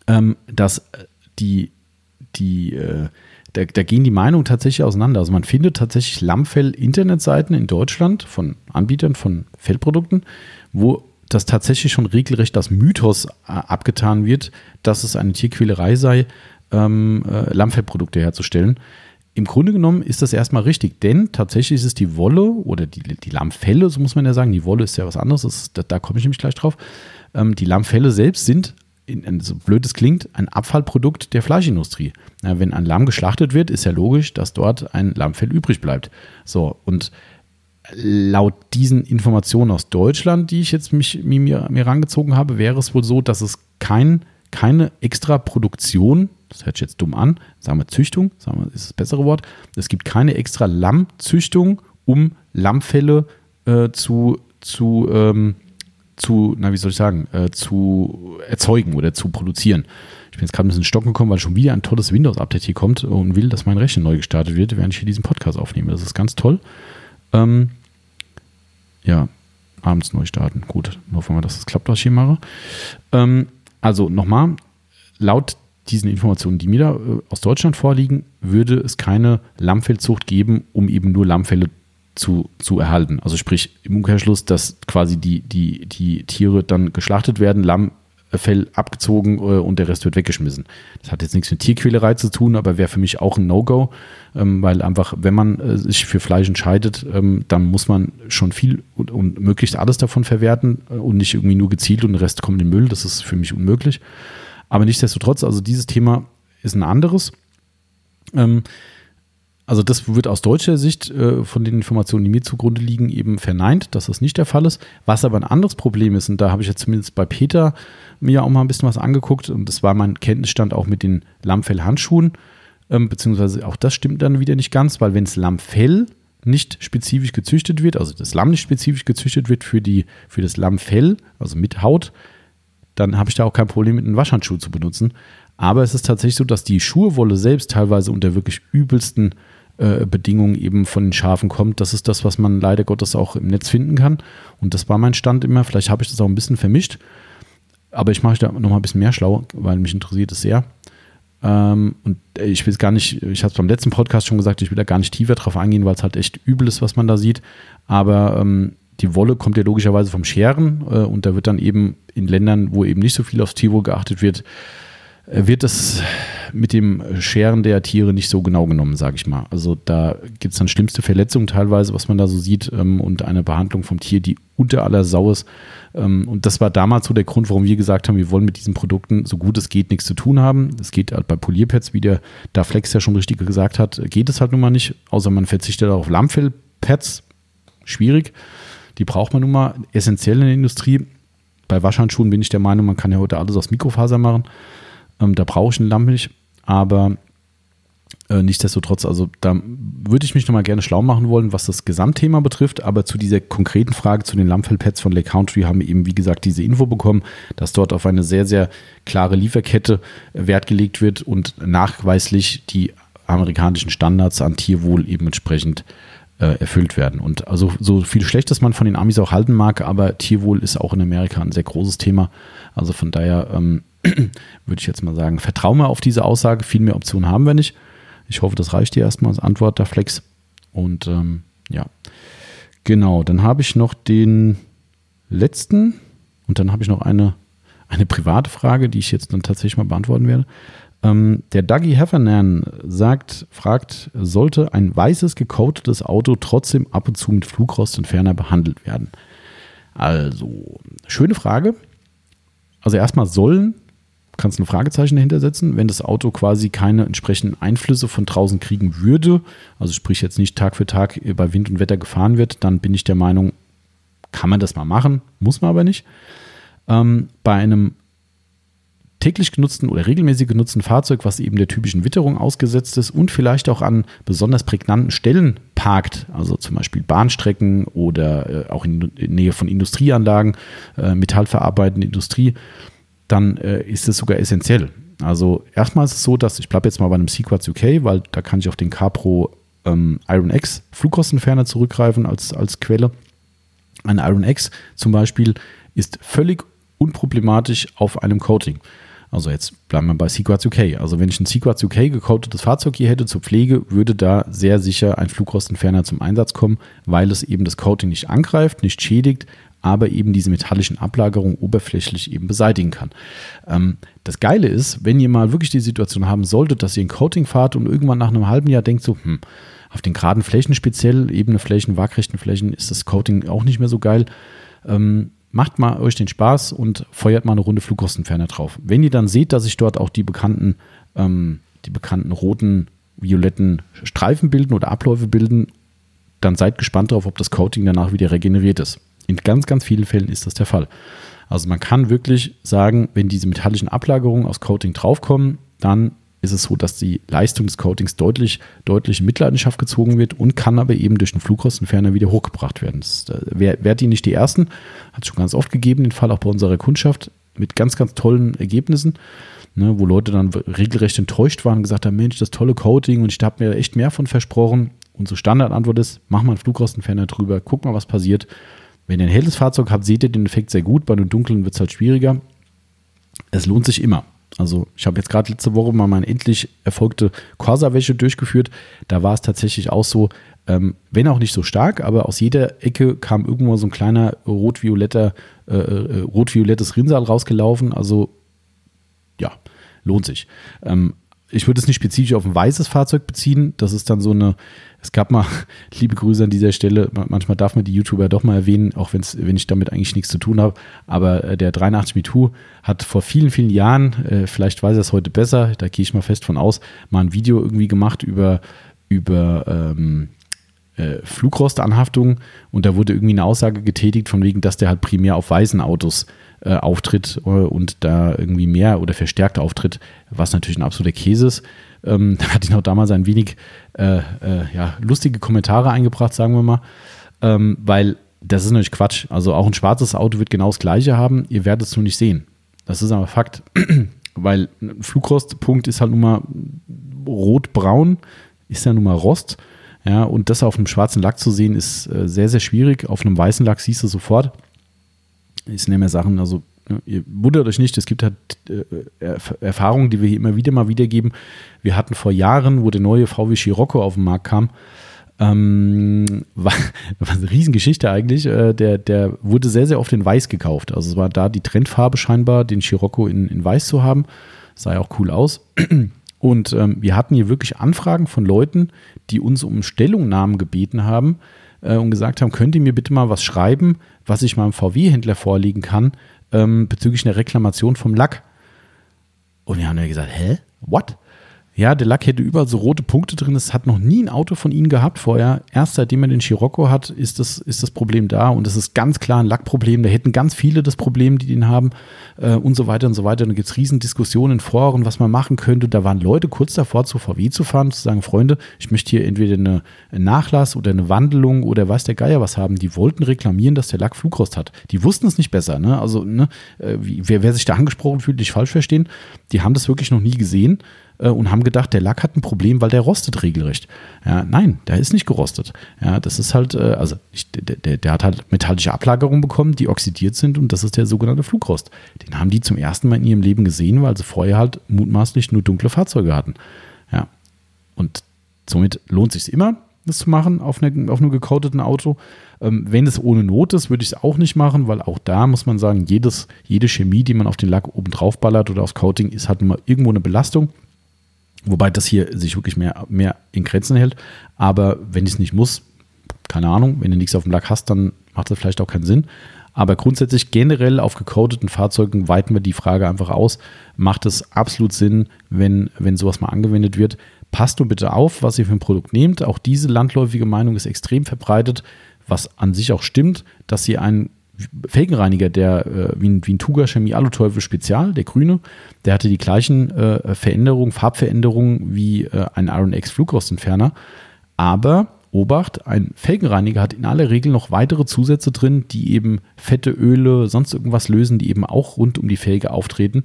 Speaker 1: ähm, dass äh, die, die äh, da, da, gehen die Meinungen tatsächlich auseinander. Also man findet tatsächlich Lammfell-Internetseiten in Deutschland von Anbietern von Fellprodukten, wo dass tatsächlich schon regelrecht das Mythos äh, abgetan wird, dass es eine Tierquälerei sei, ähm, äh, Lammfellprodukte herzustellen. Im Grunde genommen ist das erstmal richtig, denn tatsächlich ist es die Wolle oder die, die Lammfelle, so muss man ja sagen. Die Wolle ist ja was anderes, ist, da, da komme ich nämlich gleich drauf. Ähm, die Lammfelle selbst sind, in, so blöd es klingt, ein Abfallprodukt der Fleischindustrie. Ja, wenn ein Lamm geschlachtet wird, ist ja logisch, dass dort ein Lammfell übrig bleibt. So, und laut diesen Informationen aus Deutschland, die ich jetzt mich, mir, mir rangezogen habe, wäre es wohl so, dass es kein, keine extra Produktion, das hört sich jetzt dumm an, sagen wir Züchtung, sagen wir, ist das bessere Wort, es gibt keine extra Lammzüchtung, um Lammfelle äh, zu, zu, ähm, zu, na wie soll ich sagen, äh, zu erzeugen oder zu produzieren. Ich bin jetzt gerade ein bisschen stocken gekommen, weil schon wieder ein tolles Windows-Update hier kommt und will, dass mein Rechner neu gestartet wird, während ich hier diesen Podcast aufnehme. Das ist ganz toll. Ähm, ja, abends neu starten. Gut, hoffen wir, dass es klappt, was ich hier mache. Ähm, also nochmal, laut diesen Informationen, die mir da äh, aus Deutschland vorliegen, würde es keine Lammfellzucht geben, um eben nur Lammfelle zu, zu erhalten. Also sprich im Umkehrschluss, dass quasi die, die, die Tiere dann geschlachtet werden, Lamm Fell abgezogen äh, und der Rest wird weggeschmissen. Das hat jetzt nichts mit Tierquälerei zu tun, aber wäre für mich auch ein No-Go, ähm, weil einfach, wenn man äh, sich für Fleisch entscheidet, ähm, dann muss man schon viel und, möglichst alles davon verwerten äh, und nicht irgendwie nur gezielt und der Rest kommt in den Müll. Das ist für mich unmöglich. Aber nichtsdestotrotz, also dieses Thema ist ein anderes. Also das wird aus deutscher Sicht äh, von den Informationen, die mir zugrunde liegen, eben verneint, dass das nicht der Fall ist. Was aber ein anderes Problem ist, und da habe ich ja zumindest bei Peter mir auch mal ein bisschen was angeguckt, und das war mein Kenntnisstand auch mit den Lammfell-Handschuhen, ähm, beziehungsweise auch das stimmt dann wieder nicht ganz, weil wenn es Lammfell nicht spezifisch gezüchtet wird, also das Lamm nicht spezifisch gezüchtet wird für, die, für das Lammfell, also mit Haut, dann habe ich da auch kein Problem mit einem Waschhandschuh zu benutzen. Aber es ist tatsächlich so, dass die Schurwolle selbst teilweise unter wirklich übelsten äh, Bedingungen eben von den Schafen kommt. Das ist das, was man leider Gottes auch im Netz finden kann. Und das war mein Stand immer. Vielleicht habe ich das auch ein bisschen vermischt. Aber ich mache da nochmal ein bisschen mehr schlau, weil mich interessiert es sehr. Ähm, und ich will es gar nicht, ich habe es beim letzten Podcast schon gesagt, ich will da gar nicht tiefer drauf eingehen, weil es halt echt übel ist, was man da sieht. Aber ähm, die Wolle kommt ja logischerweise vom Scheren äh, und da wird dann eben in Ländern, wo eben nicht so viel aufs Tierwohl geachtet wird, äh, wird das mit dem Scheren der Tiere nicht so genau genommen, sage ich mal. Also da gibt es dann schlimmste Verletzungen teilweise, was man da so sieht ähm, und eine Behandlung vom Tier, die unter aller Sau ist. Ähm, und das war damals so der Grund, warum wir gesagt haben, wir wollen mit diesen Produkten so gut es geht nichts zu tun haben. Es geht halt bei Polierpads, wie der da Flex ja schon richtig gesagt hat, geht es halt nun mal nicht, außer man verzichtet auf Lammfellpads. Schwierig. Die braucht man nun mal essentiell in der Industrie. Bei Waschhandschuhen bin ich der Meinung, man kann ja heute alles aus Mikrofaser machen. Ähm, da brauche ich eine Lammmilch, aber äh, nichtsdestotrotz, also da würde ich mich nochmal gerne schlau machen wollen, was das Gesamtthema betrifft, aber zu dieser konkreten Frage zu den Lammfellpads von Lake Country haben wir eben, wie gesagt, diese Info bekommen, dass dort auf eine sehr, sehr klare Lieferkette Wert gelegt wird und nachweislich die amerikanischen Standards an Tierwohl eben entsprechend äh, erfüllt werden. Und also so viel Schlechtes man von den Amis auch halten mag, aber Tierwohl ist auch in Amerika ein sehr großes Thema. Also von daher ähm, würde ich jetzt mal sagen, vertraue mal auf diese Aussage. Viel mehr Optionen haben wir nicht. Ich hoffe, das reicht dir erstmal als Antwort, der Flex. Und ähm, ja, genau, dann habe ich noch den letzten und dann habe ich noch eine, eine private Frage, die ich jetzt dann tatsächlich mal beantworten werde. Ähm, der Dougie Heffernan sagt, fragt, sollte ein weißes gecoatetes Auto trotzdem ab und zu mit Flugrostentferner behandelt werden? Also, schöne Frage. Also erstmal sollen kannst ein Fragezeichen dahinter setzen, wenn das Auto quasi keine entsprechenden Einflüsse von draußen kriegen würde, also sprich jetzt nicht Tag für Tag bei Wind und Wetter gefahren wird, dann bin ich der Meinung, kann man das mal machen, muss man aber nicht. Ähm, bei einem täglich genutzten oder regelmäßig genutzten Fahrzeug, was eben der typischen Witterung ausgesetzt ist und vielleicht auch an besonders prägnanten Stellen parkt, also zum Beispiel Bahnstrecken oder äh, auch in, in Nähe von Industrieanlagen, äh, metallverarbeitende Industrie, dann äh, ist es sogar essentiell. Also erstmal ist es so, dass ich bleibe jetzt mal bei einem Sequats UK, weil da kann ich auf den CarPro ähm, Iron X Flugkostenferner zurückgreifen als, als Quelle. Ein Iron X zum Beispiel ist völlig unproblematisch auf einem Coating. Also jetzt bleiben wir bei Sequats UK. Also wenn ich ein Sequats UK gecoatetes Fahrzeug hier hätte zur Pflege, würde da sehr sicher ein Flugkostenferner zum Einsatz kommen, weil es eben das Coating nicht angreift, nicht schädigt, aber eben diese metallischen Ablagerungen oberflächlich eben beseitigen kann. Ähm, das Geile ist, wenn ihr mal wirklich die Situation haben solltet, dass ihr ein Coating fahrt und irgendwann nach einem halben Jahr denkt so, hm, auf den geraden Flächen speziell, ebene Flächen, waagrechten Flächen ist das Coating auch nicht mehr so geil. Ähm, macht mal euch den Spaß und feuert mal eine Runde Flugkostenferner drauf. Wenn ihr dann seht, dass sich dort auch die bekannten, ähm, die bekannten roten, violetten Streifen bilden oder Abläufe bilden, dann seid gespannt darauf, ob das Coating danach wieder regeneriert ist. In ganz, ganz vielen Fällen ist das der Fall. Also man kann wirklich sagen, wenn diese metallischen Ablagerungen aus Coating draufkommen, dann ist es so, dass die Leistung des Coatings deutlich, deutlich in Mitleidenschaft gezogen wird und kann aber eben durch den Flugkostenferner wieder hochgebracht werden. Das äh, wärt ihr nicht die Ersten, hat es schon ganz oft gegeben, den Fall auch bei unserer Kundschaft mit ganz, ganz tollen Ergebnissen, ne, wo Leute dann regelrecht enttäuscht waren und gesagt haben, Mensch, das tolle Coating und ich habe mir echt mehr von versprochen. Unsere Standardantwort ist, mach mal einen Flugkostenferner drüber, guck mal, was passiert. Wenn ihr ein helles Fahrzeug habt, seht ihr den Effekt sehr gut. Bei einem dunklen wird es halt schwieriger. Es lohnt sich immer. Also ich habe jetzt gerade letzte Woche mal meine endlich erfolgte Corsa-Wäsche durchgeführt. Da war es tatsächlich auch so, ähm, wenn auch nicht so stark, aber aus jeder Ecke kam irgendwo so ein kleiner rot-violetter, äh, äh, rot-violettes Rinnsal rausgelaufen. Also ja, lohnt sich. Ähm, ich würde es nicht spezifisch auf ein weißes Fahrzeug beziehen. Das ist dann so eine, es gab mal, liebe Grüße an dieser Stelle, manchmal darf man die YouTuber doch mal erwähnen, auch wenn's, wenn ich damit eigentlich nichts zu tun habe. Aber äh, der 83 Me2 hat vor vielen, vielen Jahren, äh, vielleicht weiß er es heute besser, da gehe ich mal fest von aus, mal ein Video irgendwie gemacht über, über ähm, äh, Flugrostanhaftung und da wurde irgendwie eine Aussage getätigt, von wegen, dass der halt primär auf weißen Autos äh, auftritt äh, und da irgendwie mehr oder verstärkt auftritt, was natürlich ein absoluter Käse ist. Ähm, da hatte ich noch damals ein wenig äh, äh, ja, lustige Kommentare eingebracht, sagen wir mal, ähm, weil das ist natürlich Quatsch. Also auch ein schwarzes Auto wird genau das gleiche haben, ihr werdet es nur nicht sehen. Das ist aber Fakt. weil ein Flugrostpunkt ist halt nun mal rot-braun, ist ja nun mal Rost. Ja, und das auf einem schwarzen Lack zu sehen, ist äh, sehr, sehr schwierig. Auf einem weißen Lack siehst du sofort. Es sind ja mehr Sachen, also ne, ihr wundert euch nicht, es gibt halt äh, Erfahrungen, die wir hier immer wieder mal wiedergeben. Wir hatten vor Jahren, wo der neue VW Scirocco auf den Markt kam, ähm, war, war eine Riesengeschichte eigentlich. Äh, der, der wurde sehr, sehr oft in Weiß gekauft. Also es war da die Trendfarbe scheinbar, den Scirocco in, in Weiß zu haben. Sah ja auch cool aus. Und ähm, wir hatten hier wirklich Anfragen von Leuten, die uns um Stellungnahmen gebeten haben äh, und gesagt haben, könnt ihr mir bitte mal was schreiben, was ich meinem VW-Händler vorlegen kann ähm, bezüglich einer Reklamation vom Lack. Und wir haben ja gesagt, hä? What? Ja, der Lack hätte überall so rote Punkte drin. Es hat noch nie ein Auto von ihnen gehabt vorher. Erst seitdem er den Scirocco hat, ist das, ist das Problem da. Und es ist ganz klar ein Lackproblem. Da hätten ganz viele das Problem, die den haben äh, und so weiter und so weiter. Und da gibt es Riesendiskussionen in Foren, was man machen könnte. Da waren Leute kurz davor, zu VW zu fahren, zu sagen, Freunde, ich möchte hier entweder eine, einen Nachlass oder eine Wandelung oder weiß der Geier was haben. Die wollten reklamieren, dass der Lack Flugrost hat. Die wussten es nicht besser. Ne? Also, ne, äh, wer, wer sich da angesprochen fühlt, nicht falsch verstehen. Die haben das wirklich noch nie gesehen äh, und haben gedacht, der Lack hat ein Problem, weil der rostet regelrecht. Ja, nein, der ist nicht gerostet. Ja, das ist halt, äh, also ich, der, der, der, hat halt metallische Ablagerungen bekommen, die oxidiert sind und das ist der sogenannte Flugrost. Den haben die zum ersten Mal in ihrem Leben gesehen, weil sie vorher halt mutmaßlich nur dunkle Fahrzeuge hatten. Ja, und somit lohnt es sich immer, das zu machen auf, eine, auf einem gecoateten Auto. Ähm, wenn es ohne Not ist, würde ich es auch nicht machen, weil auch da muss man sagen, jedes, jede Chemie, die man auf den Lack oben drauf ballert oder aufs Coating, ist halt immer irgendwo eine Belastung. Wobei das hier sich wirklich mehr, mehr in Grenzen hält. Aber wenn ich es nicht muss, keine Ahnung, wenn du nichts auf dem Lack hast, dann macht das vielleicht auch keinen Sinn. Aber grundsätzlich generell auf gecodeten Fahrzeugen weiten wir die Frage einfach aus. Macht es absolut Sinn, wenn, wenn sowas mal angewendet wird? Passt nur bitte auf, was ihr für ein Produkt nehmt. Auch diese landläufige Meinung ist extrem verbreitet, was an sich auch stimmt, dass ihr einen Felgenreiniger, der äh, wie, ein, wie ein Tuga Chemie Aluteufel Spezial, der grüne, der hatte die gleichen äh, Veränderungen, Farbveränderungen wie äh, ein Iron X Flugrostentferner. Aber Obacht, ein Felgenreiniger hat in aller Regel noch weitere Zusätze drin, die eben fette Öle, sonst irgendwas lösen, die eben auch rund um die Felge auftreten.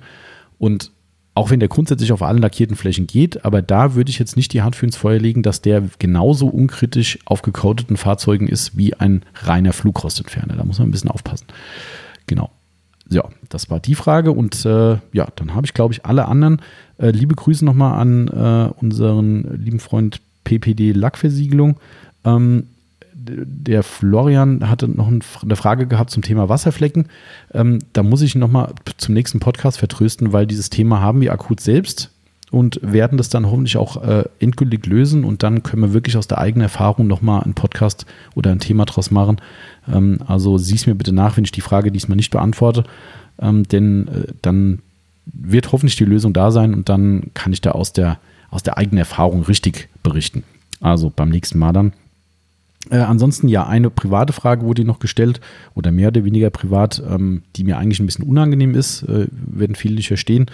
Speaker 1: Und auch wenn der grundsätzlich auf allen lackierten Flächen geht, aber da würde ich jetzt nicht die Hand für ins Feuer legen, dass der genauso unkritisch auf gecoateten Fahrzeugen ist wie ein reiner Flugrostentferner. Da muss man ein bisschen aufpassen. Genau. Ja, das war die Frage und äh, ja, dann habe ich, glaube ich, alle anderen. Äh, liebe Grüße nochmal an äh, unseren lieben Freund PPD Lackversiegelung. Ähm, der Florian hatte noch eine Frage gehabt zum Thema Wasserflecken. Ähm, da muss ich nochmal zum nächsten Podcast vertrösten, weil dieses Thema haben wir akut selbst und werden das dann hoffentlich auch äh, endgültig lösen und dann können wir wirklich aus der eigenen Erfahrung nochmal einen Podcast oder ein Thema draus machen. Ähm, also sieh es mir bitte nach, wenn ich die Frage diesmal nicht beantworte, ähm, denn äh, dann wird hoffentlich die Lösung da sein und dann kann ich da aus der, aus der eigenen Erfahrung richtig berichten. Also beim nächsten Mal dann. Äh, ansonsten ja, eine private Frage wurde noch gestellt oder mehr oder weniger privat, ähm, die mir eigentlich ein bisschen unangenehm ist, äh, werden viele nicht verstehen.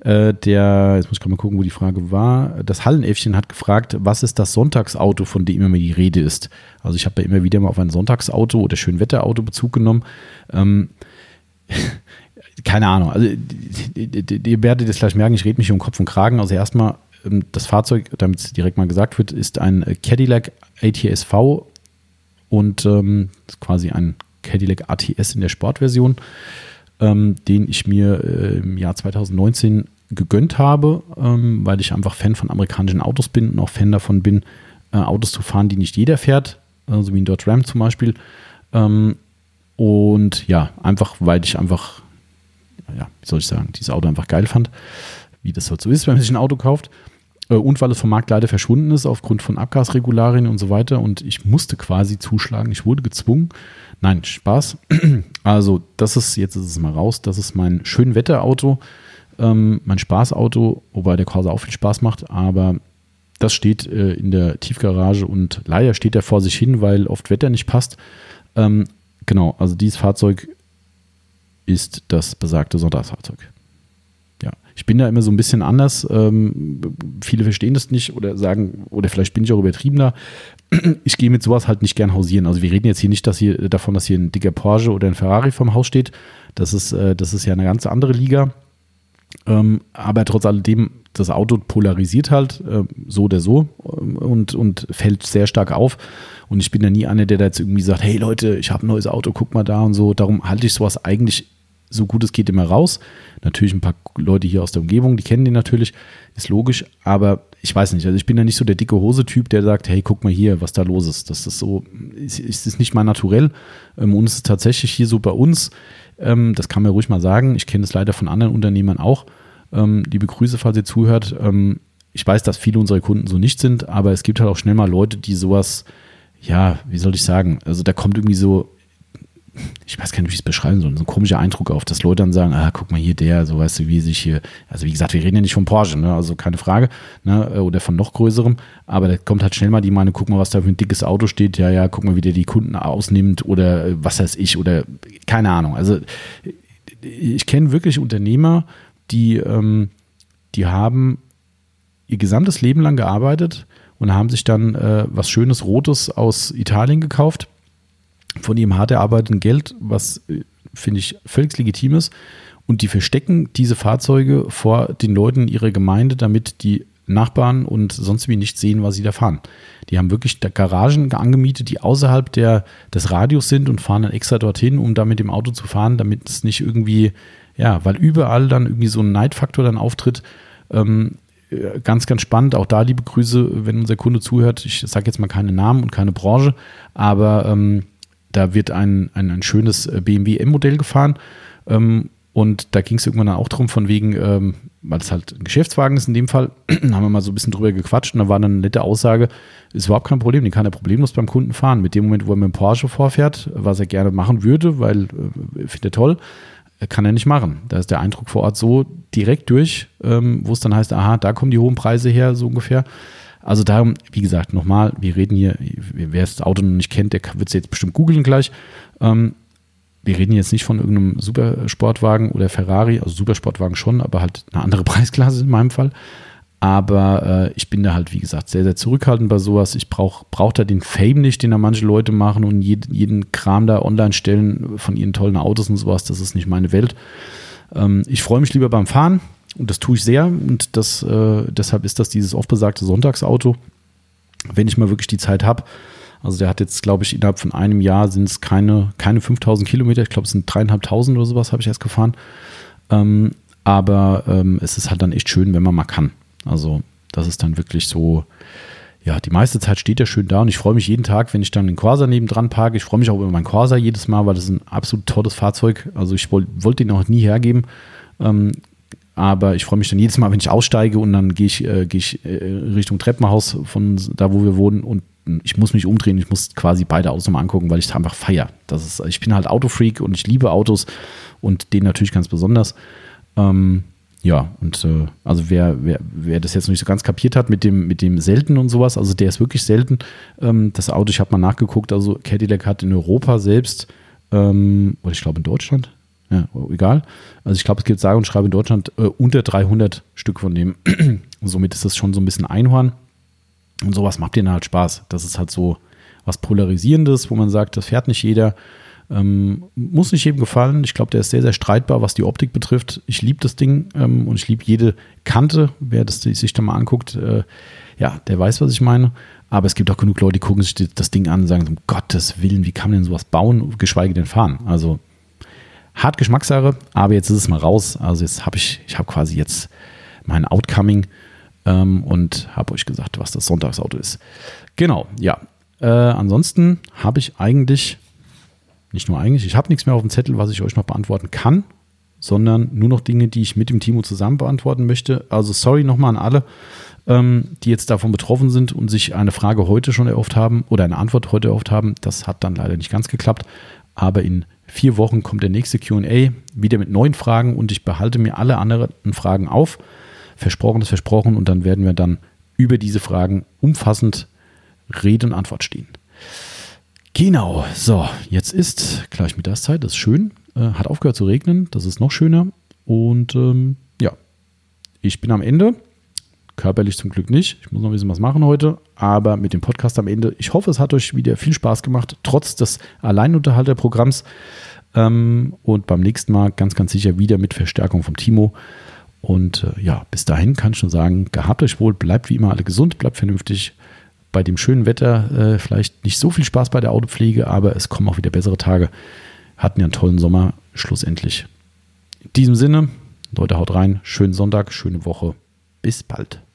Speaker 1: Äh, der, jetzt muss ich gerade mal gucken, wo die Frage war. Das Hallenäffchen hat gefragt, was ist das Sonntagsauto, von dem immer die Rede ist? Also ich habe ja immer wieder mal auf ein Sonntagsauto oder Schönwetterauto Bezug genommen. Ähm, keine Ahnung, also ihr werdet es gleich merken, ich rede mich um Kopf und Kragen. Also erstmal ähm, das Fahrzeug, damit es direkt mal gesagt wird, ist ein Cadillac ATS-V und ähm, quasi ein Cadillac ATS in der Sportversion, ähm, den ich mir äh, im Jahr 2019 gegönnt habe, ähm, weil ich einfach Fan von amerikanischen Autos bin und auch Fan davon bin, äh, Autos zu fahren, die nicht jeder fährt, äh, so wie ein Dodge Ram zum Beispiel. Ähm, und ja, einfach, weil ich einfach, ja, wie soll ich sagen, dieses Auto einfach geil fand, wie das halt so ist, wenn man sich ein Auto kauft. Äh, und weil es vom Markt leider verschwunden ist aufgrund von Abgasregularien und so weiter. Und ich musste quasi zuschlagen. Ich wurde gezwungen. Nein, Spaß. Also, das ist, jetzt ist es mal raus. Das ist mein Schönwetterauto, ähm, mein Spaßauto, wobei der Corsa auch viel Spaß macht. Aber das steht äh, in der Tiefgarage und leider steht er vor sich hin, weil oft Wetter nicht passt. Ähm, genau, also dieses Fahrzeug ist das besagte Sonntagsfahrzeug ich bin da immer so ein bisschen anders. Ähm, viele verstehen das nicht oder sagen, oder vielleicht bin ich auch übertriebener. Ich gehe mit sowas halt nicht gern hausieren. Also wir reden jetzt hier nicht dass hier, davon, dass hier ein dicker Porsche oder ein Ferrari vom Haus steht. Das ist, äh, das ist ja eine ganz andere Liga. Ähm, aber trotz alledem, das Auto polarisiert halt äh, so oder so ähm, und, und fällt sehr stark auf. Und ich bin ja nie einer, der da jetzt irgendwie sagt, hey Leute, ich habe ein neues Auto, guck mal da und so. Darum halte ich sowas eigentlich so gut es geht immer raus. Natürlich ein paar Leute hier aus der Umgebung, die kennen den natürlich, ist logisch, aber ich weiß nicht, also ich bin ja nicht so der dicke Hose-Typ, der sagt, hey, guck mal hier, was da los ist. Das ist so, ist, ist nicht mal naturell. Ähm, und es ist tatsächlich hier so bei uns, ähm, das kann man ruhig mal sagen, ich kenne es leider von anderen Unternehmern auch. Ähm, liebe Grüße, falls ihr zuhört. ich weiß, dass viele unserer Kunden so nicht sind, aber es gibt halt auch schnell mal Leute, die sowas, ja, wie soll ich sagen, also da kommt irgendwie so ich weiß gar nicht, wie ich es beschreiben soll, so ein komischer Eindruck auf, dass Leute dann sagen, ah, guck mal hier der, so weißt du, wie sich hier, also wie gesagt, wir reden ja nicht von Porsche, ne, also keine Frage, ne, oder von noch größerem, aber da kommt halt schnell mal die Meinung, guck mal, was da für ein dickes Auto steht, ja, ja, guck mal, wie der die Kunden ausnimmt oder äh, was weiß ich oder keine Ahnung. Also ich kenne wirklich Unternehmer, die, ähm, die haben ihr gesamtes Leben lang gearbeitet und haben sich dann äh, was Schönes Rotes aus Italien gekauft von ihrem hart erarbeiteten Geld, was äh, finde ich völlig legitim ist. Und die verstecken diese Fahrzeuge vor den Leuten ihrer Gemeinde, damit die Nachbarn und sonst wie nicht sehen, was sie da fahren. Die haben wirklich Garagen angemietet, die außerhalb der, des Radios sind und fahren dann extra dorthin, um da mit dem Auto zu fahren, damit es nicht irgendwie, ja, weil überall dann irgendwie so ein Neidfaktor dann auftritt. Ähm, äh, ganz, ganz spannend. Auch da liebe Grüße, wenn unser Kunde zuhört. Ich sage jetzt mal keine Namen und keine Branche, aber ähm, da wird ein, ein, ein schönes äh, BMW M-Modell gefahren. Ähm, und da ging es irgendwann dann auch darum, von wegen, ähm, weil es halt ein Geschäftswagen ist in dem Fall, haben wir mal so ein bisschen drüber gequatscht und da war dann eine nette Aussage, ist überhaupt kein Problem, den kann er problemlos beim Kunden fahren. Mit dem Moment, wo er mit dem Porsche vorfährt, was er gerne machen würde, weil äh, findet er toll, äh, kann er nicht machen. Da ist der Eindruck vor Ort so direkt durch, ähm, wo es dann heißt, aha, da kommen die hohen Preise her, so ungefähr. Also darum, wie gesagt, nochmal, wir reden hier, wer das Auto noch nicht kennt, der wird es jetzt bestimmt googeln gleich. Ähm, wir reden jetzt nicht von irgendeinem Supersportwagen oder Ferrari, also Supersportwagen schon, aber halt eine andere Preisklasse in meinem Fall. Aber äh, ich bin da halt, wie gesagt, sehr, sehr zurückhaltend bei sowas. Ich brauche brauch da den Fame nicht, den da manche Leute machen und jeden, jeden Kram da online stellen von ihren tollen Autos und sowas. Das ist nicht meine Welt. Ähm, ich freue mich lieber beim Fahren. Und das tue ich sehr und das, äh, deshalb ist das dieses oft besagte Sonntagsauto, wenn ich mal wirklich die Zeit habe. Also der hat jetzt, glaube ich, innerhalb von einem Jahr sind es keine, keine 5000 Kilometer, ich glaube es sind dreieinhalbtausend oder sowas, habe ich erst gefahren. Ähm, aber ähm, es ist halt dann echt schön, wenn man mal kann. Also das ist dann wirklich so, ja, die meiste Zeit steht er schön da und ich freue mich jeden Tag, wenn ich dann den Corsa nebendran parke. Ich freue mich auch über meinen Corsa jedes Mal, weil das ist ein absolut tolles Fahrzeug. Also ich wollte wollt den auch nie hergeben. Ähm, aber ich freue mich dann jedes Mal, wenn ich aussteige und dann gehe ich, äh, geh ich äh, Richtung Treppenhaus von da, wo wir wohnen und ich muss mich umdrehen. Ich muss quasi beide Autos mal angucken, weil ich einfach feier. Das ist, ich bin halt Autofreak und ich liebe Autos und den natürlich ganz besonders. Ähm, ja, und äh, also wer, wer, wer das jetzt noch nicht so ganz kapiert hat mit dem, mit dem selten und sowas, also der ist wirklich selten. Ähm, das Auto, ich habe mal nachgeguckt, also Cadillac hat in Europa selbst, ähm, oder ich glaube in Deutschland, ja, egal. Also ich glaube, es gibt sage und schreibe in Deutschland äh, unter 300 Stück von dem. Somit ist das schon so ein bisschen Einhorn. Und sowas macht denen halt Spaß. Das ist halt so was Polarisierendes, wo man sagt, das fährt nicht jeder. Ähm, muss nicht jedem gefallen. Ich glaube, der ist sehr, sehr streitbar, was die Optik betrifft. Ich liebe das Ding ähm, und ich liebe jede Kante. Wer das sich da mal anguckt, äh, ja, der weiß, was ich meine. Aber es gibt auch genug Leute, die gucken sich das Ding an und sagen, um Gottes Willen, wie kann man denn sowas bauen, geschweige denn fahren? Also hart Geschmackssache, aber jetzt ist es mal raus. Also jetzt habe ich, ich habe quasi jetzt mein Outcoming ähm, und habe euch gesagt, was das Sonntagsauto ist. Genau, ja. Äh, ansonsten habe ich eigentlich, nicht nur eigentlich, ich habe nichts mehr auf dem Zettel, was ich euch noch beantworten kann, sondern nur noch Dinge, die ich mit dem Timo zusammen beantworten möchte. Also sorry nochmal an alle, ähm, die jetzt davon betroffen sind und sich eine Frage heute schon erhofft haben oder eine Antwort heute erhofft haben. Das hat dann leider nicht ganz geklappt, aber in vier Wochen kommt der nächste QA, wieder mit neuen Fragen und ich behalte mir alle anderen Fragen auf. Versprochen ist versprochen und dann werden wir dann über diese Fragen umfassend Rede und Antwort stehen. Genau, so, jetzt ist gleich Mittagszeit, das ist schön. Äh, hat aufgehört zu regnen, das ist noch schöner. Und ähm, ja, ich bin am Ende. Körperlich zum Glück nicht. Ich muss noch ein bisschen was machen heute, aber mit dem Podcast am Ende. Ich hoffe, es hat euch wieder viel Spaß gemacht, trotz des Alleinunterhalterprogramms. Ähm, und beim nächsten Mal ganz, ganz sicher wieder mit Verstärkung vom Timo. Und äh, ja, bis dahin kann ich schon sagen, gehabt euch wohl, bleibt wie immer alle gesund, bleibt vernünftig. Bei dem schönen Wetter äh, vielleicht nicht so viel Spaß bei der Autopflege, aber es kommen auch wieder bessere Tage. Hatten ja einen tollen Sommer, schlussendlich. In diesem Sinne, Leute, haut rein, schönen Sonntag, schöne Woche. Bis bald.